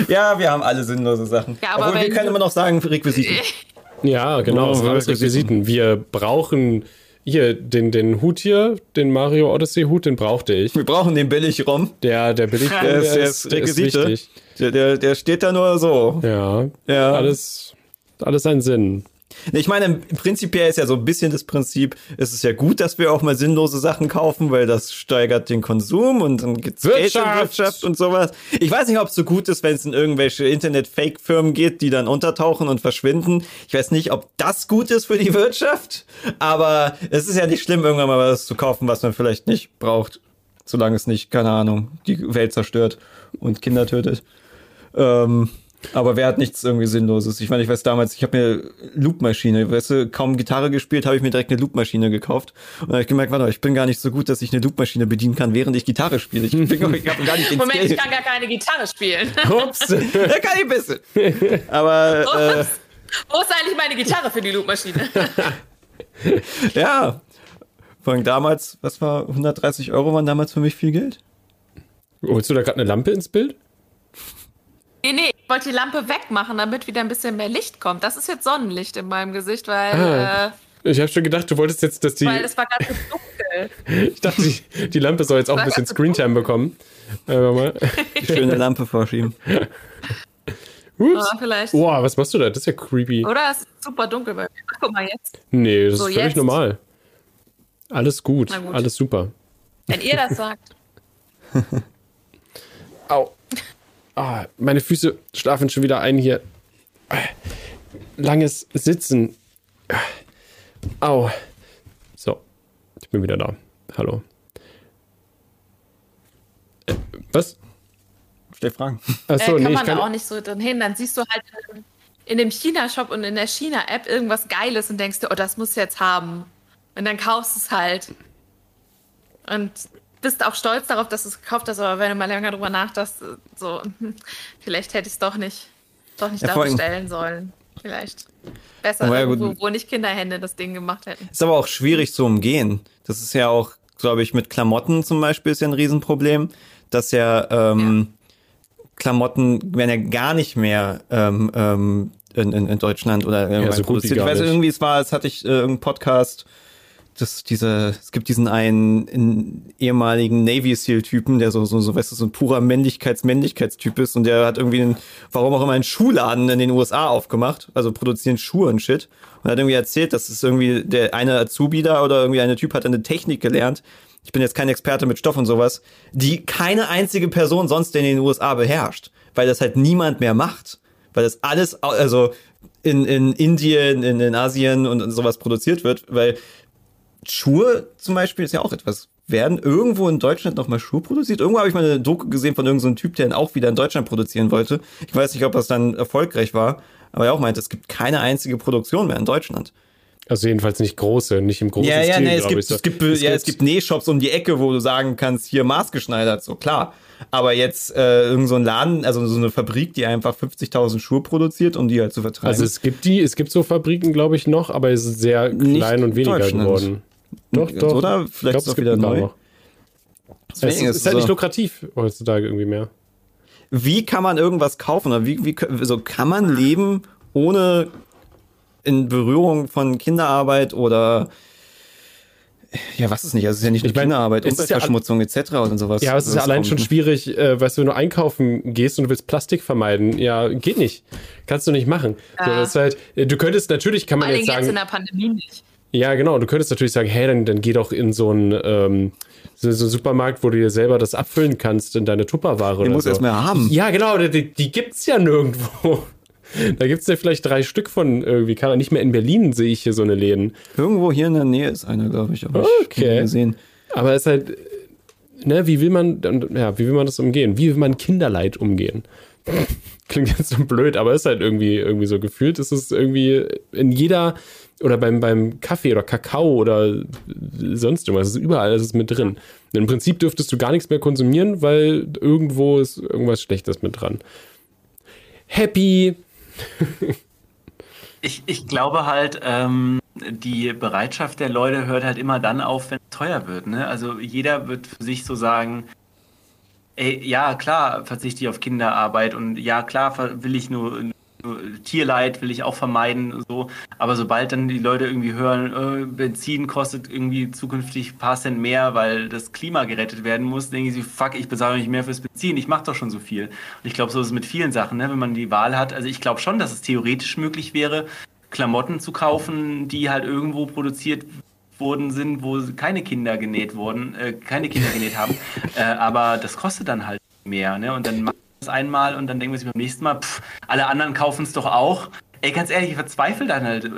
Ja, wir haben alle sinnlose Sachen. Ja, aber Obwohl wir können immer noch sagen, Requisiten. ja, genau, oh, Requisiten. Wir brauchen hier, den, den Hut hier, den Mario Odyssey Hut, den brauchte ich. Wir brauchen den billig rum. Der, der billig der, der, ist, der ist, ist wichtig. Der, der, der steht da nur so. Ja. Ja. Alles, alles ein Sinn. Ich meine, prinzipiell ist ja so ein bisschen das Prinzip, es ist ja gut, dass wir auch mal sinnlose Sachen kaufen, weil das steigert den Konsum und dann gibt's Wirtschaft. Geld in Wirtschaft und sowas. Ich weiß nicht, ob es so gut ist, wenn es in irgendwelche Internet-Fake-Firmen geht, die dann untertauchen und verschwinden. Ich weiß nicht, ob das gut ist für die Wirtschaft, aber es ist ja nicht schlimm, irgendwann mal was zu kaufen, was man vielleicht nicht braucht, solange es nicht, keine Ahnung, die Welt zerstört und Kinder tötet. Ähm, aber wer hat nichts irgendwie Sinnloses? Ich meine, ich weiß damals, ich habe mir Loopmaschine, weißt du, kaum Gitarre gespielt, habe ich mir direkt eine Loopmaschine gekauft. Und dann habe ich gemerkt, warte, ich bin gar nicht so gut, dass ich eine Loopmaschine bedienen kann, während ich Gitarre spiele. Ich, bin, ich habe gar nicht den Moment, Skill. ich kann gar keine Gitarre spielen. Ups. ja, kann ich ein bisschen. Aber. Äh, Wo ist eigentlich meine Gitarre für die Loopmaschine? ja. Vor allem damals, was war 130 Euro waren damals für mich viel Geld? Holst du da gerade eine Lampe ins Bild? Nee, nee, wollte die Lampe wegmachen, damit wieder ein bisschen mehr Licht kommt. Das ist jetzt Sonnenlicht in meinem Gesicht, weil. Ah, äh, ich habe schon gedacht, du wolltest jetzt, dass die. Weil es war ganz dunkel. ich dachte, die, die, Lampe soll jetzt auch ein bisschen Screentime bekommen. mal. Die schöne Lampe vorschieben. Ups. Oh, vielleicht. Boah, was machst du da? Das ist ja creepy. Oder? Es ist super dunkel bei mir. Ach, guck mal jetzt. Nee, das so, ist völlig jetzt. normal. Alles gut, gut, alles super. Wenn ihr das sagt. Au. Oh, meine Füße schlafen schon wieder ein hier. Langes Sitzen. Au. So, ich bin wieder da. Hallo. Äh, was? Stell Fragen. Achso, äh, kann nee, man kann da auch nicht so drin hin. Dann siehst du halt in dem China-Shop und in der China-App irgendwas Geiles und denkst dir, oh, das muss jetzt haben. Und dann kaufst du es halt. Und bist auch stolz darauf, dass du es gekauft hast, aber wenn du mal länger drüber nachdenkst, so, vielleicht hätte ich es doch nicht, doch nicht ja, da bestellen sollen. Vielleicht besser, ja, wo, wo nicht Kinderhände das Ding gemacht hätten. Ist aber auch schwierig zu umgehen. Das ist ja auch, glaube ich, mit Klamotten zum Beispiel ist ja ein Riesenproblem, dass ja, ähm, ja. Klamotten werden ja gar nicht mehr ähm, ähm, in, in, in Deutschland oder ja, so produziert. Ich weiß irgendwie, es war, es hatte ich äh, irgendeinen Podcast das, diese, es gibt diesen einen in, ehemaligen Navy SEAL-Typen, der so, so, so, weißt du, so ein purer Männlichkeits-Männlichkeitstyp ist und der hat irgendwie, einen, warum auch immer, einen Schuhladen in den USA aufgemacht, also produzieren Schuhe und Shit und hat irgendwie erzählt, dass es irgendwie der eine Azubi da oder irgendwie eine Typ hat eine Technik gelernt, ich bin jetzt kein Experte mit Stoff und sowas, die keine einzige Person sonst in den USA beherrscht, weil das halt niemand mehr macht, weil das alles, also in, in Indien, in, in Asien und sowas produziert wird, weil Schuhe zum Beispiel ist ja auch etwas. Werden irgendwo in Deutschland nochmal Schuhe produziert? Irgendwo habe ich mal eine Doku gesehen von irgendeinem so Typ, der ihn auch wieder in Deutschland produzieren wollte. Ich weiß nicht, ob das dann erfolgreich war, aber er auch meinte, es gibt keine einzige Produktion mehr in Deutschland. Also jedenfalls nicht große, nicht im großen ja, ja, Stil, nee, es gibt, es gibt, es ja, es gibt Nähshops um die Ecke, wo du sagen kannst, hier maßgeschneidert, so klar. Aber jetzt äh, irgend so ein Laden, also so eine Fabrik, die einfach 50.000 Schuhe produziert, um die halt zu vertreiben. Also es gibt die, es gibt so Fabriken, glaube ich, noch, aber es ist sehr klein nicht und weniger geworden. Doch, doch. Oder vielleicht ist es wieder neu. Es ist, ist halt so. nicht lukrativ heutzutage irgendwie mehr. Wie kann man irgendwas kaufen? Oder wie, wie also kann man leben ohne in Berührung von Kinderarbeit oder ja, was ist nicht? Also es ist ja nicht nur Kinderarbeit, Umweltverschmutzung ja etc. und sowas. Ja, aber es ist ja allein schon schwierig, äh, weißt du, wenn du einkaufen gehst und du willst Plastik vermeiden. Ja, geht nicht. Kannst du nicht machen. Ja. So, das ist halt, äh, du könntest, natürlich kann man Vor jetzt sagen... jetzt in der Pandemie nicht. Ja, genau. Du könntest natürlich sagen, hey, dann, dann geh doch in so einen, ähm, so, so einen Supermarkt, wo du dir selber das abfüllen kannst in deine Tupperware. Die muss so. erstmal haben. Ja, genau. Die, die gibt's ja nirgendwo. Da gibt's ja vielleicht drei Stück von irgendwie. Kann nicht mehr in Berlin sehe ich hier so eine Läden. Irgendwo hier in der Nähe ist einer, glaube ich. Aber okay. Ich gesehen. Aber es ist halt ne, wie will man, ja, wie will man das umgehen? Wie will man Kinderleid umgehen? Klingt jetzt so blöd, aber ist halt irgendwie, irgendwie so gefühlt. Ist es irgendwie in jeder, oder beim, beim Kaffee oder Kakao oder sonst irgendwas, ist überall ist es mit drin. Und Im Prinzip dürftest du gar nichts mehr konsumieren, weil irgendwo ist irgendwas Schlechtes mit dran. Happy. ich, ich glaube halt, ähm, die Bereitschaft der Leute hört halt immer dann auf, wenn es teuer wird. Ne? Also jeder wird für sich so sagen, ey, ja, klar verzichte ich auf Kinderarbeit und ja, klar will ich nur, nur Tierleid will ich auch vermeiden, so. Aber sobald dann die Leute irgendwie hören, äh, Benzin kostet irgendwie zukünftig ein paar Cent mehr, weil das Klima gerettet werden muss, denken sie, fuck, ich bezahle nicht mehr fürs Benzin, ich mache doch schon so viel. Und ich glaube, so ist es mit vielen Sachen, ne? wenn man die Wahl hat. Also ich glaube schon, dass es theoretisch möglich wäre, Klamotten zu kaufen, die halt irgendwo produziert worden sind, wo keine Kinder genäht wurden, äh, keine Kinder genäht haben. Äh, aber das kostet dann halt mehr, ne? Und dann macht man das einmal und dann denken wir sich beim nächsten Mal, pff, alle anderen kaufen es doch auch. Ey, ganz ehrlich, ich verzweifle dann halt.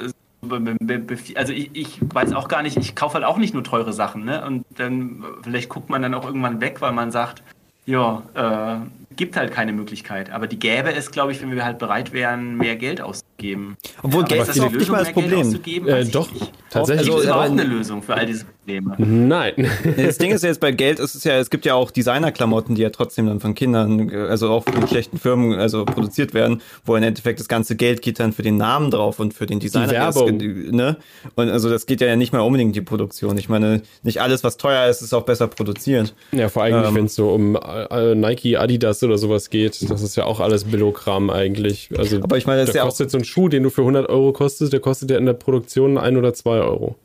Also ich, ich, weiß auch gar nicht, ich kaufe halt auch nicht nur teure Sachen, ne? Und dann vielleicht guckt man dann auch irgendwann weg, weil man sagt, ja, äh, gibt halt keine Möglichkeit. Aber die gäbe es, glaube ich, wenn wir halt bereit wären, mehr Geld auszugeben. Obwohl Geld ist auch nicht mal das Problem. Äh, doch, tatsächlich. Also, ist auch eine Lösung für all diese Probleme. Nein. das Ding ist ja jetzt bei Geld, ist es ja, es gibt ja auch Designerklamotten, die ja trotzdem dann von Kindern, also auch von schlechten Firmen, also produziert werden, wo im Endeffekt das ganze Geld geht dann für den Namen drauf und für den Designer. Die Werbung. Das, ne? Und also das geht ja nicht mal unbedingt die Produktion. Ich meine, nicht alles, was teuer ist, ist auch besser produziert. Ja, vor allem, ähm, wenn es so um äh, Nike, Adidas oder sowas geht, das ist ja auch alles Billokram eigentlich. Also, aber ich meine, das da ja kostet so ein Schuh, den du für 100 Euro kostest, der kostet ja in der Produktion ein oder zwei Euro.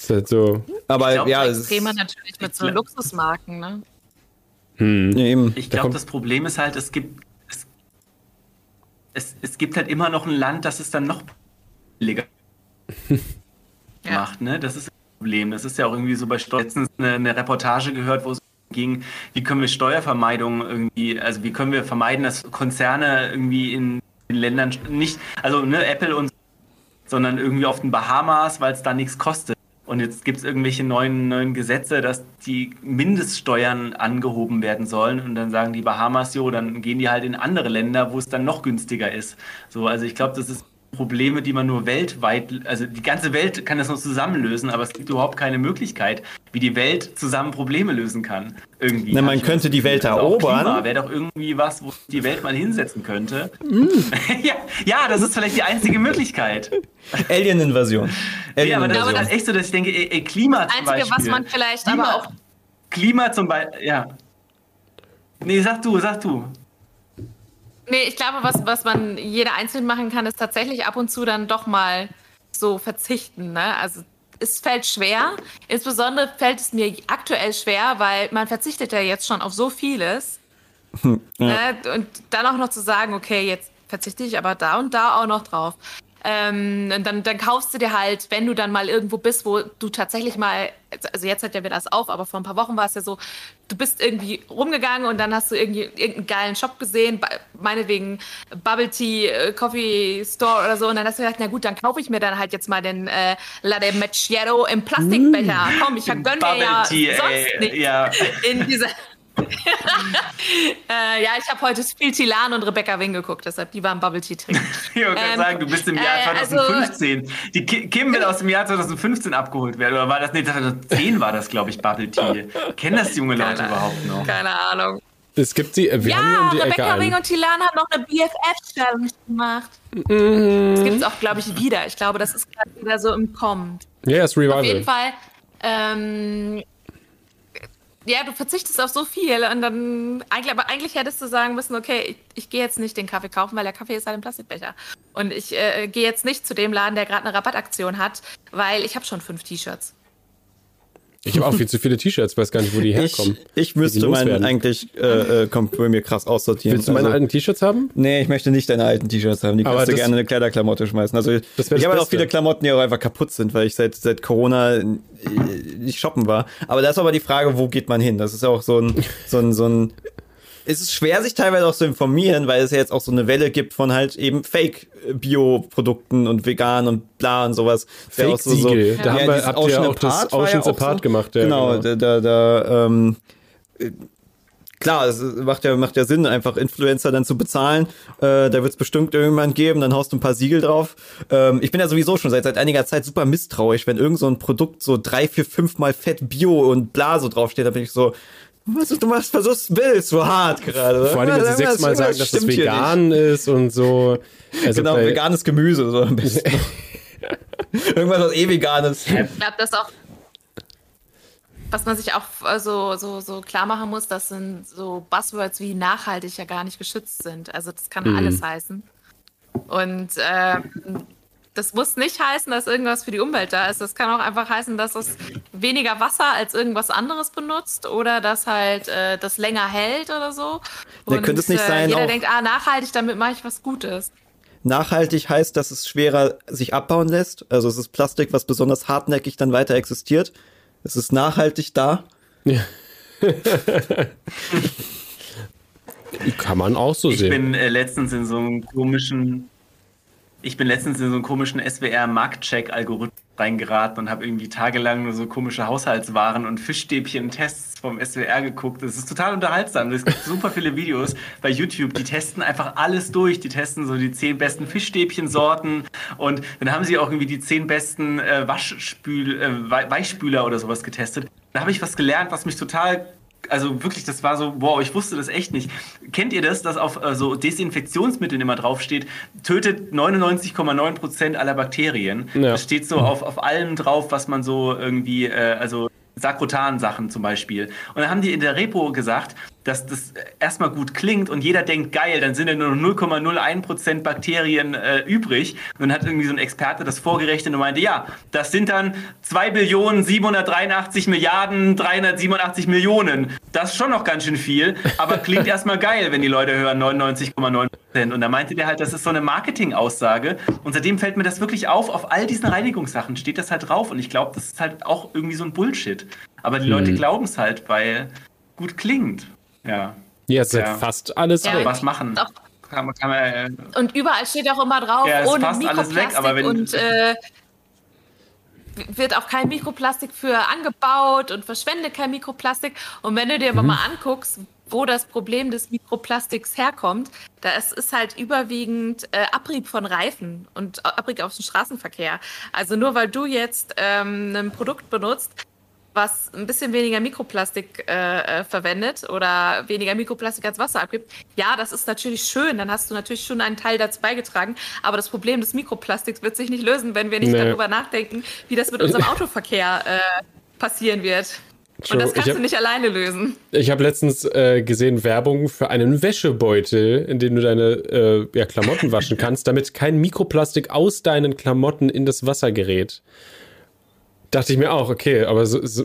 Das ist halt so. Aber ich glaub, ja, das extremer natürlich mit so Luxusmarken, ne? Hm. Ja, eben. Ich glaube, das Problem ist halt, es gibt es, es, es gibt halt immer noch ein Land, das es dann noch billiger macht, ne? Das ist das Problem. Das ist ja auch irgendwie so bei Steuern. Letztens eine, eine Reportage gehört, wo es ging, wie können wir Steuervermeidung irgendwie, also wie können wir vermeiden, dass Konzerne irgendwie in den Ländern nicht, also ne, Apple und sondern irgendwie auf den Bahamas, weil es da nichts kostet. Und jetzt gibt es irgendwelche neuen, neuen Gesetze, dass die Mindeststeuern angehoben werden sollen. Und dann sagen die Bahamas, jo, dann gehen die halt in andere Länder, wo es dann noch günstiger ist. So, also ich glaube, das ist Probleme, die man nur weltweit, also die ganze Welt kann das nur zusammenlösen, aber es gibt überhaupt keine Möglichkeit, wie die Welt zusammen Probleme lösen kann. Irgendwie. Na, man könnte die Welt also erobern. Wäre doch irgendwie was, wo die Welt mal hinsetzen könnte. Mm. ja, ja, das ist vielleicht die einzige Möglichkeit. Alien-Invasion. Alien ja, aber das ist halt echt so, dass ich denke, ey, Klima zum Einzige, Beispiel. was man vielleicht Klima, aber auch. Klima zum Beispiel, ja. Nee, sag du, sag du. Nee, ich glaube, was, was man jeder einzeln machen kann, ist tatsächlich ab und zu dann doch mal so verzichten. Ne? Also es fällt schwer. Insbesondere fällt es mir aktuell schwer, weil man verzichtet ja jetzt schon auf so vieles. ja. ne? Und dann auch noch zu sagen, okay, jetzt verzichte ich aber da und da auch noch drauf. Ähm, und dann, dann kaufst du dir halt, wenn du dann mal irgendwo bist, wo du tatsächlich mal, also jetzt hat ja wieder das auf, aber vor ein paar Wochen war es ja so, du bist irgendwie rumgegangen und dann hast du irgendwie irgendeinen geilen Shop gesehen, meinetwegen Bubble Tea, äh, Coffee Store oder so, und dann hast du gedacht, na gut, dann kaufe ich mir dann halt jetzt mal den äh, Latte Macchiato im Plastikbecher. Mm. Komm, ich gönn mir ja Tea, sonst nichts ja. in dieser äh, ja, ich habe heute viel Tilan und Rebecca Wing geguckt, deshalb die waren Bubble Tea trinken. ich wollte ähm, sagen, du bist im Jahr 2015. Also, die Kim will aus dem Jahr 2015 abgeholt werden. Oder war das, nee, 2010 war das, glaube ich, Bubble Tea. Kennen das junge Leute keine, überhaupt noch? Keine Ahnung. Es gibt die, wir ja, haben hier um die Rebecca Ecke Wing und Tilan haben noch eine BFF-Challenge gemacht. Mhm. Das gibt es auch, glaube ich, wieder. Ich glaube, das ist gerade wieder so im Kommen. Ja, yeah, ist Revival. Auf jeden Fall ähm, ja, du verzichtest auf so viel und dann eigentlich, aber eigentlich hättest du sagen müssen, okay, ich, ich gehe jetzt nicht den Kaffee kaufen, weil der Kaffee ist halt im Plastikbecher. Und ich äh, gehe jetzt nicht zu dem Laden, der gerade eine Rabattaktion hat, weil ich habe schon fünf T-Shirts. Ich habe auch viel zu viele T-Shirts, weiß gar nicht, wo die herkommen. Ich, ich müsste meinen eigentlich äh, äh, kommt bei mir krass aussortieren. Willst du meine also, alten T-Shirts haben? Nee, ich möchte nicht deine alten T-Shirts haben. Die kannst du gerne eine Kleiderklamotte schmeißen. Also ich habe halt auch viele Klamotten, die auch einfach kaputt sind, weil ich seit seit Corona äh, nicht shoppen war. Aber da ist aber die Frage, wo geht man hin? Das ist auch so ein so ein so ein es ist schwer, sich teilweise auch zu informieren, weil es ja jetzt auch so eine Welle gibt von halt eben Fake-Bio-Produkten und vegan und bla und sowas. Fake-Siegel. So, so, da ja, haben wir, habt ihr auch das Oceans ja Apart so, gemacht. Ja, genau, genau, da, da, da ähm, klar, es macht ja, macht ja Sinn, einfach Influencer dann zu bezahlen. Äh, da wird es bestimmt irgendwann geben, dann haust du ein paar Siegel drauf. Ähm, ich bin ja sowieso schon seit, seit einiger Zeit super misstrauisch, wenn irgend so ein Produkt so drei, vier, fünf Mal Fett Bio und bla so draufsteht, da bin ich so, was du machst, versuchst, willst, so hart gerade. Vor allem, wenn sie sechsmal sagen, dass das vegan ist und so. Also genau, veganes Gemüse, so am besten. Irgendwas, was eh vegan ist. Ich glaube, das auch was man sich auch äh, so, so, so klar machen muss, das sind so Buzzwords wie nachhaltig ja gar nicht geschützt sind. Also das kann mhm. alles heißen. Und äh, das muss nicht heißen, dass irgendwas für die Umwelt da ist. Das kann auch einfach heißen, dass es weniger Wasser als irgendwas anderes benutzt oder dass halt äh, das länger hält oder so. Und ja, könnte es nicht äh, sein. Jeder denkt, ah, nachhaltig, damit mache ich was Gutes. Nachhaltig heißt, dass es schwerer sich abbauen lässt. Also es ist Plastik, was besonders hartnäckig dann weiter existiert. Es ist nachhaltig da. Ja. Kann man auch so ich sehen. Ich bin äh, letztens in so einem komischen ich bin letztens in so einen komischen SWR-Marktcheck-Algorithmus reingeraten und habe irgendwie tagelang nur so komische Haushaltswaren und Fischstäbchen-Tests vom SWR geguckt. Das ist total unterhaltsam. Es gibt super viele Videos bei YouTube, die testen einfach alles durch. Die testen so die zehn besten Fischstäbchen-Sorten und dann haben sie auch irgendwie die zehn besten äh, Waschspül, äh, Weichspüler oder sowas getestet. Da habe ich was gelernt, was mich total also wirklich, das war so, wow, ich wusste das echt nicht. Kennt ihr das, dass auf äh, so Desinfektionsmitteln immer draufsteht, tötet 99,9 Prozent aller Bakterien? Ja. Das steht so auf, auf allem drauf, was man so irgendwie, äh, also Sakrotan-Sachen zum Beispiel. Und dann haben die in der Repo gesagt, dass das erstmal gut klingt und jeder denkt, geil, dann sind ja nur noch 0,01% Bakterien äh, übrig. Und dann hat irgendwie so ein Experte das vorgerechnet und meinte, ja, das sind dann 2 Billionen 783 Milliarden 387 Millionen. Das ist schon noch ganz schön viel, aber klingt erstmal geil, wenn die Leute hören 99,9%. Und da meinte der halt, das ist so eine Marketing-Aussage. Und seitdem fällt mir das wirklich auf, auf all diesen Reinigungssachen steht das halt drauf. Und ich glaube, das ist halt auch irgendwie so ein Bullshit. Aber die Leute hm. glauben es halt, weil gut klingt. Ja. Ja, es ist ja. fast alles ja, weg. Was machen? Kann man, kann man, äh, und überall steht auch immer drauf, ja, ohne Mikroplastik weg, und äh, wird auch kein Mikroplastik für angebaut und verschwende kein Mikroplastik. Und wenn du dir mhm. aber mal anguckst, wo das Problem des Mikroplastiks herkommt, da ist, ist halt überwiegend äh, Abrieb von Reifen und Abrieb aus dem Straßenverkehr. Also nur weil du jetzt ähm, ein Produkt benutzt, was ein bisschen weniger Mikroplastik äh, äh, verwendet oder weniger Mikroplastik als Wasser abgibt, ja, das ist natürlich schön. Dann hast du natürlich schon einen Teil dazu beigetragen. Aber das Problem des Mikroplastiks wird sich nicht lösen, wenn wir nicht nee. darüber nachdenken, wie das mit unserem Autoverkehr äh, passieren wird. Und das kannst hab, du nicht alleine lösen. Ich habe letztens äh, gesehen Werbung für einen Wäschebeutel, in dem du deine äh, ja, Klamotten waschen kannst, damit kein Mikroplastik aus deinen Klamotten in das Wasser gerät. Dachte ich mir auch, okay, aber so, so,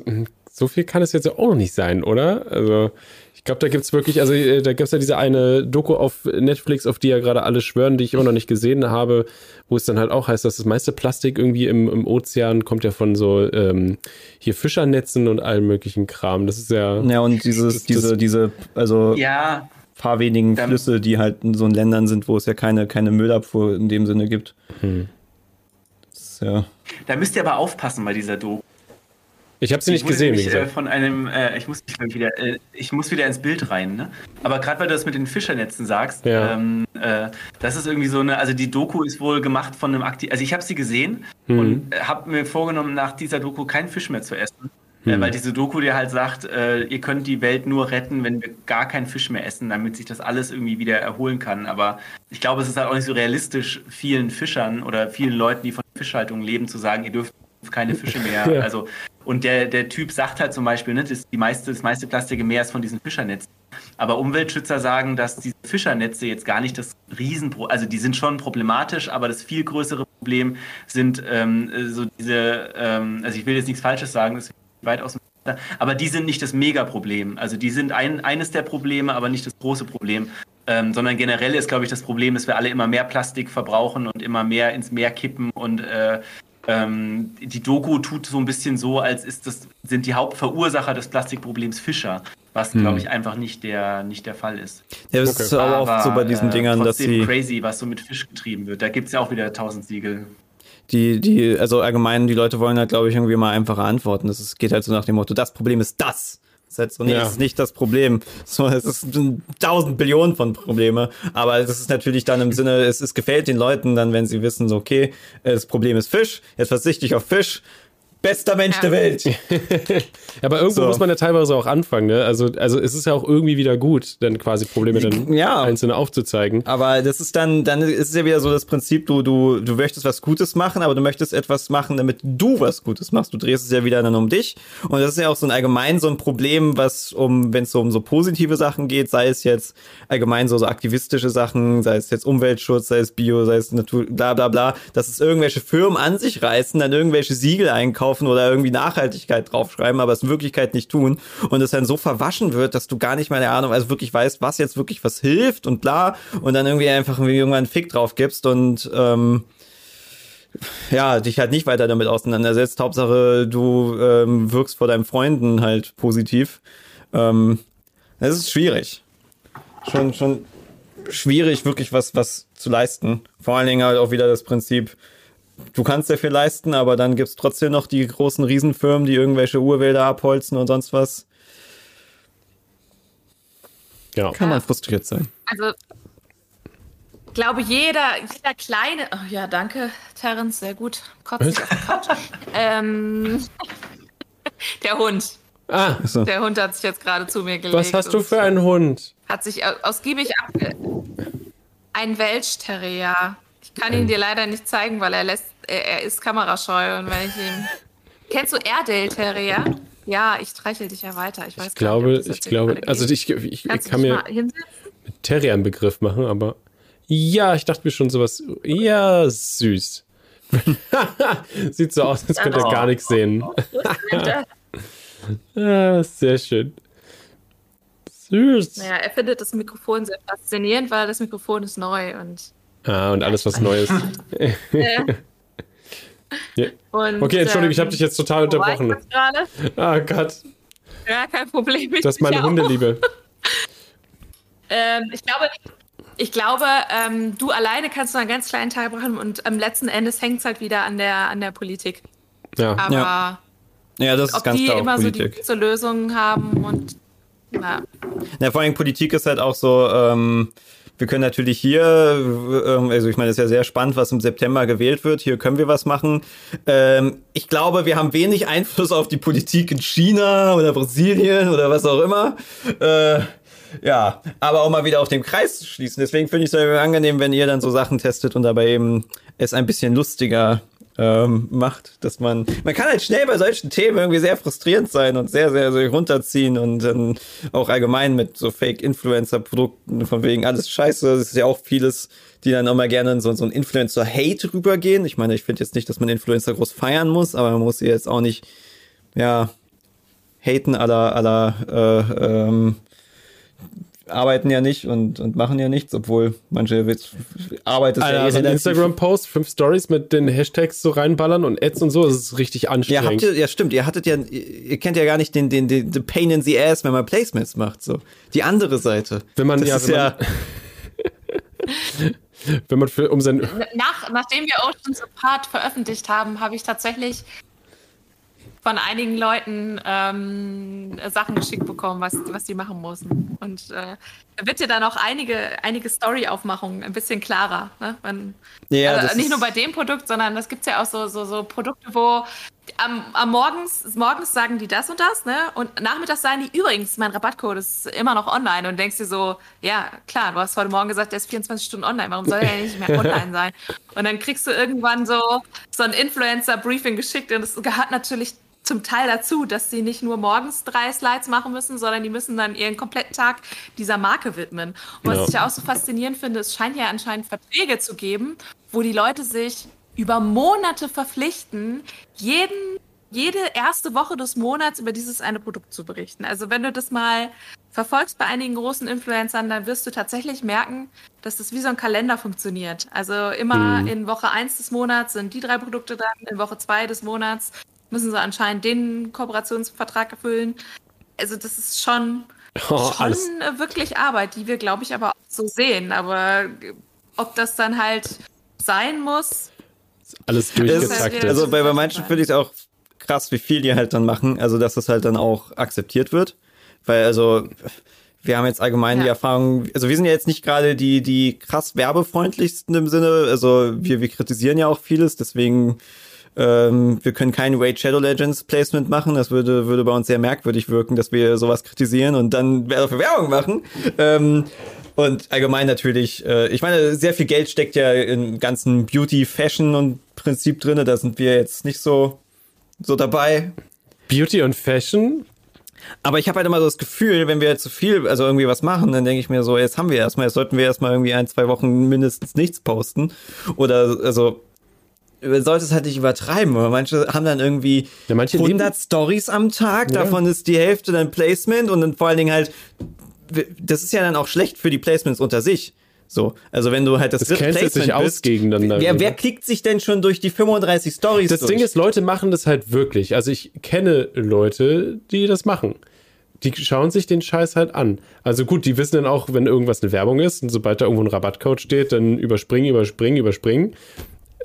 so viel kann es jetzt auch noch nicht sein, oder? Also, ich glaube, da gibt's wirklich, also äh, da gibt's ja diese eine Doku auf Netflix, auf die ja gerade alle schwören, die ich immer noch nicht gesehen habe, wo es dann halt auch heißt, dass das meiste Plastik irgendwie im, im Ozean kommt ja von so ähm, hier Fischernetzen und allem möglichen Kram. Das ist ja. Ja, und dieses, das, diese, das, diese, also ja, paar wenigen Flüsse, die halt in so Ländern sind, wo es ja keine, keine Müllabfuhr in dem Sinne gibt. Hm. Ja. Da müsst ihr aber aufpassen bei dieser Doku. Ich habe sie nicht gesehen. Mich, äh, von einem, äh, ich muss wieder, äh, ich muss wieder ins Bild rein. Ne? Aber gerade weil du das mit den Fischernetzen sagst, ja. ähm, äh, das ist irgendwie so eine, also die Doku ist wohl gemacht von einem Aktiv, also ich habe sie gesehen mhm. und habe mir vorgenommen, nach dieser Doku keinen Fisch mehr zu essen. Mhm. weil diese Doku dir halt sagt, äh, ihr könnt die Welt nur retten, wenn wir gar keinen Fisch mehr essen, damit sich das alles irgendwie wieder erholen kann. Aber ich glaube, es ist halt auch nicht so realistisch, vielen Fischern oder vielen Leuten, die von Fischhaltung leben, zu sagen, ihr dürft keine Fische mehr. Ja. Also, und der, der Typ sagt halt zum Beispiel, ne, das, die meiste, das meiste Plastik im Meer ist von diesen Fischernetzen. Aber Umweltschützer sagen, dass diese Fischernetze jetzt gar nicht das Riesenproblem, also die sind schon problematisch, aber das viel größere Problem sind ähm, so diese, ähm, also ich will jetzt nichts Falsches sagen, das ist weit aus dem aber die sind nicht das Megaproblem. Also die sind ein, eines der Probleme, aber nicht das große Problem. Ähm, sondern generell ist, glaube ich, das Problem, dass wir alle immer mehr Plastik verbrauchen und immer mehr ins Meer kippen und äh, ähm, die Doku tut so ein bisschen so, als ist das, sind die Hauptverursacher des Plastikproblems Fischer. was glaube ich einfach nicht der, nicht der Fall ist. Ja, das Okay. ist aber oft so bei diesen äh, Dingern, dass trotzdem sie crazy, was so mit Fisch getrieben wird. Da gibt es ja auch wieder tausend Siegel. Die, die, also allgemein, die Leute wollen halt, glaube ich, irgendwie mal einfache Antworten. Das ist, geht halt so nach dem Motto, das Problem ist das. Das ist halt so, nee, Ja. das ist nicht das Problem. So, es ist tausend Billionen von Probleme. Aber das ist natürlich dann im Sinne, es, es gefällt den Leuten dann, wenn sie wissen, so, okay, das Problem ist Fisch, jetzt verzichte ich auf Fisch. Bester Mensch Ja. der Welt. Aber irgendwo So. muss man ja teilweise auch anfangen, ne? Also, also es ist ja auch irgendwie wieder gut, dann quasi Probleme dann Ja. einzelne aufzuzeigen. Aber das ist dann, dann ist es ja wieder so das Prinzip, du, du, du möchtest was Gutes machen, aber du möchtest etwas machen, damit du was Gutes machst. Du drehst es ja wieder dann um dich. Und das ist ja auch so ein allgemein so ein Problem, was um, wenn es so um so positive Sachen geht, sei es jetzt allgemein so, so aktivistische Sachen, sei es jetzt Umweltschutz, sei es Bio, sei es Natur, bla bla bla, dass es irgendwelche Firmen an sich reißen, dann irgendwelche Siegel einkaufen oder irgendwie Nachhaltigkeit draufschreiben, aber es in Wirklichkeit nicht tun und es dann so verwaschen wird, dass du gar nicht mehr eine Ahnung, also wirklich weißt, was jetzt wirklich was hilft und bla und dann irgendwie einfach irgendwie irgendwann einen Fick drauf gibst und ähm, ja, dich halt nicht weiter damit auseinandersetzt. Hauptsache, du ähm, wirkst vor deinen Freunden halt positiv. Ähm, das ist schwierig. Schon, schon schwierig, wirklich was, was zu leisten. Vor allen Dingen halt auch wieder das Prinzip, du kannst sehr viel leisten, aber dann gibt's trotzdem noch die großen Riesenfirmen, die irgendwelche Urwälder abholzen und sonst was. Ja. Kann man frustriert sein. Also, ich glaube, jeder, jeder kleine. Oh ja, danke, Terence, sehr gut. Couch. ähm, der Hund. Ah, So. Der Hund hat sich jetzt gerade zu mir gelegt. was hast du für einen Hund? Hat sich au- ausgiebig abge. Ein Welsh Terrier. Ich kann ihn dir leider nicht zeigen, weil er lässt. Er, ist kamerascheu und wenn ich ihm. Kennst du Airedale Terrier? Ja, ich streichel dich ja weiter. Ich weiß Ich glaube, gar nicht, ich glaube, also ich, ich, ich kann mir? Terrier einen Begriff machen, aber ja, ich dachte mir schon sowas, ja, süß. Sieht so aus, als könnte er gar nichts sehen. Ah, sehr schön. Süß. Naja, er findet das Mikrofon sehr faszinierend, weil das Mikrofon ist neu und. Ah, und alles was Neues. Äh, Ja. und Okay, Entschuldigung, ich habe ähm, dich jetzt total unterbrochen. Ah Gott, Ja, kein Problem. Ich das ist meine. Hundeliebe. Ähm, ich glaube, ich glaube ähm, du alleine kannst nur einen ganz kleinen Teil machen und am letzten Endes hängt es halt wieder an der, an der Politik. Ja. Aber Ja. Ja, das ist ob ganz die klar auch immer so Politik. die zur Lösung haben und na, Ja, vor allem Politik ist halt auch so, ähm, wir können natürlich hier, ähm, also ich meine, es ist ja sehr spannend, was im September gewählt wird. Hier können wir was machen. Ähm, ich glaube, wir haben wenig Einfluss auf die Politik in China oder Brasilien oder was auch immer. Äh, ja, aber auch mal wieder auf den Kreis zu schließen. Deswegen finde ich es sehr angenehm, wenn ihr dann so Sachen testet und dabei eben es ein bisschen lustiger ähm, macht, dass man, man kann halt schnell bei solchen Themen irgendwie sehr frustrierend sein und sehr, sehr, sehr runterziehen und dann auch allgemein mit so Fake-Influencer-Produkten von wegen alles scheiße, das ist ja auch vieles, die dann auch mal gerne in so, so ein Influencer-Hate rübergehen. Ich meine, ich finde jetzt nicht, dass man Influencer groß feiern muss, aber man muss sie jetzt auch nicht, ja, haten aller, aller, äh, ähm, arbeiten ja nicht und, und machen ja nichts, obwohl manche Witz, Arbeit ist ja Also ein Instagram-Post, fünf Stories mit den Hashtags so reinballern und Ads und so, das ist richtig Ja, habt anstrengend. ihr, ja, stimmt. Ihr hattet ja, ihr kennt ja gar nicht den, den, den, den Pain in the Ass, wenn man Placements macht, so. Die andere Seite. Wenn man- das ja, ist wenn ja, Wenn man für, um sein, nach, nachdem wir Oceans Apart veröffentlicht haben, habe ich tatsächlich von einigen Leuten ähm, Sachen geschickt bekommen, was, was die machen mussten. Und äh, da wird dir dann auch einige, einige Story-Aufmachungen ein bisschen klarer. Ne? Man, Ja, also nicht nur bei dem Produkt, sondern das gibt es ja auch so, so, so Produkte, wo am, am morgens, morgens sagen die das und das, ne? Und nachmittags sagen die übrigens, mein Rabattcode ist immer noch online und denkst dir so, ja, klar, du hast heute Morgen gesagt, der ist 24 Stunden online, warum soll er nicht mehr online sein? Und dann kriegst du irgendwann so, so ein Influencer-Briefing geschickt und es gehört natürlich zum Teil dazu, dass sie nicht nur morgens drei Slides machen müssen, sondern die müssen dann ihren kompletten Tag dieser Marke widmen. Und was Ja. ich ja auch so faszinierend finde, es scheint ja anscheinend Verträge zu geben, wo die Leute sich über Monate verpflichten, jeden, jede erste Woche des Monats über dieses eine Produkt zu berichten. Also wenn du das mal verfolgst bei einigen großen Influencern, dann wirst du tatsächlich merken, dass das wie so ein Kalender funktioniert. Also immer in Woche eins des Monats sind die drei Produkte dran, in Woche zwei des Monats müssen sie anscheinend den Kooperationsvertrag erfüllen. Also das ist schon, Oh, schon alles. wirklich Arbeit, die wir, glaube ich, aber auch so sehen. Aber äh, ob das dann halt sein muss, Alles ist durchgetaktet. Also bei, bei manchen finde ich es auch krass, wie viel die halt dann machen, also dass das halt dann auch akzeptiert wird. Weil also wir haben jetzt allgemein die Ja. Erfahrung, also wir sind ja jetzt nicht gerade die, die krass werbefreundlichsten im Sinne, also wir, wir kritisieren ja auch vieles, deswegen ähm, wir können kein Raid Shadow Legends Placement machen, das würde, würde bei uns sehr merkwürdig wirken, dass wir sowas kritisieren und dann dafür Werbung machen. Ähm, und allgemein natürlich, äh, ich meine, sehr viel Geld steckt ja im ganzen Beauty, Fashion und Prinzip drinne. Da sind wir jetzt nicht so, so dabei. Beauty und Fashion. Aber ich habe halt immer so das Gefühl, wenn wir zu viel, also irgendwie was machen, dann denke ich mir so, jetzt haben wir erstmal, jetzt sollten wir erstmal irgendwie ein, zwei Wochen mindestens nichts posten. Oder also man sollte es halt nicht übertreiben. Aber manche haben dann irgendwie Ja, manche 100 Stories am Tag, Ja. davon ist die Hälfte dann Placement und dann vor allen Dingen halt, das ist ja dann auch schlecht für die Placements unter sich. So, also wenn du halt das, Das cancelt sich aus bist, gegeneinander. Wer, wer klickt sich denn schon durch die 35 Stories Das durch? Ding ist, Leute machen das halt wirklich. Also ich kenne Leute, die das machen. Die schauen sich den Scheiß halt an. Also gut, die wissen dann auch, wenn irgendwas eine Werbung ist und sobald da irgendwo ein Rabattcode steht, dann überspringen, überspringen, überspringen.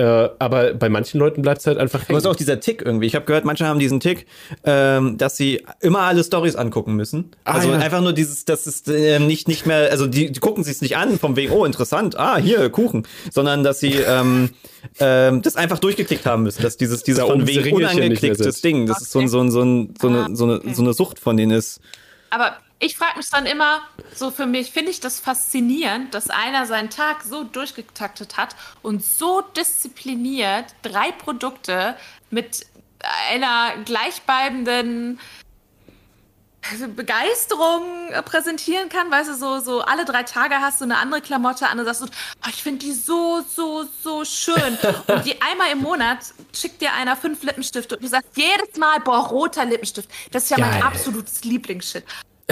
Äh, aber bei manchen Leuten bleibt es halt einfach Aber es ist auch dieser Tick irgendwie. Ich habe gehört, manche haben diesen Tick, ähm, dass sie immer alle Stories angucken müssen. Ah, also ja. einfach nur dieses, das ist ähm, nicht nicht mehr, also die, die gucken sich nicht an vom wegen, oh interessant, ah hier Kuchen, sondern dass sie ähm, ähm, das einfach durchgeklickt haben müssen, dass dieses dieses Da von wegen unangeklicktes. Ding, das ist so ein so ein so, ein, so, eine, so, eine, okay. so eine Sucht von denen ist. Aber ich frage mich dann immer, so für mich finde ich das faszinierend, dass einer seinen Tag so durchgetaktet hat und so diszipliniert drei Produkte mit einer gleichbleibenden Begeisterung präsentieren kann, weißt du, so, so alle drei Tage hast du eine andere Klamotte an und sagst oh, ich finde die so, so, so schön. Und die einmal im Monat schickt dir einer fünf Lippenstifte und du sagst jedes Mal, boah, roter Lippenstift, das ist ja mein Geil. absolutes Lieblingsshit.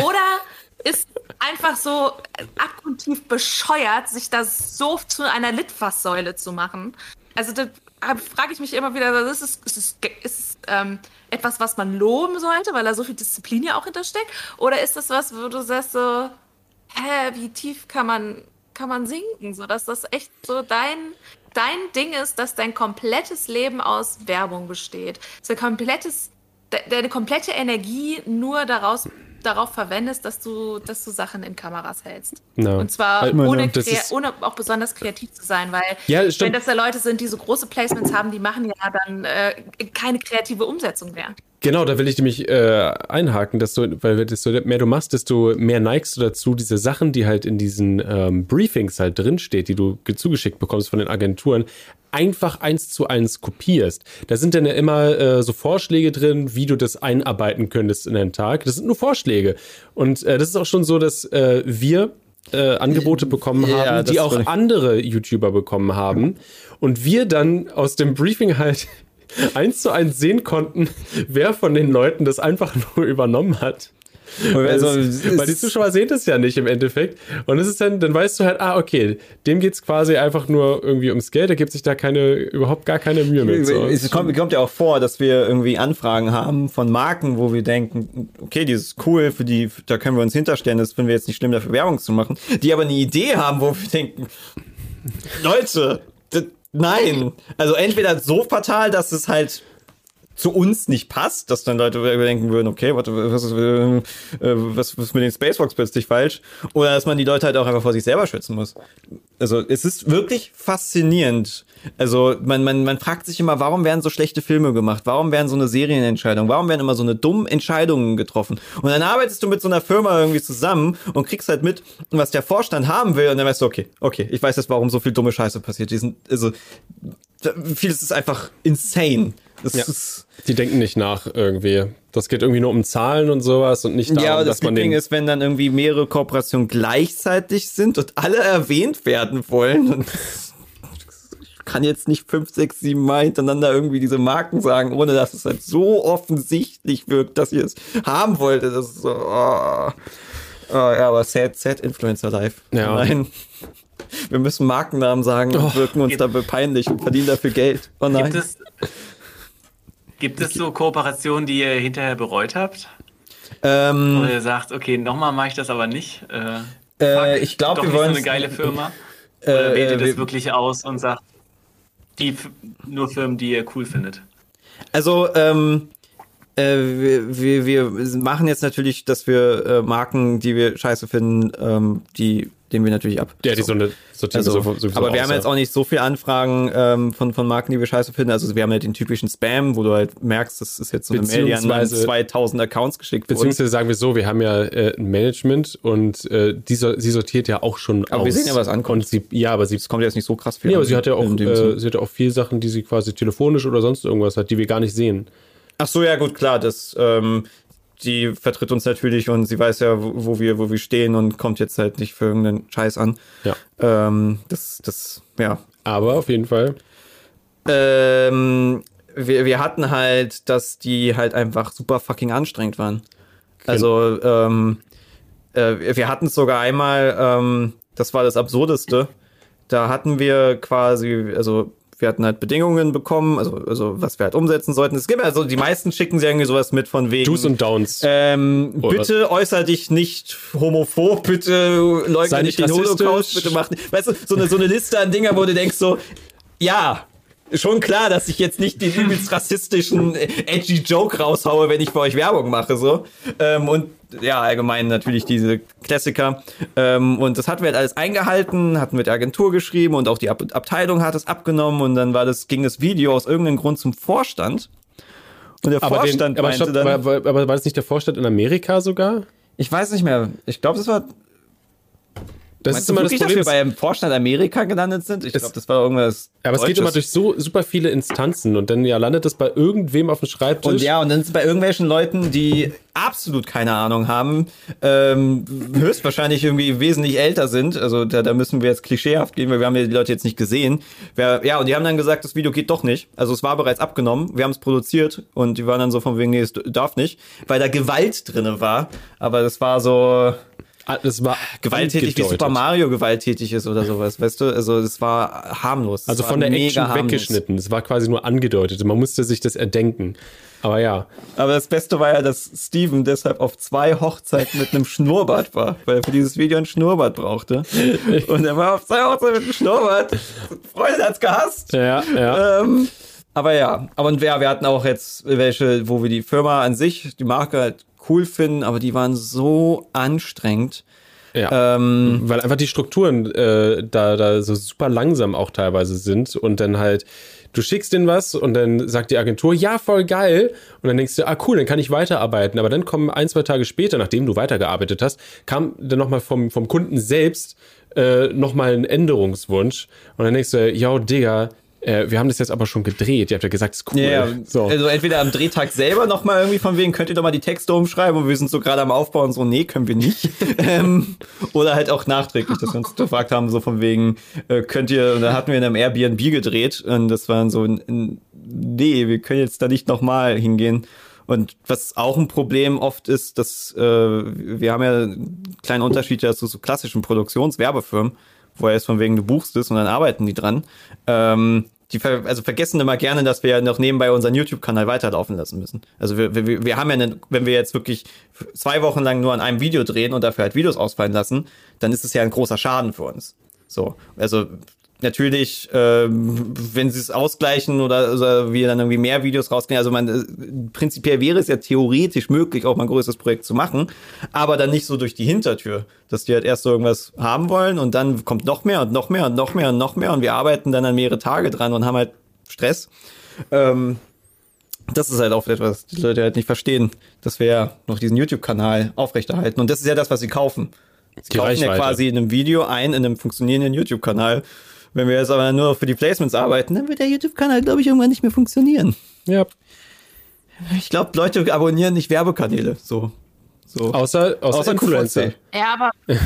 Oder ist einfach so abgrundtief bescheuert, sich das so zu einer Litfaßsäule zu machen. Also da frage ich mich immer wieder, ist, ist, es, ist es ähm, etwas, was man loben sollte, weil da so viel Disziplin ja auch hintersteckt? Oder ist das was, wo du sagst so, hä, wie tief kann man, kann man sinken? So, dass das echt so dein, dein Ding ist, dass dein komplettes Leben aus Werbung besteht. Dein komplettes, de, deine komplette Energie nur daraus darauf verwendest, dass du, dass du Sachen in Kameras hältst. Ja. Und zwar Weil- ohne, ohne auch besonders kreativ zu sein, weil Ja, wenn das ja Leute sind, die so große Placements haben, die machen ja dann äh, keine kreative Umsetzung mehr. Genau, da will ich nämlich äh, einhaken, dass du, weil desto mehr du machst, desto mehr neigst du dazu, diese Sachen, die halt in diesen ähm, Briefings halt drinsteht, die du ge- zugeschickt bekommst von den Agenturen, einfach eins zu eins kopierst. Da sind dann ja immer äh, so Vorschläge drin, wie du das einarbeiten könntest in einen Tag. Das sind nur Vorschläge. Und äh, das ist auch schon so, dass äh, wir äh, Angebote bekommen Ja, haben, die auch andere YouTuber bekommen haben. Und wir dann aus dem Briefing halt eins zu eins sehen konnten, wer von den Leuten das einfach nur übernommen hat. Weil, Also, es, es- weil die Zuschauer sehen das ja nicht im Endeffekt. Und es ist dann, dann weißt du halt, ah, okay, dem geht's quasi einfach nur irgendwie ums Geld, da gibt sich da keine, überhaupt gar keine Mühe mit. So. Es kommt, kommt ja auch vor, dass wir irgendwie Anfragen haben von Marken, wo wir denken, okay, die ist cool, für die, da können wir uns hinterstellen, das finden wir jetzt nicht schlimm, dafür Werbung zu machen, die aber eine Idee haben, wo wir denken, Leute, das, nein. Also entweder so fatal, dass es halt zu uns nicht passt, dass dann Leute denken würden, okay, was ist, äh, was, was ist mit den Spacewalks plötzlich falsch? Oder dass man die Leute halt auch einfach vor sich selber schützen muss. Also es ist wirklich faszinierend. Also man, man, man fragt sich immer, warum werden so schlechte Filme gemacht? Warum werden so eine Serienentscheidung? Warum werden immer so eine dummen Entscheidungen getroffen? Und dann arbeitest du mit so einer Firma irgendwie zusammen und kriegst halt mit, was der Vorstand haben will und dann weißt du, okay, okay, ich weiß jetzt, warum so viel dumme Scheiße passiert. Die sind, also vieles ist einfach insane. Das Ja. ist Die denken nicht nach irgendwie. Das geht irgendwie nur um Zahlen und sowas und nicht darum, ja, aber das dass man Ding den. ist, wenn dann irgendwie mehrere Kooperationen gleichzeitig sind und alle erwähnt werden wollen. Und ich kann jetzt nicht fünf, sechs, sieben Mal hintereinander irgendwie diese Marken sagen, ohne dass es halt so offensichtlich wirkt, dass ihr es haben wolltet. Das ist so. Oh. Oh, ja, aber sad, sad Influencer Life. Ja. Nein. Wir müssen Markennamen sagen und wirken uns dabei peinlich und verdienen dafür Geld. Oh nein. Gibt es, gibt es so Kooperationen, die ihr hinterher bereut habt? Ähm, Oder ihr sagt, okay, nochmal mache ich das aber nicht. Äh, Äh, ich glaub, doch wir nicht so eine geile Firma. Äh, Oder wählt ihr das wir- wirklich aus und sagt, die F- nur Firmen, die ihr cool findet? Also, ähm, äh, wir, wir, wir machen jetzt natürlich, dass wir äh, Marken, die wir scheiße finden, ähm, die, denen wir natürlich ab. Ja, die so eine sortieren Also, so, sowieso aber wir aus, haben ja. jetzt auch nicht so viele Anfragen ähm, von, von Marken, die wir scheiße finden. Also wir haben halt den typischen Spam, wo du halt merkst, das ist jetzt so eine Mail, die an Beziehungsweise- 2000 Accounts geschickt wurde. Beziehungsweise sagen wir so, wir haben ja äh, ein Management und äh, die, so- sie sortiert ja auch schon Aber aus. wir sehen ja, was ankommt. Sie, ja, aber sie, Es kommt jetzt nicht so krass viel. ja, aber an sie hat ja auch, äh, sie hat ja auch viel Sachen, die sie quasi telefonisch oder sonst irgendwas hat, die wir gar nicht sehen. Ach so, ja gut, klar, das, ähm, die vertritt uns natürlich und sie weiß ja, wo, wo wir, wo wir stehen und kommt jetzt halt nicht für irgendeinen Scheiß an. Ja. Ähm, das, das, ja. Aber auf jeden Fall. Ähm, wir, wir hatten halt, dass die halt einfach super fucking anstrengend waren. Also, ähm, äh, wir hatten es sogar einmal, ähm, das war das Absurdeste. Da hatten wir quasi, also wir hatten halt Bedingungen bekommen, also, also was wir halt umsetzen sollten. Es gibt also die meisten schicken sie irgendwie sowas mit von wegen. Do's und Downs. Ähm, Oder- bitte äußer dich nicht homophob, bitte leugne nicht nicht den Holocaust, bitte mach nicht. Weißt du, so eine, so eine Liste an Dinger, wo du denkst so, ja, schon klar, dass ich jetzt nicht den übelst rassistischen, edgy Joke raushaue, wenn ich für euch Werbung mache, so. Ähm, und ja, allgemein natürlich diese Klassiker. Ähm, und das hatten wir halt alles eingehalten, hatten mit der Agentur geschrieben und auch die Ab Abteilung hat es abgenommen und dann war das, ging das Video aus irgendeinem Grund zum Vorstand. Und der aber, den, Vorstand aber, meinte stopp, dann, aber, aber war das nicht der Vorstand in Amerika sogar? ich weiß nicht mehr. Ich glaube, das war. Das Meinst ist immer das Problem. dass wir beim Vorstand Amerika gelandet sind? Ich glaube, das war irgendwas. aber es geht Deutsches. immer durch so super viele Instanzen und dann ja landet das bei irgendwem auf dem Schreibtisch. Und ja, und dann ist es bei irgendwelchen Leuten, die absolut keine Ahnung haben, ähm, höchstwahrscheinlich irgendwie wesentlich älter sind. Also da, da müssen wir jetzt klischeehaft gehen, weil wir haben ja die Leute jetzt nicht gesehen. Wer, ja, und die haben dann gesagt, das Video geht doch nicht. Also es war bereits abgenommen, wir haben es produziert und die waren dann so von wegen, nee, es darf nicht, weil da Gewalt drinne war. Aber das war so das war gewalttätig, wie. Super Mario gewalttätig ist oder sowas, weißt du? Also das war harmlos. Also war von der Action harmlos. weggeschnitten. Es war quasi nur angedeutet. Man musste sich das erdenken. Aber ja. Aber das Beste war ja, dass Steven deshalb auf zwei Hochzeiten mit einem Schnurrbart war, weil er für dieses Video ein Schnurrbart brauchte. Und er war auf zwei Hochzeiten mit einem Schnurrbart. Freunde hat's gehasst. Ja, ja. Ähm, aber ja, aber und wir, wir hatten auch jetzt welche, wo wir die Firma an sich, die Marke halt cool finden, aber die waren so anstrengend. ja. Ähm, Weil einfach die Strukturen äh, da, da so super langsam auch teilweise sind und dann halt, du schickst denen was und dann sagt die Agentur, ja, voll geil. Und dann denkst du, ah cool, dann kann ich weiterarbeiten. Aber dann kommen ein, zwei Tage später, nachdem du weitergearbeitet hast, kam dann nochmal vom, vom Kunden selbst äh, nochmal ein Änderungswunsch. Und dann denkst du, yo, Digga, äh, wir haben das jetzt aber schon gedreht. Ihr habt ja gesagt, es ist cool. Ja, so. also entweder am Drehtag selber nochmal irgendwie von wegen, könnt ihr doch mal die Texte umschreiben und wir sind so gerade am Aufbau und so, nee, können wir nicht. ähm, oder halt auch nachträglich, dass wir uns gefragt haben, so von wegen, äh, könnt ihr, und da hatten wir in einem Airbnb gedreht und das war so, nee, wir können jetzt da nicht nochmal hingehen. Und was auch ein Problem oft ist, dass äh, wir haben ja einen kleinen Unterschied ja zu so klassischen Produktionswerbefirmen, wo er ist von wegen, du buchst es und dann arbeiten die dran. Ähm, die ver also vergessen immer gerne, dass wir ja noch nebenbei unseren YouTube-Kanal weiterlaufen lassen müssen. Also wir, wir, wir haben ja, einen, wenn wir jetzt wirklich zwei Wochen lang nur an einem Video drehen und dafür halt Videos ausfallen lassen, dann ist es ja ein großer Schaden für uns. So, also natürlich, ähm, wenn sie es ausgleichen oder, oder wir dann irgendwie mehr Videos rausgehen, also man, äh, prinzipiell wäre es ja theoretisch möglich, auch mal ein größeres Projekt zu machen, aber dann nicht so durch die Hintertür, dass die halt erst so irgendwas haben wollen und dann kommt noch mehr und noch mehr und noch mehr und noch mehr und wir arbeiten dann an mehrere Tage dran und haben halt Stress. Ähm, das ist halt auch etwas, die Leute halt nicht verstehen, dass wir ja noch diesen YouTube-Kanal aufrechterhalten. Und das ist ja das, was sie kaufen. Sie Die kaufen ja Reichweite. quasi in einem Video ein, in einem funktionierenden YouTube-Kanal. Wenn wir jetzt aber nur für die Placements arbeiten, dann wird der YouTube-Kanal, glaube ich, irgendwann nicht mehr funktionieren. ja. Ich glaube, Leute abonnieren nicht Werbekanäle. So. so. Außer, außer, Außer Influencer. Ja, aber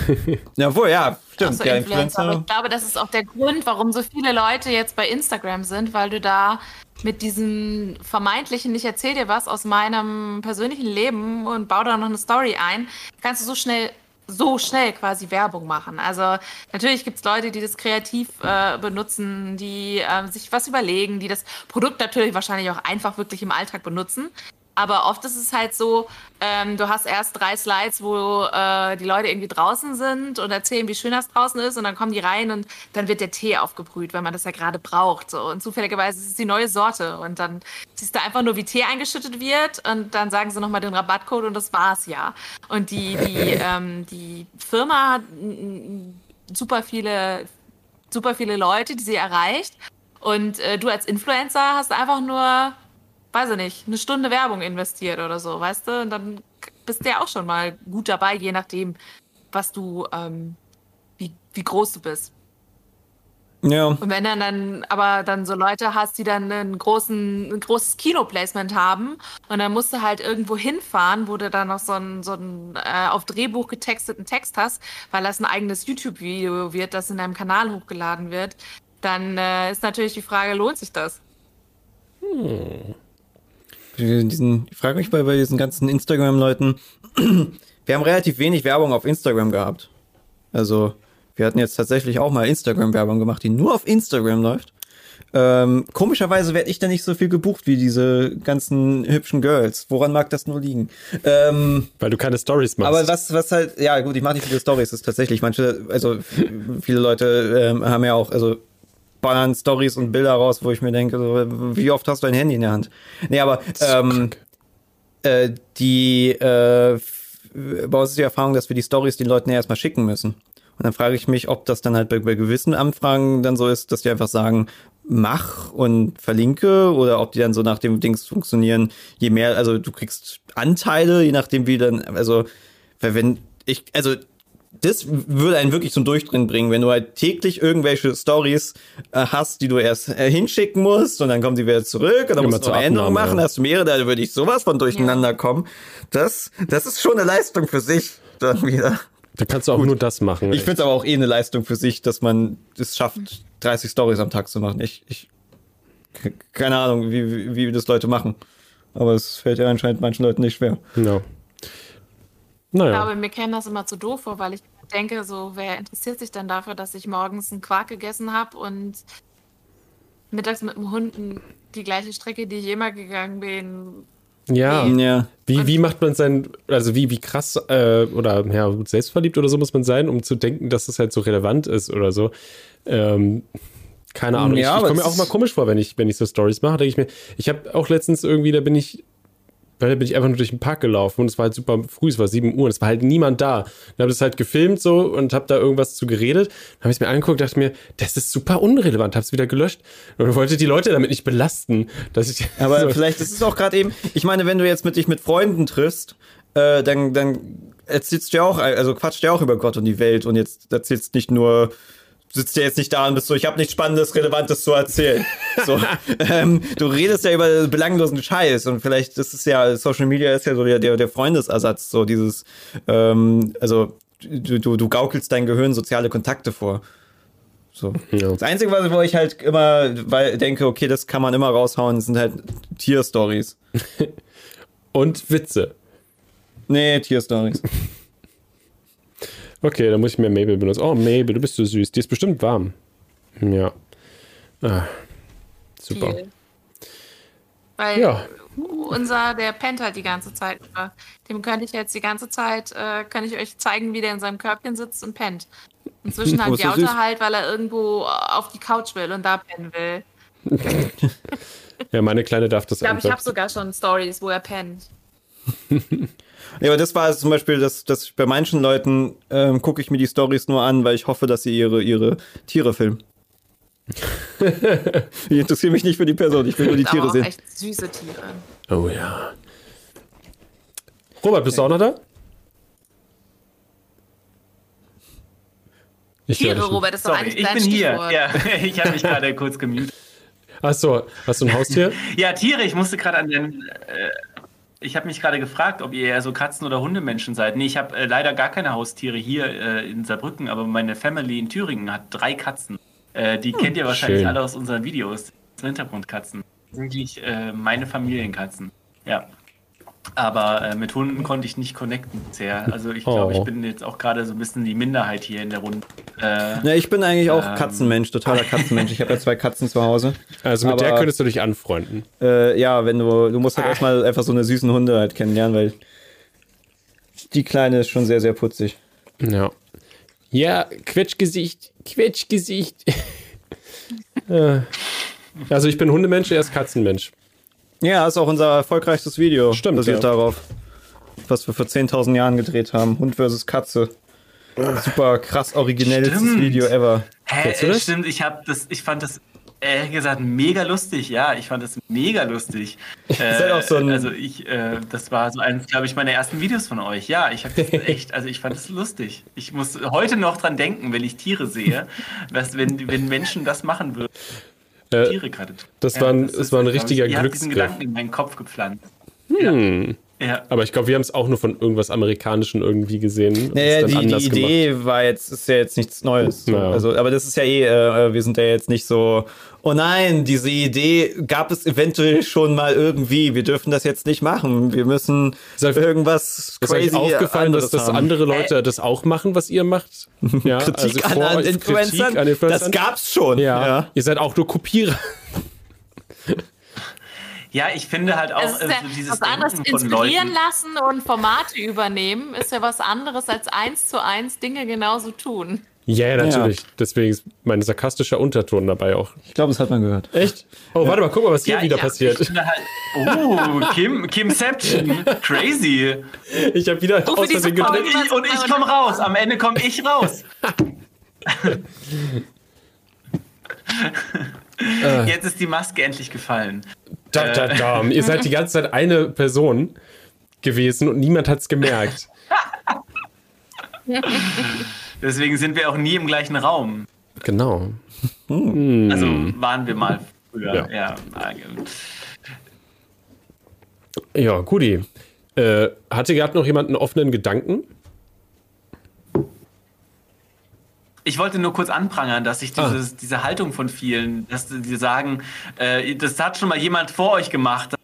Jawohl, ja, stimmt. so ja, Influencer. Aber ich glaube, das ist auch der Grund, warum so viele Leute jetzt bei Instagram sind, weil du da mit diesem vermeintlichen, ich erzähle dir was aus meinem persönlichen Leben und baue da noch eine Story ein, kannst du so schnell so schnell quasi Werbung machen. Also natürlich gibt es Leute, die das kreativ äh, benutzen, die äh, sich was überlegen, die das Produkt natürlich wahrscheinlich auch einfach wirklich im Alltag benutzen. Aber oft ist es halt so, ähm, du hast erst drei Slides, wo äh, die Leute irgendwie draußen sind und erzählen, wie schön das draußen ist. Und dann kommen die rein und dann wird der Tee aufgebrüht, weil man das ja gerade braucht. So. Und zufälligerweise ist es die neue Sorte. Und dann siehst du einfach nur, wie Tee eingeschüttet wird. Und dann sagen sie nochmal den Rabattcode und das war's ja. Und die, die, ähm, die Firma hat super viele, super viele Leute, die sie erreicht. Und äh, du als Influencer hast einfach nur weiß ich nicht, eine Stunde Werbung investiert oder so, weißt du? Und dann bist du ja auch schon mal gut dabei, je nachdem, was du, ähm, wie, wie groß du bist. Ja. Und wenn dann, dann aber dann so Leute hast, die dann einen großen, ein großes Kinoplacement haben und dann musst du halt irgendwo hinfahren, wo du dann noch so einen, so einen äh, auf Drehbuch getexteten Text hast, weil das ein eigenes YouTube-Video wird, das in deinem Kanal hochgeladen wird, dann äh, ist natürlich die Frage, lohnt sich das? Hm diesen, ich frage mich bei, bei diesen ganzen Instagram-Leuten, wir haben relativ wenig Werbung auf Instagram gehabt. Also, wir hatten jetzt tatsächlich auch mal Instagram-Werbung gemacht, die nur auf Instagram läuft. Ähm, komischerweise werde ich da nicht so viel gebucht wie diese ganzen hübschen Girls. Woran mag das nur liegen? Ähm, Weil du keine Stories machst. Aber was, was halt, ja gut, ich mache nicht viele Stories, ist tatsächlich manche, also viele Leute ähm, haben ja auch, also ballern Stories und Bilder raus, wo ich mir denke, so, wie oft hast du ein Handy in der Hand? Nee, aber ähm, äh, die äh, bei uns ist die Erfahrung, dass wir die Stories den Leuten ja erstmal schicken müssen. Und dann frage ich mich, ob das dann halt bei, bei gewissen Anfragen dann so ist, dass die einfach sagen, mach und verlinke oder ob die dann so nach dem Dings funktionieren, je mehr, also du kriegst Anteile, je nachdem wie dann, also wenn ich, also das würde einen wirklich zum Durchdrehen bringen, wenn du halt täglich irgendwelche Stories äh, hast, die du erst äh, hinschicken musst und dann kommen sie wieder zurück und dann musst du noch Änderungen machen, ja. hast du mehrere, da würde ich sowas von durcheinander ja. kommen. Das, das ist schon eine Leistung für sich dann wieder. Da kannst du auch Gut. nur das machen. Ich finde es aber auch eh eine Leistung für sich, dass man es schafft, 30 Stories am Tag zu machen. Ich, ich keine Ahnung, wie, wie, wie das Leute machen. Aber es fällt ja anscheinend manchen Leuten nicht schwer. No. Naja. Aber mir käme das immer zu doof vor, weil ich denke, so, wer interessiert sich denn dafür, dass ich morgens einen Quark gegessen habe und mittags mit dem Hund die gleiche Strecke, die ich immer gegangen bin. Ja. ja. Wie, wie macht man sein, also wie, wie krass äh, oder ja, selbstverliebt oder so muss man sein, um zu denken, dass das halt so relevant ist oder so. Ähm, keine Ahnung. Ja, ich, ich komme mir auch mal komisch vor, wenn ich, wenn ich so Stories mache. Denke ich mir, ich habe auch letztens irgendwie, da bin ich da bin ich einfach nur durch den Park gelaufen und es war halt super früh, es war 7 Uhr und es war halt niemand da. Dann habe ich das halt gefilmt so und habe da irgendwas zu geredet. Dann habe ich es mir angeguckt, dachte mir, das ist super unrelevant, habe es wieder gelöscht und wollte die Leute damit nicht belasten. Dass ich Aber so vielleicht ist es auch gerade eben, ich meine, wenn du jetzt mit dich mit Freunden triffst, äh, dann, dann erzählst du ja auch, also quatscht ja auch über Gott und die Welt und jetzt erzählst nicht nur sitzt ja jetzt nicht da und bist so, ich habe nichts Spannendes, Relevantes zu erzählen. so, ähm, du redest ja über belanglosen Scheiß und vielleicht das ist ja Social Media ist ja so der der, der Freundesersatz, so dieses, ähm, also du, du, du gaukelst dein Gehirn soziale Kontakte vor. So. Ja. Das Einzige, was wo ich halt immer weil, denke, okay, das kann man immer raushauen, sind halt Tierstories. und Witze. Nee, Tierstories. Okay, dann muss ich mehr Mabel benutzen. Oh, Mabel, du bist so süß. Die ist bestimmt warm. Ja. Ah, super. Viel. Weil ja. unser, der pennt halt die ganze Zeit. Dem könnte ich jetzt die ganze Zeit, äh, kann ich euch zeigen, wie der in seinem Körbchen sitzt und pennt. Inzwischen halt jaut er halt, weil er irgendwo auf die Couch will und da pennen will. ja, meine Kleine darf das Ich glaube, ich habe sogar schon Stories, wo er pennt. Ja, aber das war also zum Beispiel, dass, dass bei manchen Leuten ähm, gucke ich mir die Stories nur an, weil ich hoffe, dass sie ihre, ihre Tiere filmen. ich interessiere mich nicht für die Person, ich will nur die Tiere sehen. echt süße Tiere. Oh ja. Robert, bist du auch noch da? Ich Tiere, Robert, ist doch eigentlich ich bin hier. Ja, ich habe mich gerade kurz gemutet. Achso, hast du ein Haustier? ja, Tiere, ich musste gerade an den. Äh, ich habe mich gerade gefragt, ob ihr eher so Katzen- oder Hundemenschen seid. Nee, ich habe äh, leider gar keine Haustiere hier äh, in Saarbrücken, aber meine Family in Thüringen hat drei Katzen. Äh, die hm, kennt ihr wahrscheinlich schön. alle aus unseren Videos. Hintergrundkatzen. Wirklich äh, meine Familienkatzen. Ja. Aber äh, mit Hunden konnte ich nicht connecten bisher. Also ich glaube, oh. ich bin jetzt auch gerade so ein bisschen die Minderheit hier in der Runde. Äh, ja, ich bin eigentlich auch ähm, Katzenmensch, totaler Katzenmensch. Ich habe ja zwei Katzen zu Hause. Also mit aber, der könntest du dich anfreunden. Äh, ja, wenn du, du musst halt ah. erstmal einfach so eine süßen Hunde halt kennenlernen, weil die Kleine ist schon sehr, sehr putzig. Ja. Ja, Quetschgesicht, Quetschgesicht. Äh. also ich bin Hundemensch, er ist Katzenmensch. Ja, ist auch unser erfolgreichstes Video. Stimmt. Basiert ja. darauf. Was wir vor 10.000 Jahren gedreht haben. Hund versus Katze. Super krass originellstes Video ever. Hä, du das? Stimmt, ich hab das, ich fand das ehrlich gesagt mega lustig. Ja, ich fand das mega lustig. äh, halt auch so ein also ich, äh, das war so eines, glaube ich, meiner ersten Videos von euch. Ja, ich habe echt, also ich fand es lustig. Ich muss heute noch dran denken, wenn ich Tiere sehe, was, wenn, wenn Menschen das machen würden. Äh, Tiere gerade. Das, ja, war ein, das, das war ein richtiger Glücksgriff. Ich habe diesen Gedanken in meinen Kopf gepflanzt. Hm. Ja. Ja. Aber ich glaube, wir haben es auch nur von irgendwas Amerikanischen irgendwie gesehen. Naja, die, die Idee gemacht. war jetzt, ist ja jetzt nichts Neues. So. Ja. Also, aber das ist ja eh, äh, wir sind ja jetzt nicht so, oh nein, diese Idee gab es eventuell schon mal irgendwie. Wir dürfen das jetzt nicht machen. Wir müssen ist irgendwas ist crazy. Ist euch aufgefallen, dass das andere Leute äh. das auch machen, was ihr macht? Ja, Kritik, also an, an Influencern? Kritik an Influencern? Das gab's schon. Ja. ja. Ihr seid auch nur Kopierer. Ja, ich finde halt auch äh, ja so dieses was anderes inspirieren lassen und Formate übernehmen ist ja was anderes als eins zu eins Dinge genauso tun. Ja, yeah, natürlich. Ja. Deswegen ist mein sarkastischer Unterton dabei auch. Ich glaube, das hat man gehört. Echt? Oh, ja. warte mal, guck mal, was hier ja, wieder passiert. Halt, oh, Kim, Kimception. Crazy. Ich habe wieder aus Versehen gedrückt. Und ich, ich komme raus. Am Ende komme ich raus. Jetzt ist die Maske endlich gefallen. Da, da, da. Ihr seid die ganze Zeit eine Person gewesen und niemand hat es gemerkt. Deswegen sind wir auch nie im gleichen Raum. Genau. Hm. Also waren wir mal früher. Ja, ja. ja Guti. Äh, hatte gerade noch jemand einen offenen Gedanken? Ich wollte nur kurz anprangern, dass ich dieses, ah. diese Haltung von vielen, dass die sagen, äh, das hat schon mal jemand vor euch gemacht,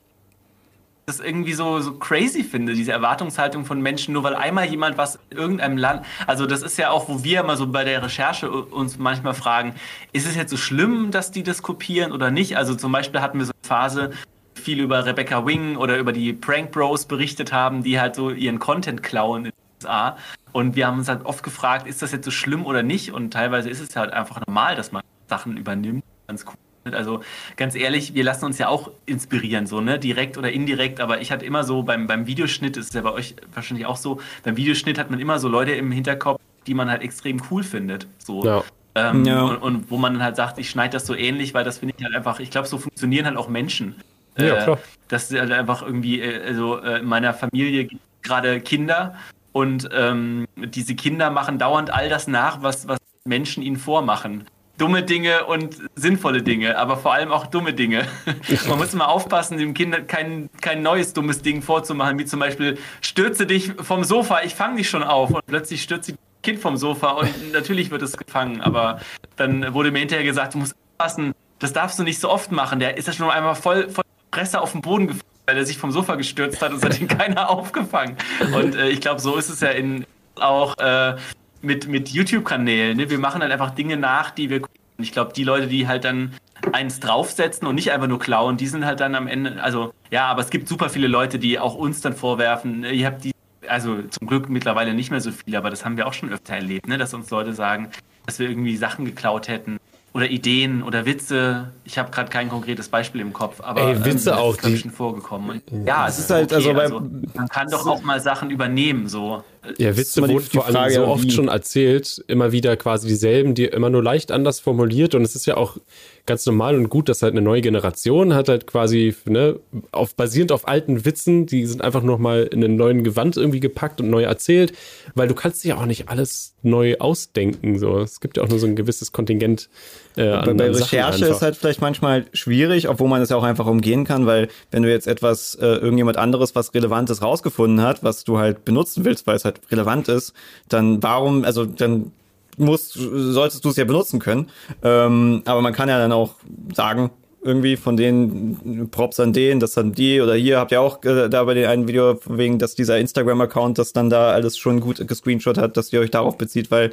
das irgendwie so, so crazy finde, diese Erwartungshaltung von Menschen, nur weil einmal jemand was in irgendeinem Land, also das ist ja auch, wo wir immer so bei der Recherche uns manchmal fragen, ist es jetzt so schlimm, dass die das kopieren oder nicht? Also zum Beispiel hatten wir so eine Phase, viel über Rebecca Wing oder über die Prank Bros berichtet haben, die halt so ihren Content klauen in den USA. Und wir haben uns halt oft gefragt, ist das jetzt so schlimm oder nicht? Und teilweise ist es halt einfach normal, dass man Sachen übernimmt. Ganz cool. Also ganz ehrlich, wir lassen uns ja auch inspirieren, so, ne? Direkt oder indirekt, aber ich hatte immer so beim, beim Videoschnitt, ist es ja bei euch wahrscheinlich auch so, beim Videoschnitt hat man immer so Leute im Hinterkopf, die man halt extrem cool findet. So. Ja. Ähm, ja. Und, und, wo man dann halt sagt, ich schneide das so ähnlich, weil das finde ich halt einfach, ich glaube, so funktionieren halt auch Menschen. Ja, äh, klar. Dass halt einfach irgendwie, äh, also äh, in meiner Familie gerade Kinder und ähm, diese Kinder machen dauernd all das nach, was, was Menschen ihnen vormachen. Dumme Dinge und sinnvolle Dinge, aber vor allem auch dumme Dinge. Man muss immer aufpassen, dem Kind kein, kein neues dummes Ding vorzumachen, wie zum Beispiel, stürze dich vom Sofa, ich fange dich schon auf. Und plötzlich stürzt das Kind vom Sofa und natürlich wird es gefangen. Aber dann wurde mir hinterher gesagt, du musst aufpassen, das darfst du nicht so oft machen. Der ist ja schon einmal voll, voll Presse auf den Boden gefallen weil er sich vom Sofa gestürzt hat und es hat ihn keiner aufgefangen. Und äh, ich glaube, so ist es ja in, auch äh, mit, mit YouTube-Kanälen. Ne? Wir machen halt einfach Dinge nach, die wir. Ich glaube, die Leute, die halt dann eins draufsetzen und nicht einfach nur klauen, die sind halt dann am Ende. Also, ja, aber es gibt super viele Leute, die auch uns dann vorwerfen, ihr habt die. Also zum Glück mittlerweile nicht mehr so viele, aber das haben wir auch schon öfter erlebt, ne? dass uns Leute sagen, dass wir irgendwie Sachen geklaut hätten oder Ideen oder Witze. Ich habe gerade kein konkretes Beispiel im Kopf, aber Ey, Witze ähm, auch die schon vorgekommen. Und ja, es ist halt okay. also, also, man kann doch auch mal Sachen übernehmen so. Ja, Witze wurden vor allem so oft wie? schon erzählt, immer wieder quasi dieselben, die immer nur leicht anders formuliert und es ist ja auch ganz normal und gut, dass halt eine neue Generation hat halt quasi, ne, auf, basierend auf alten Witzen, die sind einfach nochmal in einen neuen Gewand irgendwie gepackt und neu erzählt, weil du kannst dir ja auch nicht alles neu ausdenken, so. Es gibt ja auch nur so ein gewisses Kontingent äh, an, Bei, bei Recherche ist halt vielleicht manchmal schwierig, obwohl man es ja auch einfach umgehen kann, weil wenn du jetzt etwas, äh, irgendjemand anderes was Relevantes rausgefunden hat, was du halt benutzen willst, weil es halt relevant ist, dann warum, also dann musst, solltest du es ja benutzen können. Ähm, aber man kann ja dann auch sagen, irgendwie von denen Props an den, das dann die oder hier habt ihr auch äh, da bei den einen Video wegen, dass dieser Instagram-Account das dann da alles schon gut gescreenshot hat, dass ihr euch darauf bezieht, weil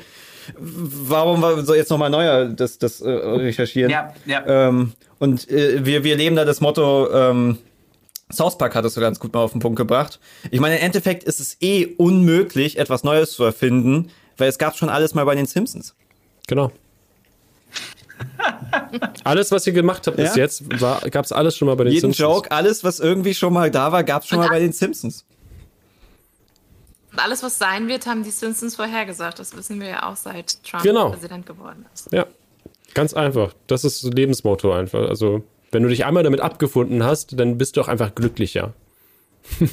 warum soll jetzt nochmal neuer das, das äh, recherchieren? Ja, ja. Ähm, und äh, wir, wir leben da das Motto, ähm, South Park hat es so ganz gut mal auf den Punkt gebracht. Ich meine, im Endeffekt ist es eh unmöglich, etwas Neues zu erfinden, weil es gab schon alles mal bei den Simpsons. Genau. alles, was ihr gemacht habt bis Ja? jetzt, gab es alles schon mal bei den Jeden Simpsons. Joke, alles, was irgendwie schon mal da war, gab es schon Und mal bei das- den Simpsons. Alles, was sein wird, haben die Simpsons vorhergesagt. Das wissen wir ja auch seit Trump Genau. Präsident geworden ist. Ja, ganz einfach. Das ist Lebensmotto einfach. Also, wenn du dich einmal damit abgefunden hast, dann bist du auch einfach glücklicher.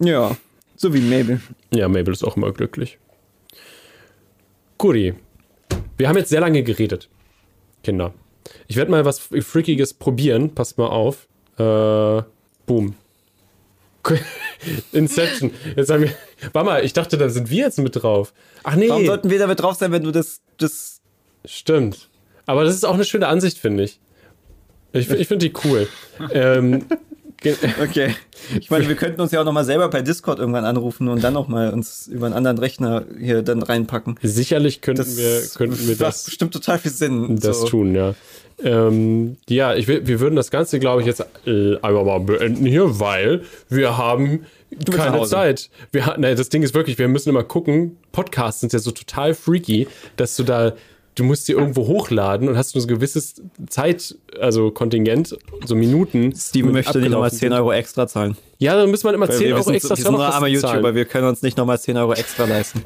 Ja, so wie Mabel. Ja, Mabel ist auch immer glücklich. Guti, wir haben jetzt sehr lange geredet, Kinder. Ich werde mal was Freakiges probieren. Passt mal auf. Äh, boom. Inception. Jetzt haben wir. Warte mal, ich dachte, da sind wir jetzt mit drauf. Ach nee. Warum sollten wir damit drauf sein, wenn du das, das Stimmt. Aber das ist auch eine schöne Ansicht, finde ich. Ich, ich finde die cool. ähm, Okay. Ich meine, wir könnten uns ja auch nochmal selber per Discord irgendwann anrufen und dann nochmal uns über einen anderen Rechner hier dann reinpacken. sicherlich könnten Das wir, könnten wir das, bestimmt total viel Sinn. das so. tun, ja. Ähm, ja, ich, wir würden das Ganze, glaube ich, jetzt äh, einfach mal beenden hier, weil wir haben keine. Zeit. Wir, nein, das Ding ist wirklich, wir müssen immer gucken. Podcasts sind ja so total freaky, dass du da, du musst die irgendwo hochladen und hast nur so ein gewisses Zeit, also Kontingent, so Minuten. Steven möchte nicht nochmal abgelaufen 10 sind. Euro extra zahlen. Ja, dann muss man immer 10 wir Euro extra wir sind nur arme YouTuber, zahlen. wir können uns nicht nochmal 10 Euro extra leisten.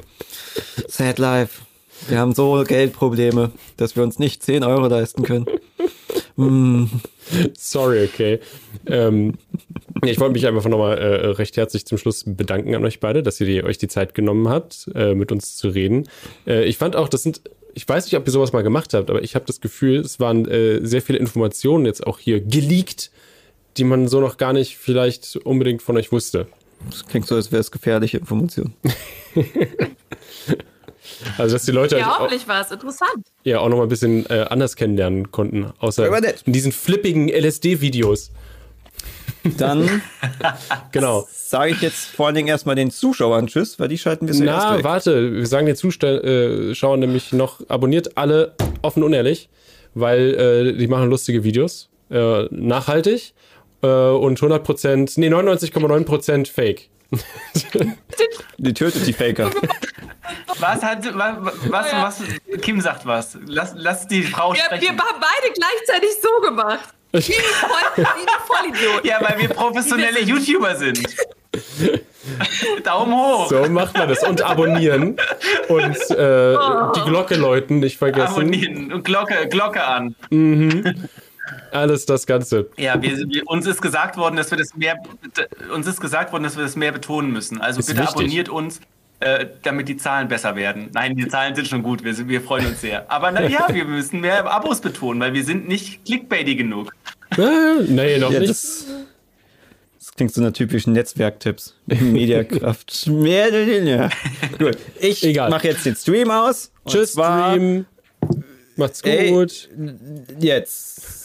Sad life. Wir haben so Geldprobleme, dass wir uns nicht 10 Euro leisten können. Sorry, okay. Ähm, ich wollte mich einfach nochmal äh, recht herzlich zum Schluss bedanken an euch beide, dass ihr die, euch die Zeit genommen habt, äh, mit uns zu reden. Äh, ich fand auch, das sind, ich weiß nicht, ob ihr sowas mal gemacht habt, aber ich habe das Gefühl, es waren äh, sehr viele Informationen jetzt auch hier geleakt, die man so noch gar nicht vielleicht unbedingt von euch wusste. Das klingt so, als wäre es gefährliche Information. Also, dass die Leute Ja, auch, hoffentlich war es interessant. ja, auch nochmal ein bisschen äh, anders kennenlernen konnten, außer Aber nett. in diesen flippigen LSD-Videos. Dann Genau. sage ich jetzt vor allen Dingen erstmal den Zuschauern Tschüss, weil die schalten wir zuerst Na, weg. warte, wir sagen den Zuschauern nämlich noch, abonniert alle offen unehrlich, weil äh, die machen lustige Videos, äh, nachhaltig äh, und 100%, nee, 99,9% Fake. Die tötet die Faker. Was hat, was, was, was, Kim sagt was. Lass, lass die Frau Wir, wir sprechen. haben beide gleichzeitig so gemacht. Wie die Voll, wie. Ja, weil wir professionelle YouTuber sind. Daumen hoch. So macht man das. Und abonnieren und äh, die Glocke läuten, nicht vergessen. Abonnieren und Glocke, Glocke an. Alles das Ganze. Ja, wir, wir, uns ist gesagt worden, dass wir das mehr, uns ist gesagt worden, dass wir das mehr betonen müssen. Also Ist bitte wichtig. abonniert uns, äh, damit die Zahlen besser werden. Nein, die Zahlen sind schon gut. Wir, sind, wir freuen uns sehr. Aber na, ja, wir müssen mehr Abos betonen, weil wir sind nicht clickbaity genug. Äh, nee, noch Ja, nicht. das, das klingt so nach typischen Netzwerktipps. Mediakraft. Mehr ja. Gut, ich Egal. mache jetzt den Stream aus. Tschüss, zwar Stream. Macht's Ey. gut. Jetzt.